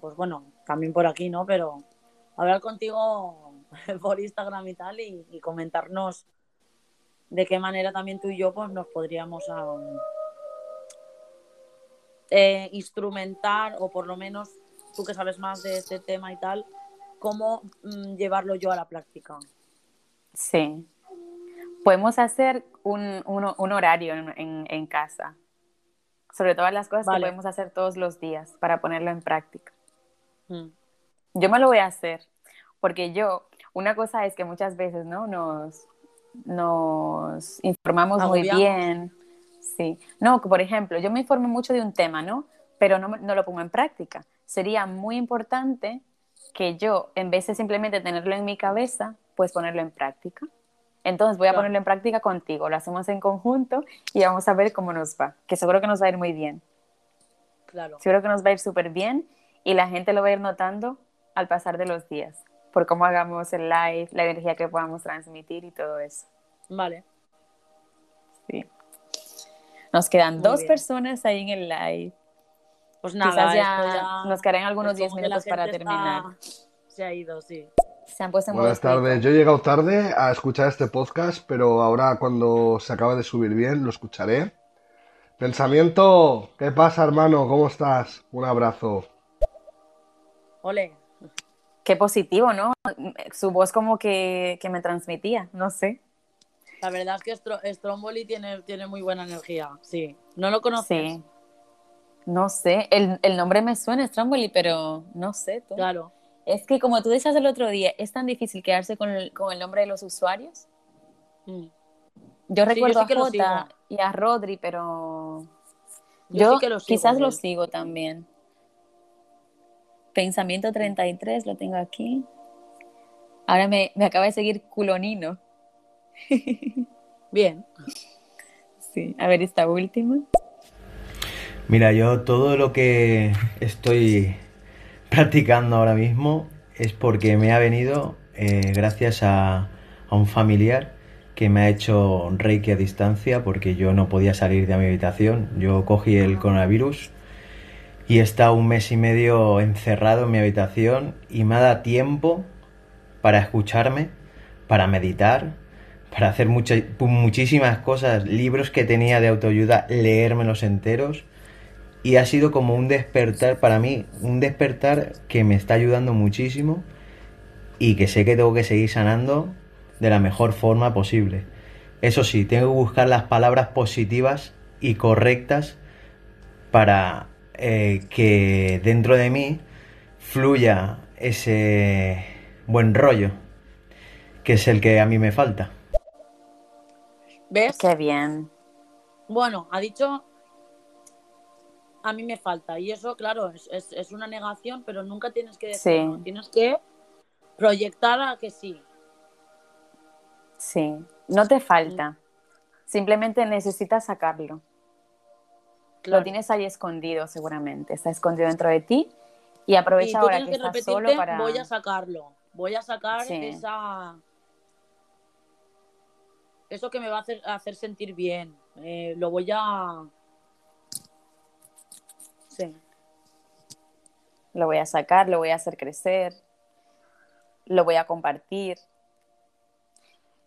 pues bueno, también por aquí, ¿no? Pero hablar contigo por Instagram y tal y, comentarnos de qué manera también tú y yo pues nos podríamos... Eh, instrumentar, o por lo menos tú que sabes más de este tema y tal, cómo mm, llevarlo yo a la práctica. Sí. Podemos hacer un, un, horario en, en, casa, sobre todas las cosas que podemos hacer todos los días para ponerlo en práctica. Mm. Yo me lo voy a hacer, porque yo, una cosa es que muchas veces, ¿no? Nos, nos informamos muy bien, Sí. No, por ejemplo, yo me informo mucho de un tema, ¿no? Pero no, no lo pongo en práctica. Sería muy importante que yo, en vez de simplemente tenerlo en mi cabeza, pues ponerlo en práctica. Entonces voy a ponerlo en práctica contigo, lo hacemos en conjunto y vamos a ver cómo nos va, que seguro que nos va a ir muy bien. Claro. Seguro que nos va a ir súper bien y la gente lo va a ir notando al pasar de los días, por cómo hagamos el live, la energía que podamos transmitir y todo eso. Vale. Sí. Nos quedan dos personas ahí en el live. Pues nada, ya, nos quedarán algunos 10 minutos para terminar. Se ha ido, sí. Se han puesto Buenas tardes. Yo he llegado tarde a escuchar este podcast, pero ahora cuando se acabe de subir bien lo escucharé. Pensamiento, ¿qué pasa, hermano? ¿Cómo estás? Un abrazo. Ole. Qué positivo, ¿no? Su voz como que, que me transmitía, no sé. La verdad es que Stromboli tiene, tiene muy buena energía, sí. ¿No lo conoces? Sí. No sé, el, el nombre me suena Stromboli, pero no sé. Claro. Es que como tú decías el otro día, es tan difícil quedarse con el, con el nombre de los usuarios. Mm. Yo recuerdo sí a Jota y a Rodri, pero Yo yo, sí que lo sigo quizás a lo sigo también. Pensamiento 33, lo tengo aquí. Ahora me, me acaba de seguir Culonino. Bien. Sí, a ver esta última. Mira, yo todo lo que estoy practicando ahora mismo es porque me ha venido eh, gracias a, a un familiar que me ha hecho reiki a distancia porque yo no podía salir de mi habitación. Yo cogí el coronavirus y he estado un mes y medio encerrado en mi habitación y me ha dado tiempo para escucharme, para meditar, para hacer mucha- muchísimas cosas, libros que tenía de autoayuda, leérmelos enteros. Y ha sido como un despertar para mí, un despertar que me está ayudando muchísimo y que sé que tengo que seguir sanando de la mejor forma posible. Eso sí, tengo que buscar las palabras positivas y correctas para eh, que dentro de mí fluya ese buen rollo, que es el que a mí me falta. ¿Ves? Qué bien. Bueno, ha dicho a mí me falta. Y eso, claro, es, es- es una negación, pero nunca tienes que decir, Sí. no. tienes que proyectar a que sí. Sí, no te falta. Simplemente necesitas sacarlo. Claro. Lo tienes ahí escondido, seguramente. Está escondido dentro de ti y Y aprovecha tú ahora que que estás solo para. voy a sacarlo. Voy a sacar Sí. esa... Eso que me va a hacer, hacer sentir bien. Eh, lo voy a... Sí. Lo voy a sacar, lo voy a hacer crecer, lo voy a compartir.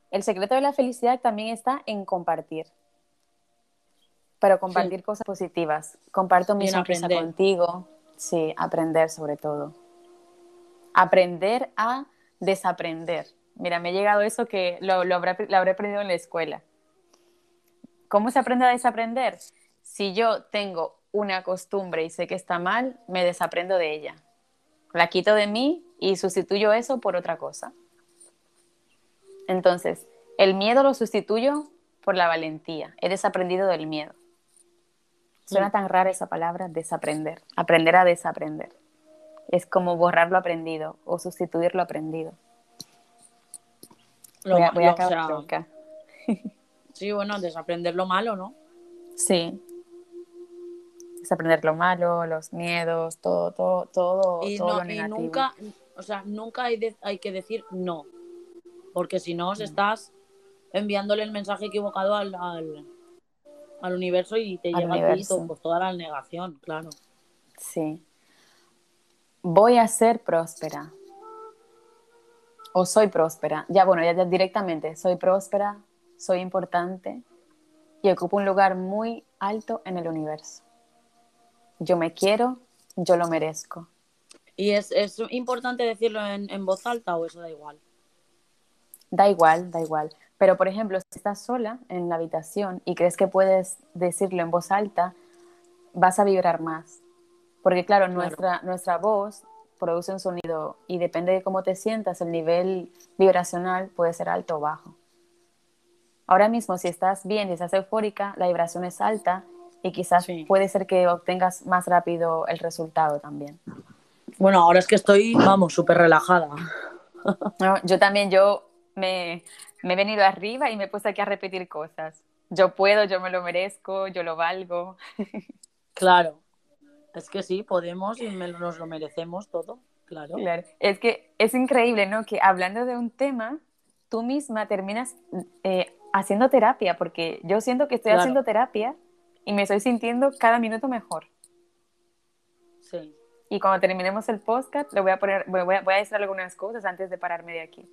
El secreto de la felicidad también está en compartir. Pero compartir cosas positivas. Comparto mi sonrisa contigo. Sí, aprender sobre todo. Aprender a desaprender. Mira, me ha llegado eso que lo, lo habré, lo habré aprendido en la escuela. ¿Cómo se aprende a desaprender? Si yo tengo una costumbre y sé que está mal, me desaprendo de ella. La quito de mí y sustituyo eso por otra cosa. Entonces, el miedo lo sustituyo por la valentía. He desaprendido del miedo. Suena tan rara esa palabra, desaprender. Aprender a desaprender. Es como borrar lo aprendido o sustituir lo aprendido. Lo voy a, voy o acabar sea, loca. Sí, bueno, desaprender lo malo, ¿no? Sí. Desaprender lo malo, los miedos, todo, todo, todo, y, todo no, lo y nunca, o sea, nunca hay, de- hay que decir no, porque si no, os estás enviándole el mensaje equivocado al, al, al universo y te Al llega a ti universo. pues, toda la negación, claro. Sí. Voy a ser próspera. O soy próspera. Ya, bueno, ya, ya directamente. Soy próspera, soy importante y ocupo un lugar muy alto en el universo. Yo me quiero, yo lo merezco. ¿Y es, es importante decirlo en, en voz alta o eso da igual? Da igual, da igual. Pero, por ejemplo, si estás sola en la habitación y crees que puedes decirlo en voz alta, vas a vibrar más. Porque, claro, Claro. Nuestra, nuestra voz produce un sonido y depende de cómo te sientas, el nivel vibracional puede ser alto o bajo. Ahora mismo, si estás bien y estás eufórica, la vibración es alta y quizás puede ser que obtengas más rápido el resultado también. Bueno, ahora es que estoy, vamos, súper relajada. No, yo también, yo me, me he venido arriba y me he puesto aquí a repetir cosas. Yo puedo, yo me lo merezco, yo lo valgo. Claro. Es que sí, podemos y me- nos lo merecemos todo, claro. Claro. Es que es increíble, ¿no? Que hablando de un tema, tú misma terminas eh, haciendo terapia, porque yo siento que estoy Claro. haciendo terapia y me estoy sintiendo cada minuto mejor. Sí. Y cuando terminemos el podcast, le voy a poner, voy a, voy a decir algunas cosas antes de pararme de aquí.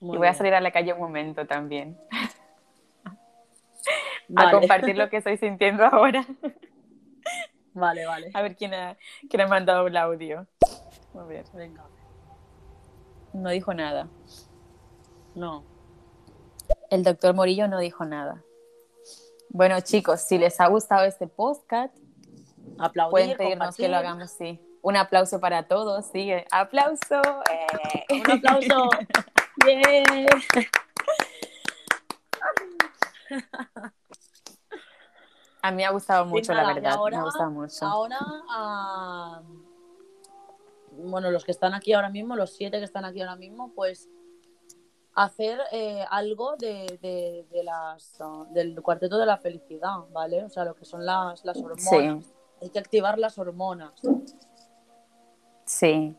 Muy y voy a salir a la calle un momento también. a compartir lo que estoy sintiendo ahora. Vale, vale. A ver quién ha, quién ha mandado el audio. A ver. Venga. No dijo nada. No. El doctor Morillo no dijo nada. Bueno, chicos, si les ha gustado este podcast, Aplaudir, pueden pedirnos que lo hagamos, sí. Un aplauso para todos, sigue. ¡Aplauso! ¡Eh! Un aplauso. Bien. A mí me ha gustado mucho, la verdad. me ha gustado mucho. Ahora, ah, bueno, los que están aquí ahora mismo, los siete que están aquí ahora mismo, pues hacer eh, algo de, las, del cuarteto de la felicidad, ¿vale? O sea, lo que son las, las hormonas. Hay que activar las hormonas. Sí.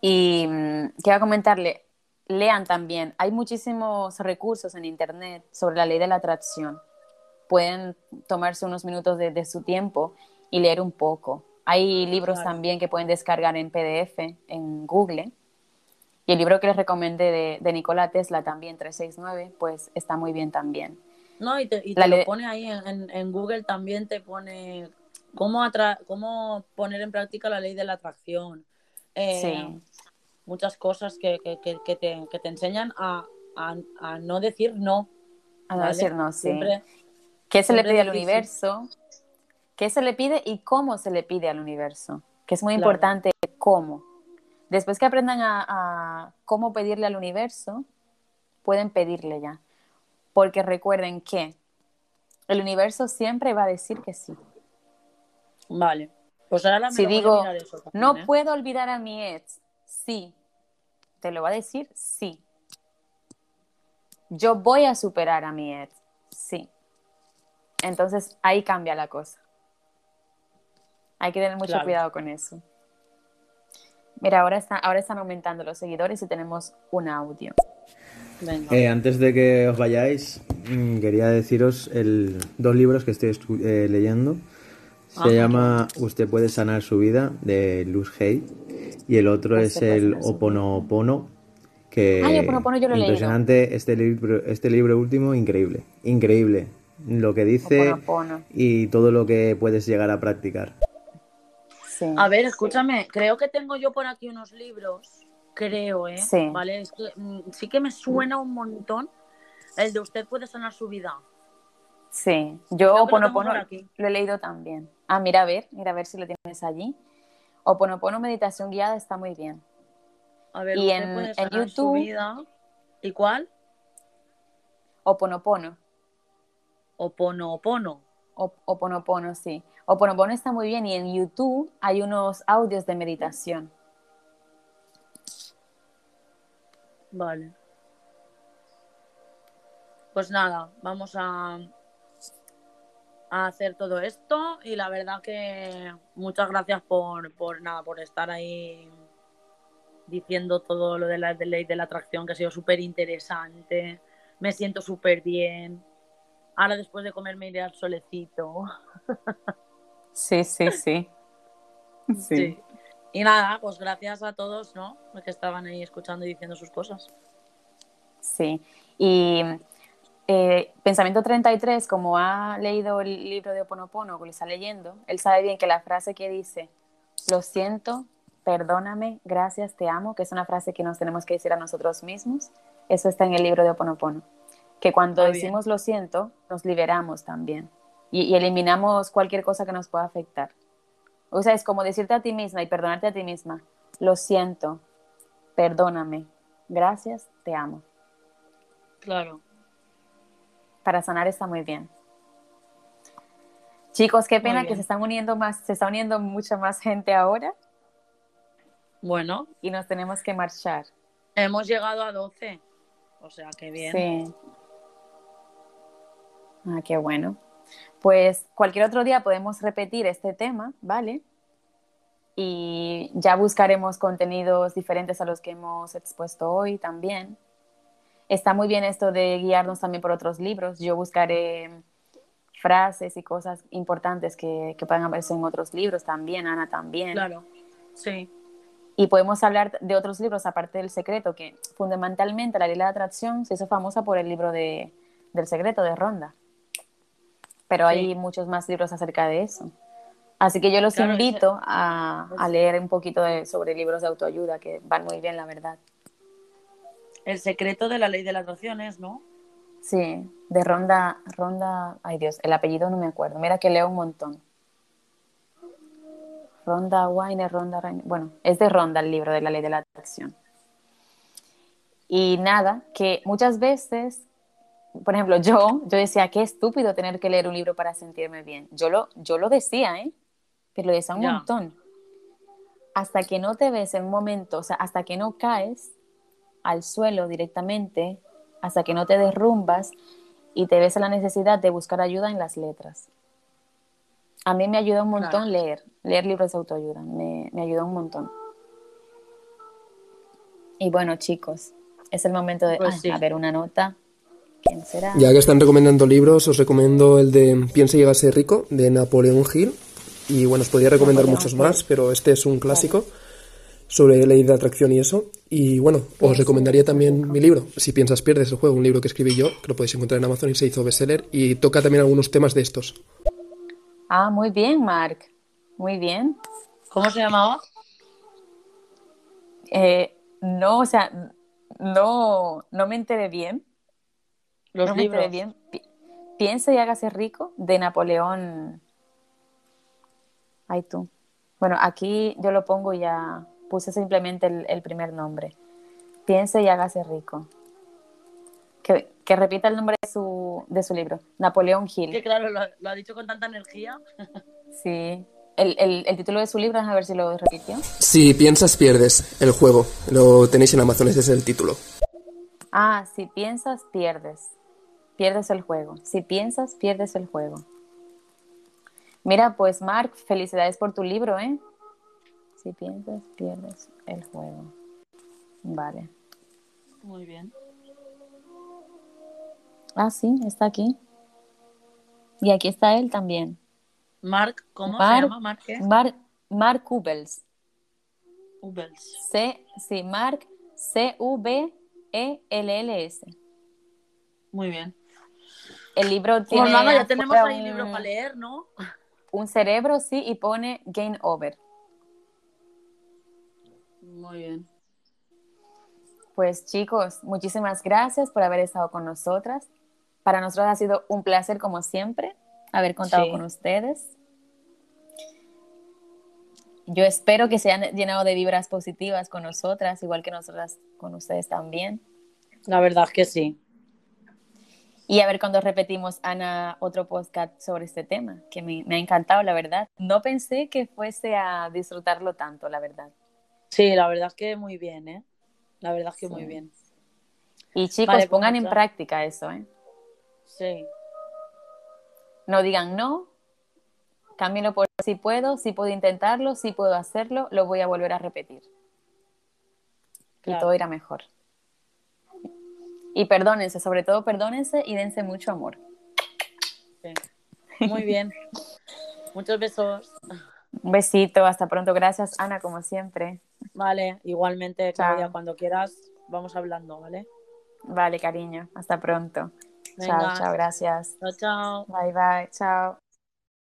Y mm, quiero comentarle, lean también, hay muchísimos recursos en Internet sobre la ley de la atracción. Pueden tomarse unos minutos de, su tiempo y leer un poco. Hay libros también que pueden descargar en PDF en Google y el libro que les recomendé de, de Nikola Tesla también, 369, pues está muy bien también. No, y te, lo pone ahí en, Google también, te pone cómo, cómo poner en práctica la ley de la atracción. Eh, sí. Muchas cosas que, que, que, te, que te enseñan a, a, no decir no. A no decir no, sí. ¿Qué se le pide al universo? ¿Qué se le pide y cómo se le pide al universo? Que es muy importante cómo. Después que aprendan a, cómo pedirle al universo, pueden pedirle ya. Porque recuerden que el universo siempre va a decir que sí. Vale. Pues ahora me si digo, no ¿eh? puedo olvidar a mi ex, sí. Te lo va a decir sí. Yo voy a superar a mi ex, sí. Entonces ahí cambia la cosa. Hay que tener mucho cuidado con eso. Mira, ahora, está, ahora están aumentando los seguidores y tenemos un audio. Eh, antes de que os vayáis, mm, quería deciros el, dos libros que estoy eh, leyendo. Se llama Usted puede sanar su vida de Luz Hay y el otro es el Oponopono que Ay, Oponopono yo lo impresionante este libro este libro último increíble increíble lo que dice y todo lo que puedes llegar a practicar a ver, escúchame, creo que tengo yo por aquí unos libros, creo, ¿eh? Sí. ¿Vale? Mm, sí que me suena un montón el de Usted puede sanar su vida. Sí, yo Oponopono lo, lo he leído también. Ah, mira a ver, mira a ver si lo tienes allí. Oponopono Meditación Guiada está muy bien. A ver, y en, en YouTube. Su vida. ¿Y cuál? Oponopono. Oponopono. Oponopono, sí. Oponopono está muy bien y en YouTube hay unos audios de meditación. Vale. Pues nada, vamos a, a hacer todo esto y la verdad que muchas gracias por, por nada, por estar ahí diciendo todo lo de la ley de la atracción que ha sido súper interesante. Me siento súper bien. Ahora después de comer me iré al solecito. Sí, sí, sí. Sí. Y nada, pues gracias a todos, ¿no? Que estaban ahí escuchando y diciendo sus cosas. Sí. Y eh, Pensamiento 33, como ha leído el libro de Oponopono, que lo está leyendo, él sabe bien que la frase que dice, lo siento, perdóname, gracias, te amo, que es una frase que nos tenemos que decir a nosotros mismos, eso está en el libro de Oponopono. Que cuando decimos lo siento, nos liberamos también y, eliminamos cualquier cosa que nos pueda afectar. O sea, es como decirte a ti misma y perdonarte a ti misma, lo siento, perdóname, gracias, te amo. Claro. Para sanar está muy bien. Chicos, qué pena que se están uniendo más, se está uniendo mucha más gente ahora. Bueno. Y nos tenemos que marchar. Hemos llegado a 12. O sea, qué bien. Sí. Ah, qué bueno. Pues cualquier otro día podemos repetir este tema, ¿vale? Y ya buscaremos contenidos diferentes a los que hemos expuesto hoy también. Está muy bien esto de guiarnos también por otros libros. Yo buscaré frases y cosas importantes que, que puedan aparecer en otros libros también, Ana también. Claro, sí. Y podemos hablar de otros libros aparte del secreto, que fundamentalmente la ley de la atracción se hizo famosa por el libro de, del secreto de Ronda pero hay muchos más libros acerca de eso. Así que yo los invito a, a, leer un poquito sobre libros de autoayuda que van muy bien, la verdad. El secreto de la ley de las atracción ¿no? Sí, de Ronda, Ronda, ay Dios, el apellido no me acuerdo. Mira que leo un montón. Ronda Weiner, Ronda, bueno, es de Ronda el libro de la ley de la atracción. Y nada, que muchas veces por ejemplo, yo, yo decía, qué estúpido tener que leer un libro para sentirme bien. Yo lo, yo lo decía, ¿eh? Pero lo decía un montón. Hasta que no te ves en un momento, o sea, hasta que no caes al suelo directamente, hasta que no te derrumbas y te ves en la necesidad de buscar ayuda en las letras. A mí me ayuda un montón leer, leer libros de autoayuda, me, me ayuda un montón. Y bueno, chicos, es el momento de Pues sí. a ver una nota. ¿Quién será? Ya que están recomendando libros, os recomiendo el de Piensa y ser rico, de Napoleón Hill. Y bueno, os podría recomendar Napoleón muchos Hill. más, pero este es un clásico sobre ley de atracción y eso. Y bueno, os recomendaría también mi libro, Si piensas pierdes el juego, un libro que escribí yo, que lo podéis encontrar en Amazon y se hizo bestseller. Y toca también algunos temas de estos. Ah, muy bien, Mark. Muy bien. ¿Cómo se llamaba? Eh, no, o sea, no, no me enteré bien. Los no libros. bien. Pi- Piensa y hágase rico de Napoleón. Ay, tú. Bueno, aquí yo lo pongo y ya puse simplemente el, el primer nombre. Piense y hágase rico. Que, que repita el nombre de su, de su libro. Napoleón Hill. Que claro, lo, lo ha dicho con tanta energía. Sí. El, el- el título de su libro, a ver si lo repitió. Si piensas pierdes el juego, lo tenéis en Amazon, ese es el título. Ah, si piensas, pierdes. Pierdes el juego. Si piensas, pierdes el juego. Mira, pues Mark, felicidades por tu libro, ¿eh? Si piensas, pierdes el juego. Vale. Muy bien. Ah, sí, está aquí. Y aquí está él también. Mark, ¿cómo Mark- se llama? Mark, ¿qué? Mark, Mark Ubels. Ubels. C, sí, Mark E C-U-B-E-L-L-S. Muy bien. El libro tiene. Ya tenemos ahí un- libro para leer, ¿no? Un cerebro, sí, y pone Game Over. Muy bien. Pues chicos, muchísimas gracias por haber estado con nosotras. Para nosotros ha sido un placer, como siempre, haber contado Sí. con ustedes. Yo espero que se hayan llenado de vibras positivas con nosotras, igual que nosotras con ustedes también. La verdad es que sí. Y a ver cuando repetimos, Ana, otro podcast sobre este tema, que me, me ha encantado, la verdad. No pensé que fuese a disfrutarlo tanto, la verdad. Sí, la verdad es que muy bien, ¿eh? La verdad es que muy Sí. bien. Y chicos, Vale, pues pongan en práctica eso, ¿eh? Sí. No digan no, cámbienlo por si puedo, si puedo intentarlo, si puedo hacerlo, lo voy a volver a repetir. Y Claro. todo irá mejor. Y perdónense, sobre todo perdónense y dense mucho amor. sí. Muy bien. Muchos besos. Un besito, hasta pronto. Gracias, Ana, como siempre. Vale, igualmente, Chao. Claudia, cuando quieras, vamos hablando, ¿vale? Vale, cariño, hasta pronto. Venga. Chao, chao, gracias. Chao, chao. Bye, bye, chao.